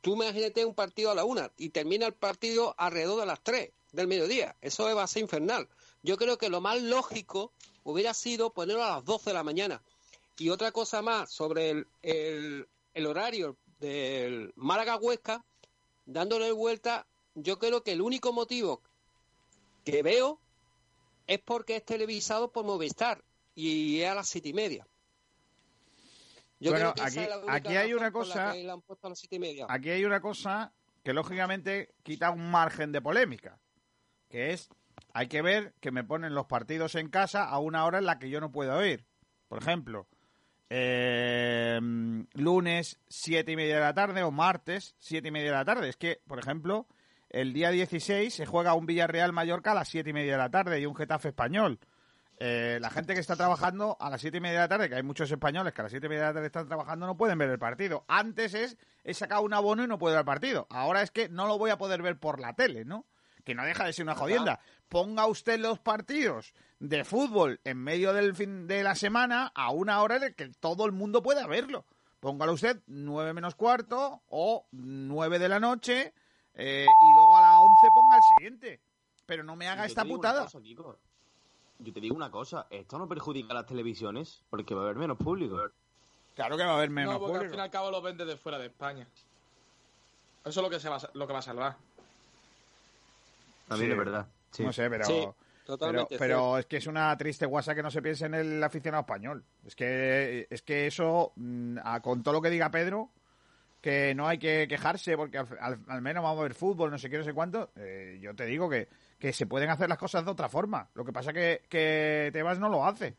Tú imagínate un partido a la una y termina el partido alrededor de las 3 del mediodía. Eso va a ser infernal. Yo creo que lo más lógico hubiera sido ponerlo a las 12 de la mañana. Y otra cosa más sobre el, el- el horario del Málaga-Huesca, dándole vuelta, yo creo que el único motivo que veo es porque es televisado por Movistar y es a las siete y media. Yo Bueno, creo que aquí- hay una cosa- que la han puesto a las siete y media. Aquí hay una cosa que lógicamente quita un margen de polémica, que es, hay que ver que me ponen los partidos en casa a una hora en la que yo no puedo ir. Por ejemplo, eh, lunes siete y media de la tarde o martes siete y media de la tarde. Es que, por ejemplo, el día 16 se juega un Villarreal Mallorca a las siete y media de la tarde y un Getafe español. Eh, la gente que está trabajando a las siete y media de la tarde, que hay muchos españoles que a las siete y media de la tarde están trabajando, no pueden ver el partido. Antes es, he sacado un abono y no puedo ver el partido. Ahora es que no lo voy a poder ver por la tele, ¿no? Que no deja de ser una jodienda. Ponga usted los partidos de fútbol en medio del fin de la semana a una hora en la que todo el mundo pueda verlo. Póngalo usted nueve menos cuarto o nueve de la noche eh, y luego a las once ponga el siguiente. Pero no me haga Yo esta putada. cosa, Kiko. Yo te digo una cosa, esto no perjudica a las televisiones porque va a haber menos público. Claro que va a haber menos no, porque al público. fin y al cabo lo vende de fuera de España. Eso es lo que, se va, a- lo que va a salvar. También Sí. es verdad. sí. No sé, pero, Sí, pero, totalmente pero cierto. es que es una triste guasa que no se piense en el aficionado español. Es que, es que eso, mm, a- con todo lo que diga Pedro, que no hay que quejarse porque al, al- al menos vamos a ver fútbol, no sé qué, no sé cuánto, eh, yo te digo que, que se pueden hacer las cosas de otra forma. Lo que pasa que, que Tebas no lo hace.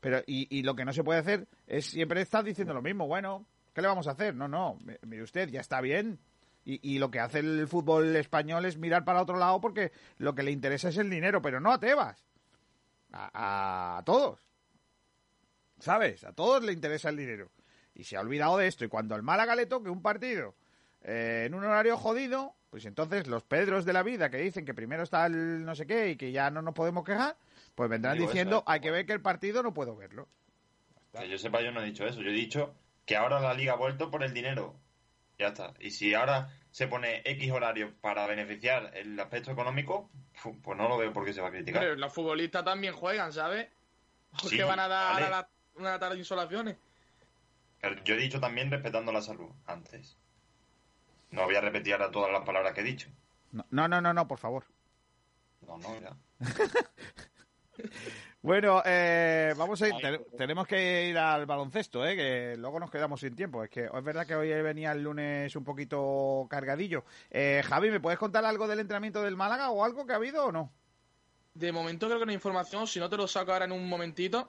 Pero, y, y lo que no se puede hacer es siempre estar diciendo lo mismo. Bueno, ¿qué le vamos a hacer? No, no, mi- mire usted, ya está bien. Y, y lo que hace el fútbol español es mirar para otro lado porque lo que le interesa es el dinero, pero no a Tebas. A, a todos. ¿Sabes? A todos le interesa el dinero. Y se ha olvidado de esto. Y cuando al Málaga le toque un partido eh, en un horario jodido, pues entonces los Pedros de la vida que dicen que primero está el no sé qué y que ya no nos podemos quejar, pues vendrán Digo eso, diciendo, ¿eh? hay que ver que el partido no puedo verlo. Que yo sepa, yo no he dicho eso. Yo he dicho que ahora la liga ha vuelto por el dinero. Ya está. Y si ahora se pone X horario para beneficiar el aspecto económico, pues no lo veo por qué se va a criticar. Hombre, los futbolistas también juegan, ¿sabes? ¿Por Sí, qué van a dar vale. a la- una tarde de insolaciones? Pero yo he dicho también respetando la salud antes. No voy a repetir ahora todas las palabras que he dicho. No, no, no, no, no, por favor. No, no, ya. Bueno, eh, vamos a ir, te- tenemos que ir al baloncesto, ¿eh? que luego nos quedamos sin tiempo. Es que es verdad que hoy venía el lunes un poquito cargadillo. Eh, Javi, ¿me puedes contar algo del entrenamiento del Málaga o algo que ha habido o no? De momento creo que no hay información, si no te lo saco ahora en un momentito.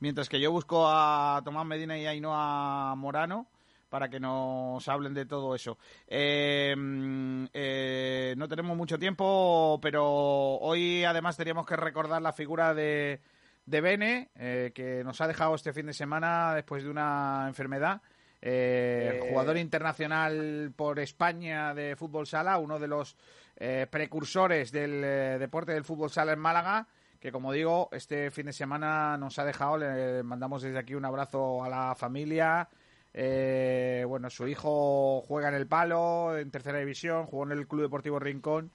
Mientras que yo busco a Tomás Medina y a Ainhoa Morano para que nos hablen de todo eso. Eh, mm, eh, no tenemos mucho tiempo, pero hoy además teníamos que recordar la figura de, de Bene, eh, que nos ha dejado este fin de semana después de una enfermedad. Eh, Eh. Jugador internacional por España de fútbol sala, uno de los eh, precursores del eh, deporte del fútbol sala en Málaga que como digo, este fin de semana nos ha dejado, le mandamos desde aquí un abrazo a la familia. Eh, bueno, su hijo juega en el palo, en tercera división, jugó en el Club Deportivo Rincón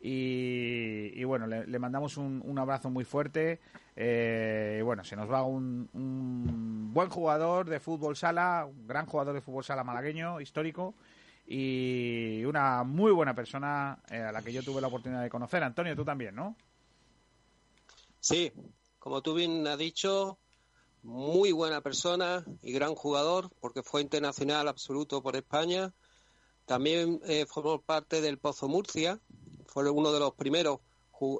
y, bueno, le, mandamos un, un abrazo muy fuerte. Eh, y bueno, se nos va un, un buen jugador de fútbol sala, un gran jugador de fútbol sala malagueño, histórico y una muy buena persona eh, a la que yo tuve la oportunidad de conocer. Antonio, tú también, ¿no? Sí, como tú bien has dicho, muy buena persona y gran jugador, porque fue internacional absoluto por España. También eh, formó parte del Pozo Murcia, fue uno de los primeros,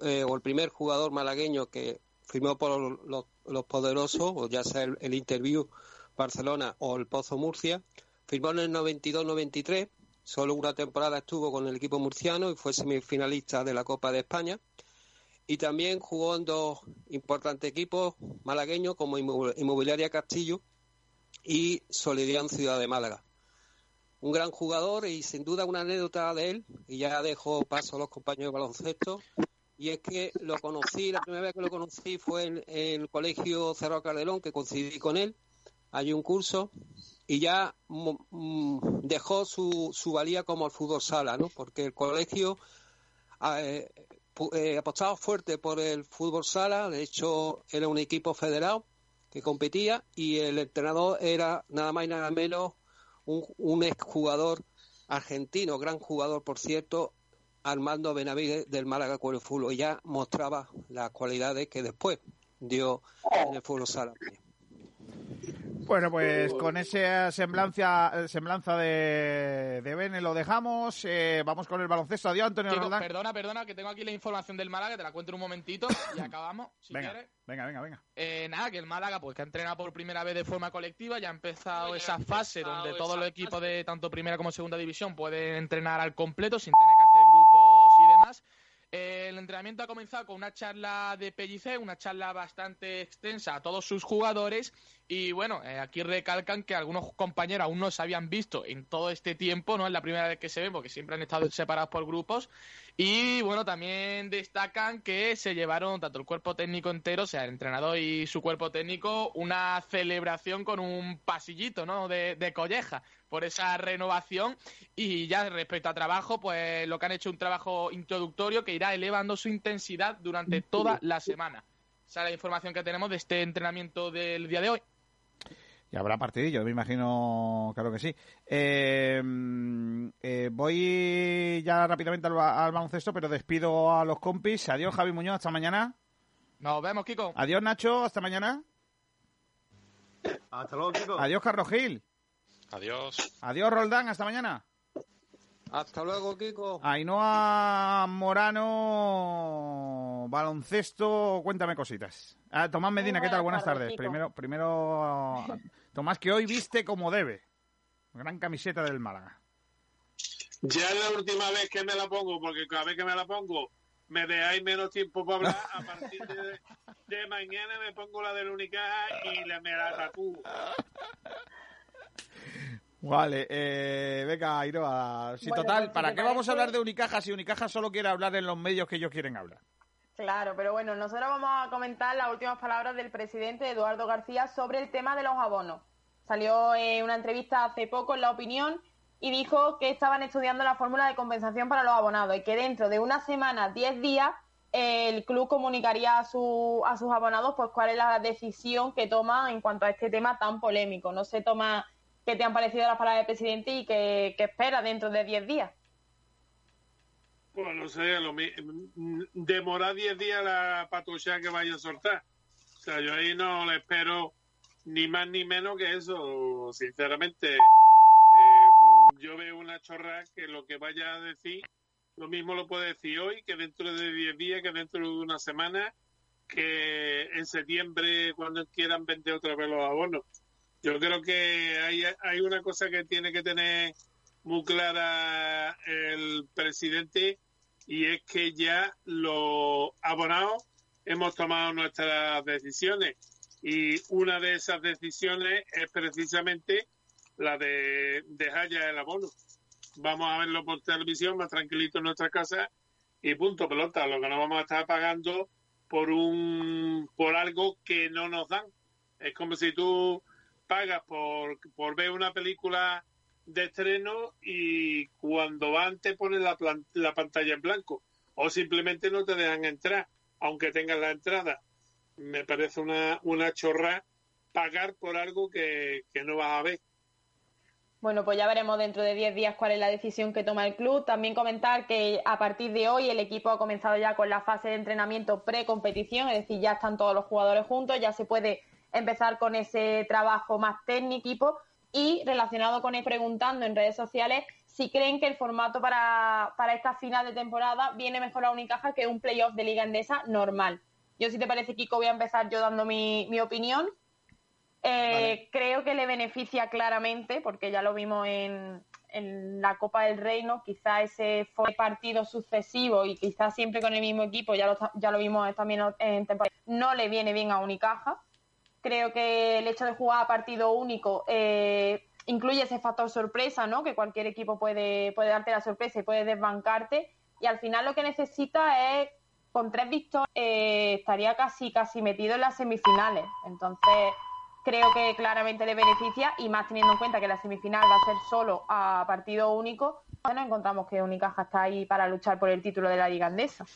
eh, o el primer jugador malagueño que firmó por los, los poderosos, o ya sea el, el Interview Barcelona o el Pozo Murcia. Firmó en el 92-93, solo una temporada estuvo con el equipo murciano y fue semifinalista de la Copa de España y también jugó en dos importantes equipos malagueños como Inmo- Inmobiliaria Castillo y Solidaridad Ciudad de Málaga. Un gran jugador y sin duda una anécdota de él, y ya dejo paso a los compañeros de baloncesto. y es que lo conocí, la primera vez que lo conocí fue en, el colegio Cerro Calderón, que coincidí con él, hay un curso, y ya mm, mm, dejó su, su valía como el fútbol sala, ¿no? Porque el colegio eh, pu- eh, apostaba fuerte por el fútbol sala, de hecho era un equipo federado que competía y el entrenador era nada más y nada menos un, un exjugador argentino, gran jugador por cierto, Armando Benavides del Málaga el fútbol. Y ya mostraba las cualidades que después dio en el fútbol sala. Bueno, pues con esa semblanza, semblanza de, de Bene lo dejamos. Eh, vamos con el baloncesto. Adiós, Antonio Roldán. perdona, perdona, que tengo aquí la información del Málaga, que te la cuento en un momentito y acabamos, si Venga, quieres. venga, venga, venga. Eh, nada, que el Málaga, pues que ha entrenado por primera vez de forma colectiva, ya ha empezado esa fase donde todos los equipos de tanto primera como segunda división pueden entrenar al completo sin tener que hacer grupos y demás. Eh, el entrenamiento ha comenzado con una charla de Pellicer, una charla bastante extensa a todos sus jugadores y bueno, eh, aquí recalcan que algunos compañeros aún no se habían visto en todo este tiempo, no es la primera vez que se ven porque siempre han estado separados por grupos y bueno, también destacan que se llevaron tanto el cuerpo técnico entero, o sea, el entrenador y su cuerpo técnico, una celebración con un pasillito, ¿no? De, de colleja por esa renovación. Y ya respecto a trabajo, pues lo que han hecho un trabajo introductorio que irá elevando su intensidad durante toda la semana. Esa es la información que tenemos de este entrenamiento del día de hoy. Y habrá partidillo, me imagino, claro que sí. Eh, eh, voy ya rápidamente al, al baloncesto, pero despido a los compis. Adiós, Javi Muñoz, hasta mañana. Nos vemos, Kiko. Adiós, Nacho, hasta mañana. Hasta luego, Kiko. Adiós, Carlos Gil. Adiós. Adiós, Roldán, hasta mañana. Hasta luego, Kiko. Ainhoa Morano, baloncesto, cuéntame cositas. Ah, Tomás Medina, ¿qué tal? Buenas tardes. Primero, primero, Tomás, que hoy viste como debe. Gran camiseta del Málaga. Ya es la última vez que me la pongo, porque cada vez que me la pongo me dejáis menos tiempo para hablar. A partir de, de mañana me pongo la del Unicaja y la, me la tatúo. Vale, eh, venga, Ainhoa. Si Bueno, total, pues, si ¿para te qué vamos a hablar de Unicaja si Unicaja solo quiere hablar en los medios que ellos quieren hablar? Claro, pero bueno, nosotros vamos a comentar las últimas palabras del presidente Eduardo García sobre el tema de los abonos. Salió eh, una entrevista hace poco en La Opinión y dijo que estaban estudiando la fórmula de compensación para los abonados y que dentro de una semana, 10 días, eh, el club comunicaría a, su- a sus abonados pues cuál es la decisión que toma en cuanto a este tema tan polémico. No sé, Toma, qué te han parecido las palabras del presidente y qué, qué espera dentro de 10 días. Pues no sé, lo mi- demora 10 días la patucha que vaya a soltar. O sea, yo ahí no le espero ni más ni menos que eso, sinceramente. Eh, yo veo una chorra que lo que vaya a decir, lo mismo lo puede decir hoy, que dentro de 10 días, que dentro de una semana, que en septiembre, cuando quieran vender otra vez los abonos. Yo creo que hay, hay una cosa que tiene que tener muy clara el presidente y es que ya los abonados hemos tomado nuestras decisiones y una de esas decisiones es precisamente la de dejar ya el abono. Vamos a verlo por televisión más tranquilito en nuestra casa y punto pelota, lo que no vamos a estar pagando por un por algo que no nos dan. Es como si tú pagas por, por ver una película de estreno y cuando van te ponen la, la pantalla en blanco o simplemente no te dejan entrar aunque tengas la entrada. Me parece una, una chorra pagar por algo que, que no vas a ver. Bueno, pues ya veremos dentro de 10 días cuál es la decisión que toma el club. También comentar que a partir de hoy el equipo ha comenzado ya con la fase de entrenamiento pre-competición, es decir, ya están todos los jugadores juntos, ya se puede empezar con ese trabajo más técnico y relacionado con él preguntando en redes sociales si creen que el formato para, para esta final de temporada viene mejor a Unicaja que un playoff de Liga Endesa normal. Yo, si te parece, Kiko, voy a empezar yo dando mi, mi opinión. Eh, Creo que le beneficia claramente, porque ya lo vimos en, en la Copa del Reino, quizá ese fue partido sucesivo y quizá siempre con el mismo equipo, ya lo, ya lo vimos también en temporada, no le viene bien a Unicaja. Creo que el hecho de jugar a partido único eh, incluye ese factor sorpresa, ¿no? Que cualquier equipo puede, puede darte la sorpresa y puede desbancarte. Y al final lo que necesita es con tres victorias eh, estaría casi, casi metido en las semifinales. Entonces, creo que claramente le beneficia y más teniendo en cuenta que la semifinal va a ser solo a partido único, bueno, encontramos que Unicaja está ahí para luchar por el título de la Liga Andesa.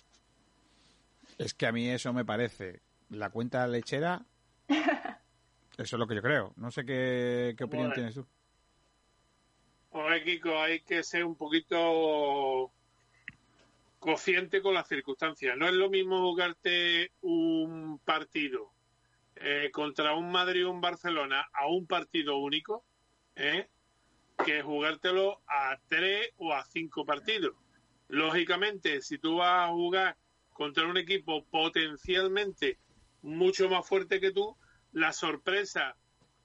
Es que a mí eso me parece la cuenta lechera. Eso es lo que yo creo. No sé qué, qué opinión Bueno. tienes tú. Oye, Kiko, hay que ser un poquito consciente con las circunstancias. No es lo mismo jugarte un partido eh, contra un Madrid o un Barcelona a un partido único ¿eh? que jugártelo a tres o a cinco partidos. Lógicamente, si tú vas a jugar contra un equipo potencialmente mucho más fuerte que tú, la sorpresa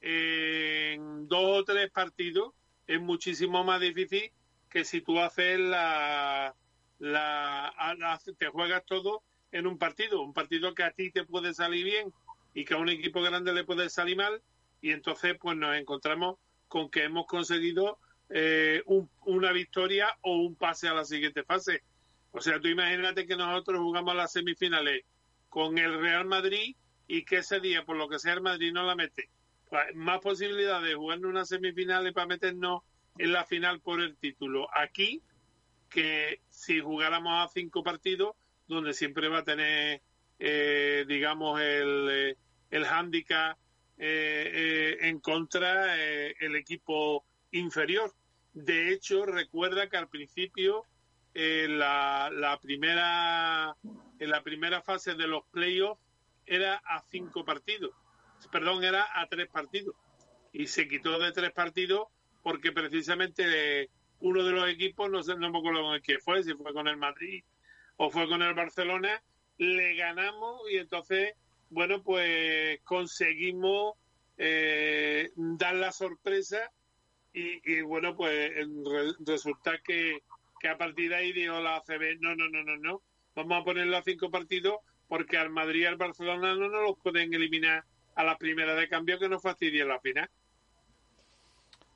en dos o tres partidos es muchísimo más difícil que si tú haces la, la, te juegas todo en un partido, un partido que a ti te puede salir bien y que a un equipo grande le puede salir mal y entonces pues nos encontramos con que hemos conseguido eh, un- una victoria o un pase a la siguiente fase. O sea, tú imagínate que nosotros jugamos las semifinales con el Real Madrid y que ese día, por lo que sea, el Madrid no la mete. Pues, más posibilidades de jugar en una semifinal y para meternos en la final por el título aquí que si jugáramos a cinco partidos, donde siempre va a tener, eh, digamos, el, eh, el hándicap eh, eh, en contra el equipo inferior. De hecho, recuerda que al principio la, la primera en la primera fase de los playoffs era a cinco partidos, perdón, era a tres partidos. Y se quitó de tres partidos porque precisamente uno de los equipos, no sé, no me acuerdo con el que fue, si fue con el Madrid o fue con el Barcelona, le ganamos y entonces, bueno, pues conseguimos eh, dar la sorpresa y, y, bueno, pues re- resulta que, que a partir de ahí dijo la ACB, no, no, no, no, no, vamos a ponerlo a cinco partidos porque al Madrid y al Barcelona no nos los pueden eliminar a la primera de cambio que nos fastidien la final.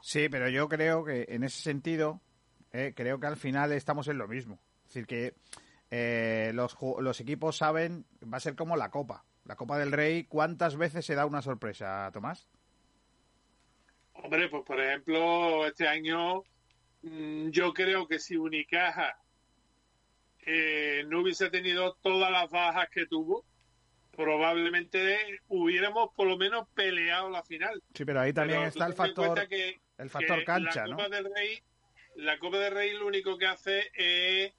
Sí, pero yo creo que en ese sentido, eh, creo que al final estamos en lo mismo. Es decir, que eh, los, los equipos saben, va a ser como la Copa. La Copa del Rey, ¿cuántas veces se da una sorpresa, Tomás? Hombre, pues por ejemplo, este año mm, yo creo que si Unicaja eh, no hubiese tenido todas las bajas que tuvo, probablemente hubiéramos por lo menos peleado la final. Sí, pero ahí también Pero está el factor, que- el factor que cancha, la ¿no? Copa del Rey, la Copa del Rey lo único que hace es,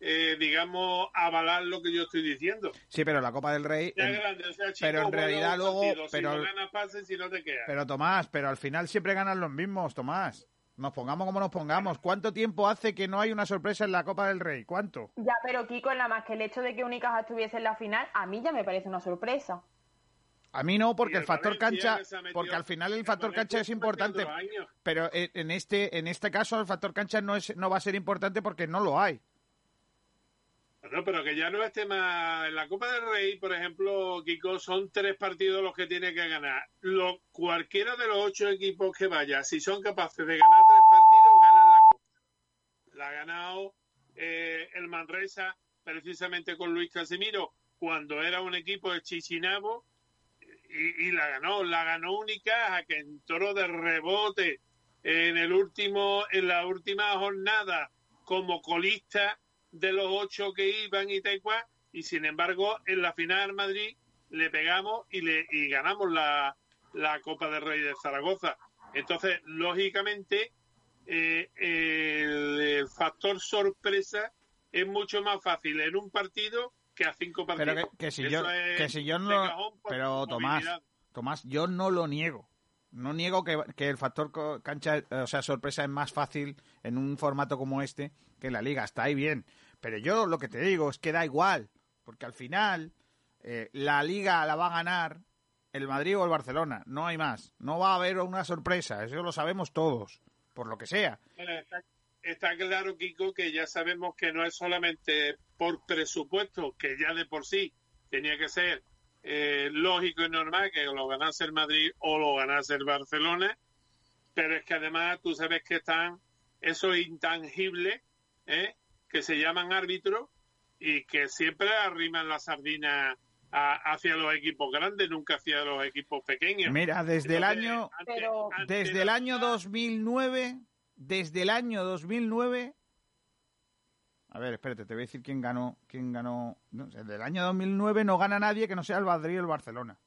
eh, digamos, avalar lo que yo estoy diciendo. Sí, pero la Copa del Rey... Sea en- grande, o sea chico, pero en realidad luego... partido. pero, si no ganas, pases, si no te quedas. pero Tomás, pero al final siempre ganan los mismos, Tomás. Nos pongamos como nos pongamos. ¿Cuánto tiempo hace que no hay una sorpresa en la Copa del Rey? ¿Cuánto? Ya, pero Kiko, nada más que el hecho de que Unicaja estuviese en la final, a mí ya me parece una sorpresa. A mí no, porque el el factor Valencia cancha, porque al final el el factor cancha es importante. Pero en en este en este caso el factor cancha no es no va a ser importante porque no lo hay. No, pero que ya no es tema. En la Copa del Rey, por ejemplo, Kiko, son tres partidos los que tiene que ganar. Lo, cualquiera de los ocho equipos que vaya, si son capaces de ganar tres partidos, ganan la Copa. La ha ganado eh, el Manresa, precisamente con Luis Casimiro, cuando era un equipo de Chichinabo, y, la ganó. La ganó Unicaja, que entró de rebote en el último, en la última jornada como colista de los ocho que iban y cual, y sin embargo en la final Madrid le pegamos y le y ganamos la, la Copa del Rey de Zaragoza. Entonces, lógicamente, eh, el, el factor sorpresa es mucho más fácil en un partido que a cinco partidos. Pero que, que si yo es que si yo de no cajón por pero Tomás. Tomás, yo no lo niego. No niego que, que el factor cancha, eh, o sea, sorpresa es más fácil en un formato como este que en la liga. Está ahí bien. Pero yo lo que te digo es que da igual. Porque al final eh, la liga la va a ganar el Madrid o el Barcelona. No hay más. No va a haber una sorpresa. Eso lo sabemos todos. Por lo que sea. Bueno, está, claro, Kiko, que ya sabemos que no es solamente por presupuesto, que ya de por sí tenía que ser eh, lógico y normal que lo ganase el Madrid o lo ganase el Barcelona, pero es que además tú sabes que están esos intangibles ¿eh? que se llaman árbitros y que siempre arriman la sardina a- hacia los equipos grandes, nunca hacia los equipos pequeños. Mira, desde el año Pero- desde el año 2009, desde el año 2009 A ver, espérate, te voy a decir quién ganó, quién ganó, no sé, del año 2009 no gana nadie que no sea el Madrid o el Barcelona.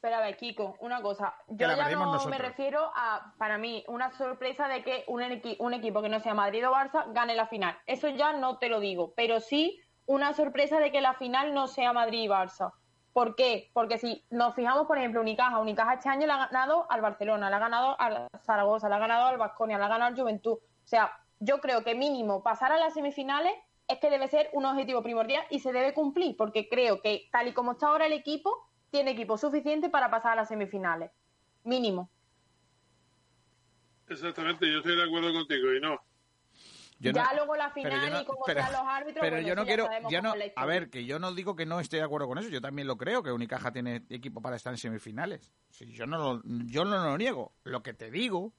Pero a ver, Kiko, una cosa. Yo ya no nosotros. me refiero a, para mí, una sorpresa de que un, equi- un equipo que no sea Madrid o Barça gane la final. Eso ya no te lo digo. Pero sí una sorpresa de que la final no sea Madrid y Barça. ¿Por qué? Porque si nos fijamos, por ejemplo, Unicaja, Unicaja este año le ha ganado al Barcelona, le ha ganado al Zaragoza, le ha ganado al Vasconia, le ha ganado al Juventud. O sea, yo creo que mínimo pasar a las semifinales es que debe ser un objetivo primordial y se debe cumplir, porque creo que tal y como está ahora el equipo, tiene equipo suficiente para pasar a las semifinales. Mínimo. Exactamente, yo estoy de acuerdo contigo y no. Yo ya no- luego la pero final yo no- y cómo pero- sean los árbitros. Pero bueno, yo no quiero, yo no, a ver, que yo no digo que no esté de acuerdo con eso, yo también lo creo, que Unicaja tiene equipo para estar en semifinales. Sí, yo no lo, yo no lo niego. Lo que te digo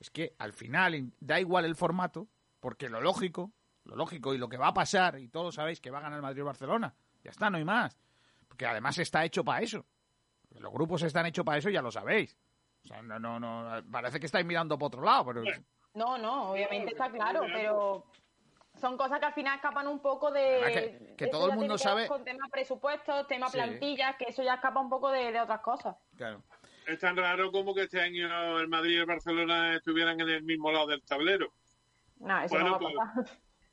es que al final in- da igual el formato, porque lo lógico, lo lógico y lo que va a pasar, y todos sabéis que va a ganar Madrid o Barcelona, ya está, no hay más. Porque además está hecho para eso. Los grupos están hechos para eso, ya lo sabéis. O sea, no, no, no, parece que estáis mirando para otro lado, pero... No, no, obviamente está claro, pero son cosas que al final escapan un poco de... Además que- que todo el mundo sabe- Con temas presupuestos, temas Sí. plantillas, que eso ya escapa un poco de, de otras cosas. Claro. Es tan raro como que este año el Madrid y el Barcelona estuvieran en el mismo lado del tablero. No, eso Bueno, no va pues- a pasar.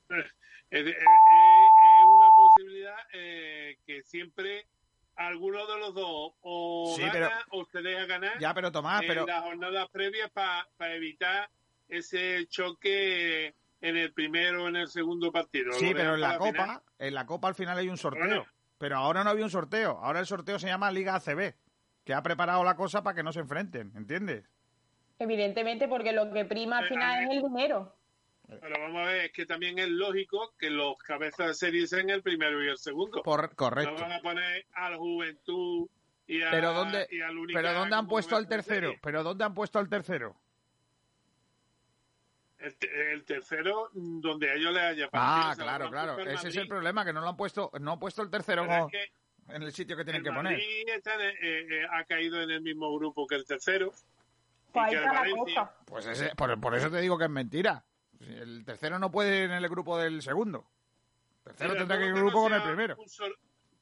Es, es- es- es una posibilidad eh, que siempre alguno de los dos o Sí, gana pero- o se deja ganar Ya, pero Tomás, en pero... las jornadas previas para evitar ese choque en el primero o en el segundo partido. Sí, pero en la final. Copa, en la Copa al final hay un sorteo. Bueno. Pero ahora no había un sorteo. Ahora el sorteo se llama Liga ACB, que ha preparado la cosa para que no se enfrenten, ¿entiendes? Evidentemente, porque lo que prima al final es el dinero. Pero vamos a ver, es que también es lógico que los cabezas de serie sean el primero y el segundo. Por- correcto. No van a poner al Juventud y, a, Pero dónde, y al pero dónde han puesto al tercero? Pero dónde han puesto al tercero? El, te- el tercero, mm, donde a ellos les haya Ah, claro, claro. Ese es el problema, que no lo han puesto, no han puesto el tercero es que en el sitio que tienen el que poner. Está en- eh, eh, ha caído en el mismo grupo que el tercero. Pues ahí está la cosa. Pues ese, por, por eso te digo que es mentira. El tercero no puede ir en el grupo del segundo. El tercero tendrá que ir en el grupo no con el primero.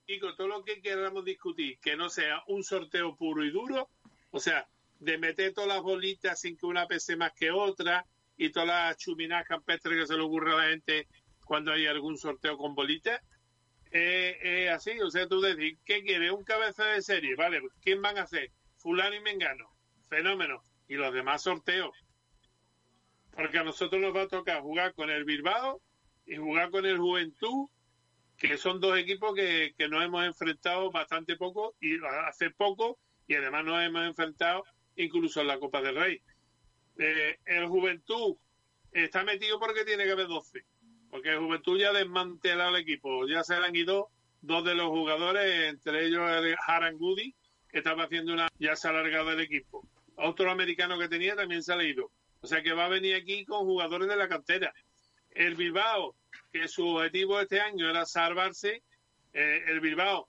Kiko, todo lo que queramos discutir, que no sea un sorteo puro y duro, o sea, de meter todas las bolitas sin que una pese más que otra y todas las chuminadas campestres que se le ocurre a la gente cuando hay algún sorteo con bolitas, eh, eh, así, o sea, tú decir, ¿qué quieres? Un cabeza de serie, ¿vale? ¿Quién van a hacer? Fulano y Mengano, fenómeno, y los demás sorteos. Porque a nosotros nos va a tocar jugar con el Bilbao y jugar con el Juventud, que son dos equipos que, que nos hemos enfrentado bastante poco y hace poco, y además nos hemos enfrentado incluso en la Copa del Rey. Eh, el Juventud está metido porque tiene que haber 12, porque el Juventud ya ha desmantelado el equipo, ya se le han ido dos de los jugadores, entre ellos el Harangudi, que estaba haciendo una, ya se ha alargado el equipo. Otro americano que tenía también se ha ido. O sea que va a venir aquí con jugadores de la cantera. El Bilbao, que su objetivo este año era salvarse, eh, el Bilbao,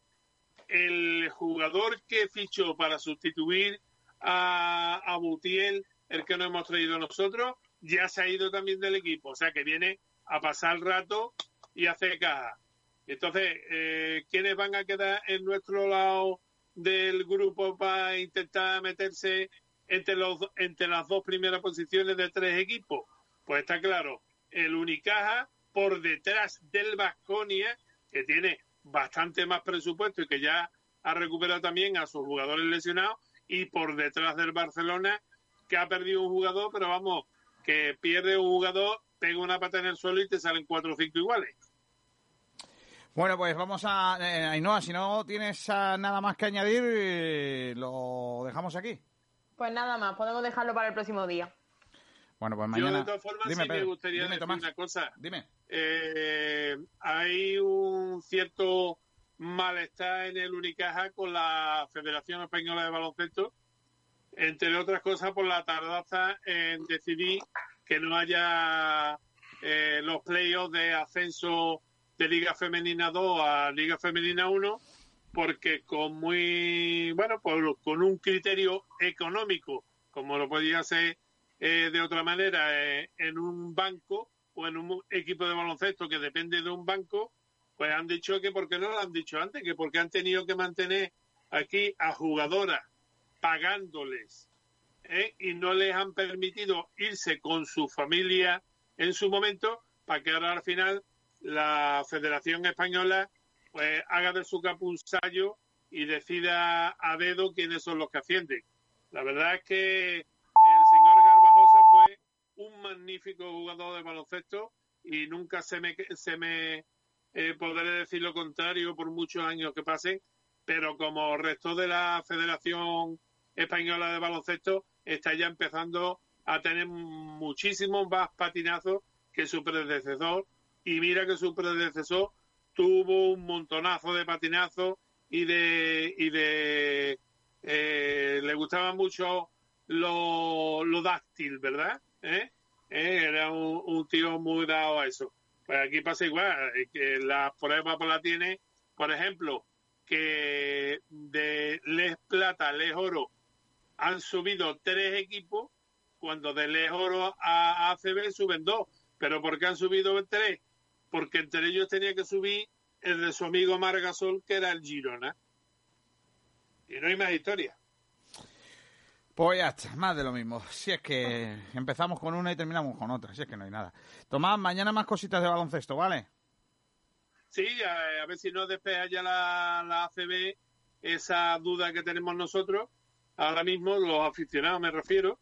el jugador que fichó para sustituir a, a Butiel, el que no hemos traído nosotros, ya se ha ido también del equipo. O sea que viene a pasar el rato y hacer caja. Entonces, eh, ¿quiénes van a quedar en nuestro lado del grupo para intentar meterse entre, los, entre las dos primeras posiciones de tres equipos? Pues está claro, el Unicaja por detrás del Vasconia, que tiene bastante más presupuesto y que ya ha recuperado también a sus jugadores lesionados, y por detrás del Barcelona, que ha perdido un jugador, pero vamos, que pierde un jugador, pega una pata en el suelo y te salen cuatro o cinco iguales. Bueno, pues vamos a... Eh, Ainhoa, si no tienes ah, nada más que añadir, eh, lo dejamos aquí. Pues nada más, podemos dejarlo para el próximo día. Bueno, pues Yo, mañana... de todas formas, Dime, sí me gustaría dime, decir Tomás. una cosa. Dime. Eh, hay un cierto malestar en el Unicaja con la Federación Española de Baloncesto, entre otras cosas por la tardanza en decidir que no haya eh, los playoffs de ascenso de Liga Femenina 2 a Liga Femenina 1 porque con muy bueno por- con un criterio económico como lo podía hacer eh, de otra manera eh, en un banco o en un equipo de baloncesto que depende de un banco pues han dicho que porque no lo han dicho antes que porque han tenido que mantener aquí a jugadoras pagándoles ¿eh? y no les han permitido irse con su familia en su momento para que ahora al final la Federación Española pues haga de su sallo y decida a dedo quiénes son los que ascienden. La verdad es que el señor Garbajosa fue un magnífico jugador de baloncesto y nunca se me, se me eh, podré decir lo contrario por muchos años que pasen, pero como resto de la Federación Española de Baloncesto está ya empezando a tener muchísimos más patinazos que su predecesor y mira que su predecesor tuvo un montonazo de patinazos y de y de eh, le gustaba mucho lo, lo dáctil, ¿verdad? ¿Eh? Eh, Era un, tío muy dado a eso. Pues aquí pasa igual, que la prueba pues la tiene, por ejemplo, que de Les Plata, Les Oro han subido tres equipos, cuando de Les Oro a ACB suben dos. ¿Pero por qué han subido tres? Porque entre ellos tenía que subir el de su amigo Margasol, que era el Girona. Y no hay más historia. Pues ya está, más de lo mismo. Si es que empezamos con una y terminamos con otra, si es que no hay nada. Tomás, mañana más cositas de baloncesto, ¿vale? Sí, a, a ver si nos despeja ya la, la ACB esa duda que tenemos nosotros, ahora mismo los aficionados me refiero,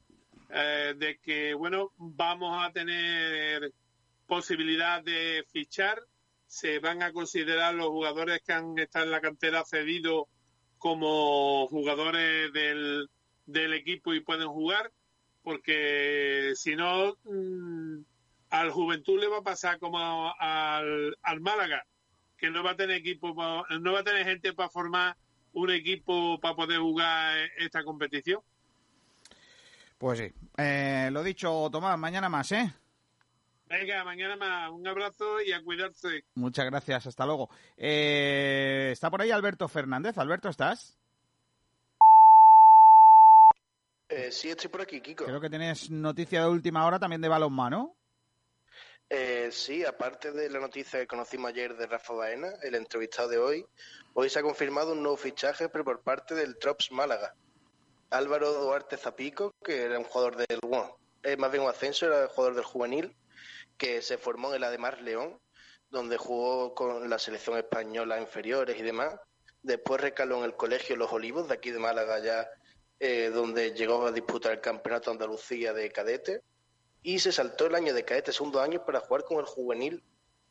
eh, de que, bueno, vamos a tener posibilidad de fichar, se van a considerar los jugadores que han estado en la cantera cedidos como jugadores del, del equipo y pueden jugar, porque si no, mm, al Juventud le va a pasar como al, al Málaga, que no va a tener equipo, no va a tener gente para formar un equipo para poder jugar esta competición. Pues sí. Eh, lo dicho, Tomás, mañana más, ¿eh? Venga, mañana más, un abrazo y a cuidarse. Muchas gracias, hasta luego. Eh, está por ahí Alberto Fernández. Alberto, ¿estás? Eh, sí, estoy por aquí, Kiko. Creo que tienes noticia de última hora también de balonmano. Eh, sí, aparte de la noticia que conocimos ayer de Rafa Baena, el entrevistado de hoy, hoy se ha confirmado un nuevo fichaje pero por parte del Trops Málaga. Álvaro Duarte Zapico, que era un jugador del bueno, es más bien un ascenso, era jugador del juvenil, que se formó en el Ademar León, donde jugó con la selección española inferiores y demás. Después recaló en el colegio Los Olivos, de aquí de Málaga, ya eh, donde llegó a disputar el campeonato Andalucía de cadete y se saltó el año de cadete, segundo año, para jugar con el juvenil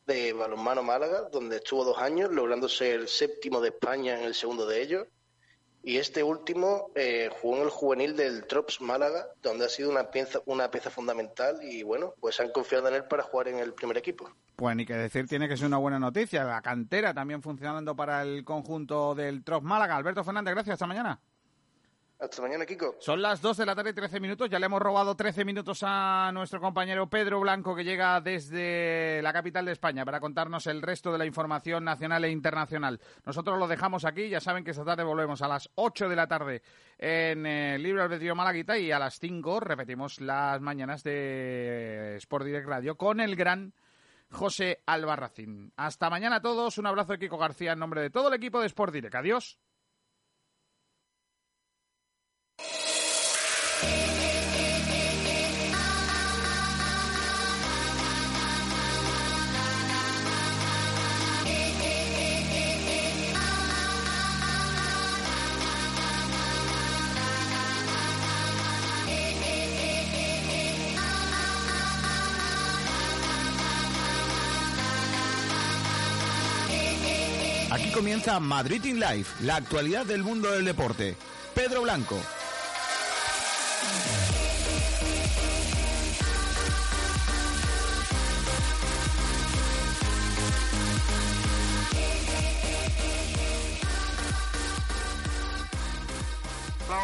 de Balonmano Málaga, donde estuvo dos años, logrando ser el séptimo de España en el segundo de ellos. Y este último eh, jugó en el juvenil del Trops Málaga, donde ha sido una pieza, una pieza fundamental y bueno, pues han confiado en él para jugar en el primer equipo. Pues ni que decir, tiene que ser una buena noticia. La cantera también funcionando para el conjunto del Trop Málaga. Alberto Fernández, gracias. Hasta mañana. Hasta mañana, Kiko. Son las 2 de la tarde y 13 minutos. Ya le hemos robado 13 minutos a nuestro compañero Pedro Blanco, que llega desde la capital de España para contarnos el resto de la información nacional e internacional. Nosotros lo dejamos aquí. Ya saben que esta tarde volvemos a las 8 de la tarde en eh, Libre Albedrío Malaguita y a las 5 repetimos las mañanas de Sport Direct Radio con el gran José Albarracín. Hasta mañana a todos. Un abrazo Kiko García en nombre de todo el equipo de Sport Direct. Adiós. Comienza Madrid in Life, la actualidad del mundo del deporte. Pedro Blanco.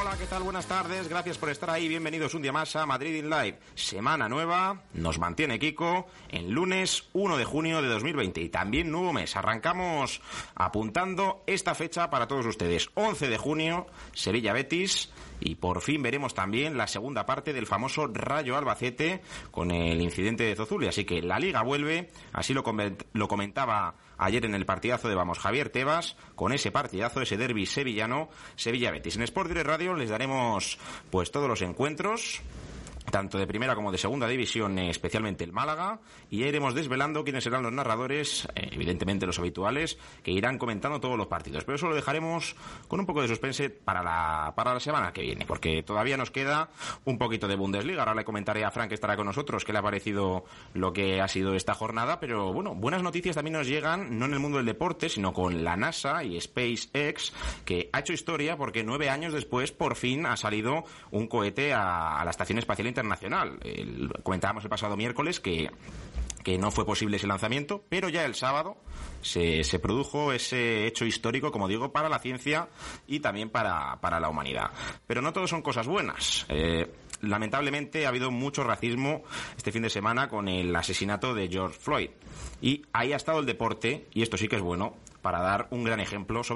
Hola, ¿qué tal? Buenas tardes, gracias por estar ahí, bienvenidos un día más a Madrid in Live. Semana nueva, nos mantiene Kiko, en lunes 1 de junio de 2020 y también nuevo mes. Arrancamos apuntando esta fecha para todos ustedes. 11 de junio, Sevilla Betis. Y por fin veremos también la segunda parte del famoso Rayo Albacete con el incidente de Zozuli. Así que la liga vuelve, así lo comentaba ayer en el partidazo de Vamos Javier Tebas, con ese partidazo, ese derby sevillano, Sevilla Betis. En Sport Direct Radio les daremos pues todos los encuentros tanto de primera como de segunda división, eh, especialmente el Málaga, y ya iremos desvelando quiénes serán los narradores, eh, evidentemente los habituales, que irán comentando todos los partidos. Pero eso lo dejaremos con un poco de suspense para la, para la semana que viene, porque todavía nos queda un poquito de Bundesliga. Ahora le comentaré a Frank que estará con nosotros qué le ha parecido lo que ha sido esta jornada, pero bueno, buenas noticias también nos llegan, no en el mundo del deporte, sino con la NASA y SpaceX, que ha hecho historia porque nueve años después por fin ha salido un cohete a, a la Estación Espacial Internacional. Comentábamos el pasado miércoles que que no fue posible ese lanzamiento, pero ya el sábado se, se produjo ese hecho histórico, como digo, para la ciencia y también para, para la humanidad. Pero no todo son cosas buenas. Eh, lamentablemente ha habido mucho racismo este fin de semana con el asesinato de George Floyd. Y ahí ha estado el deporte, y esto sí que es bueno, para dar un gran ejemplo sobre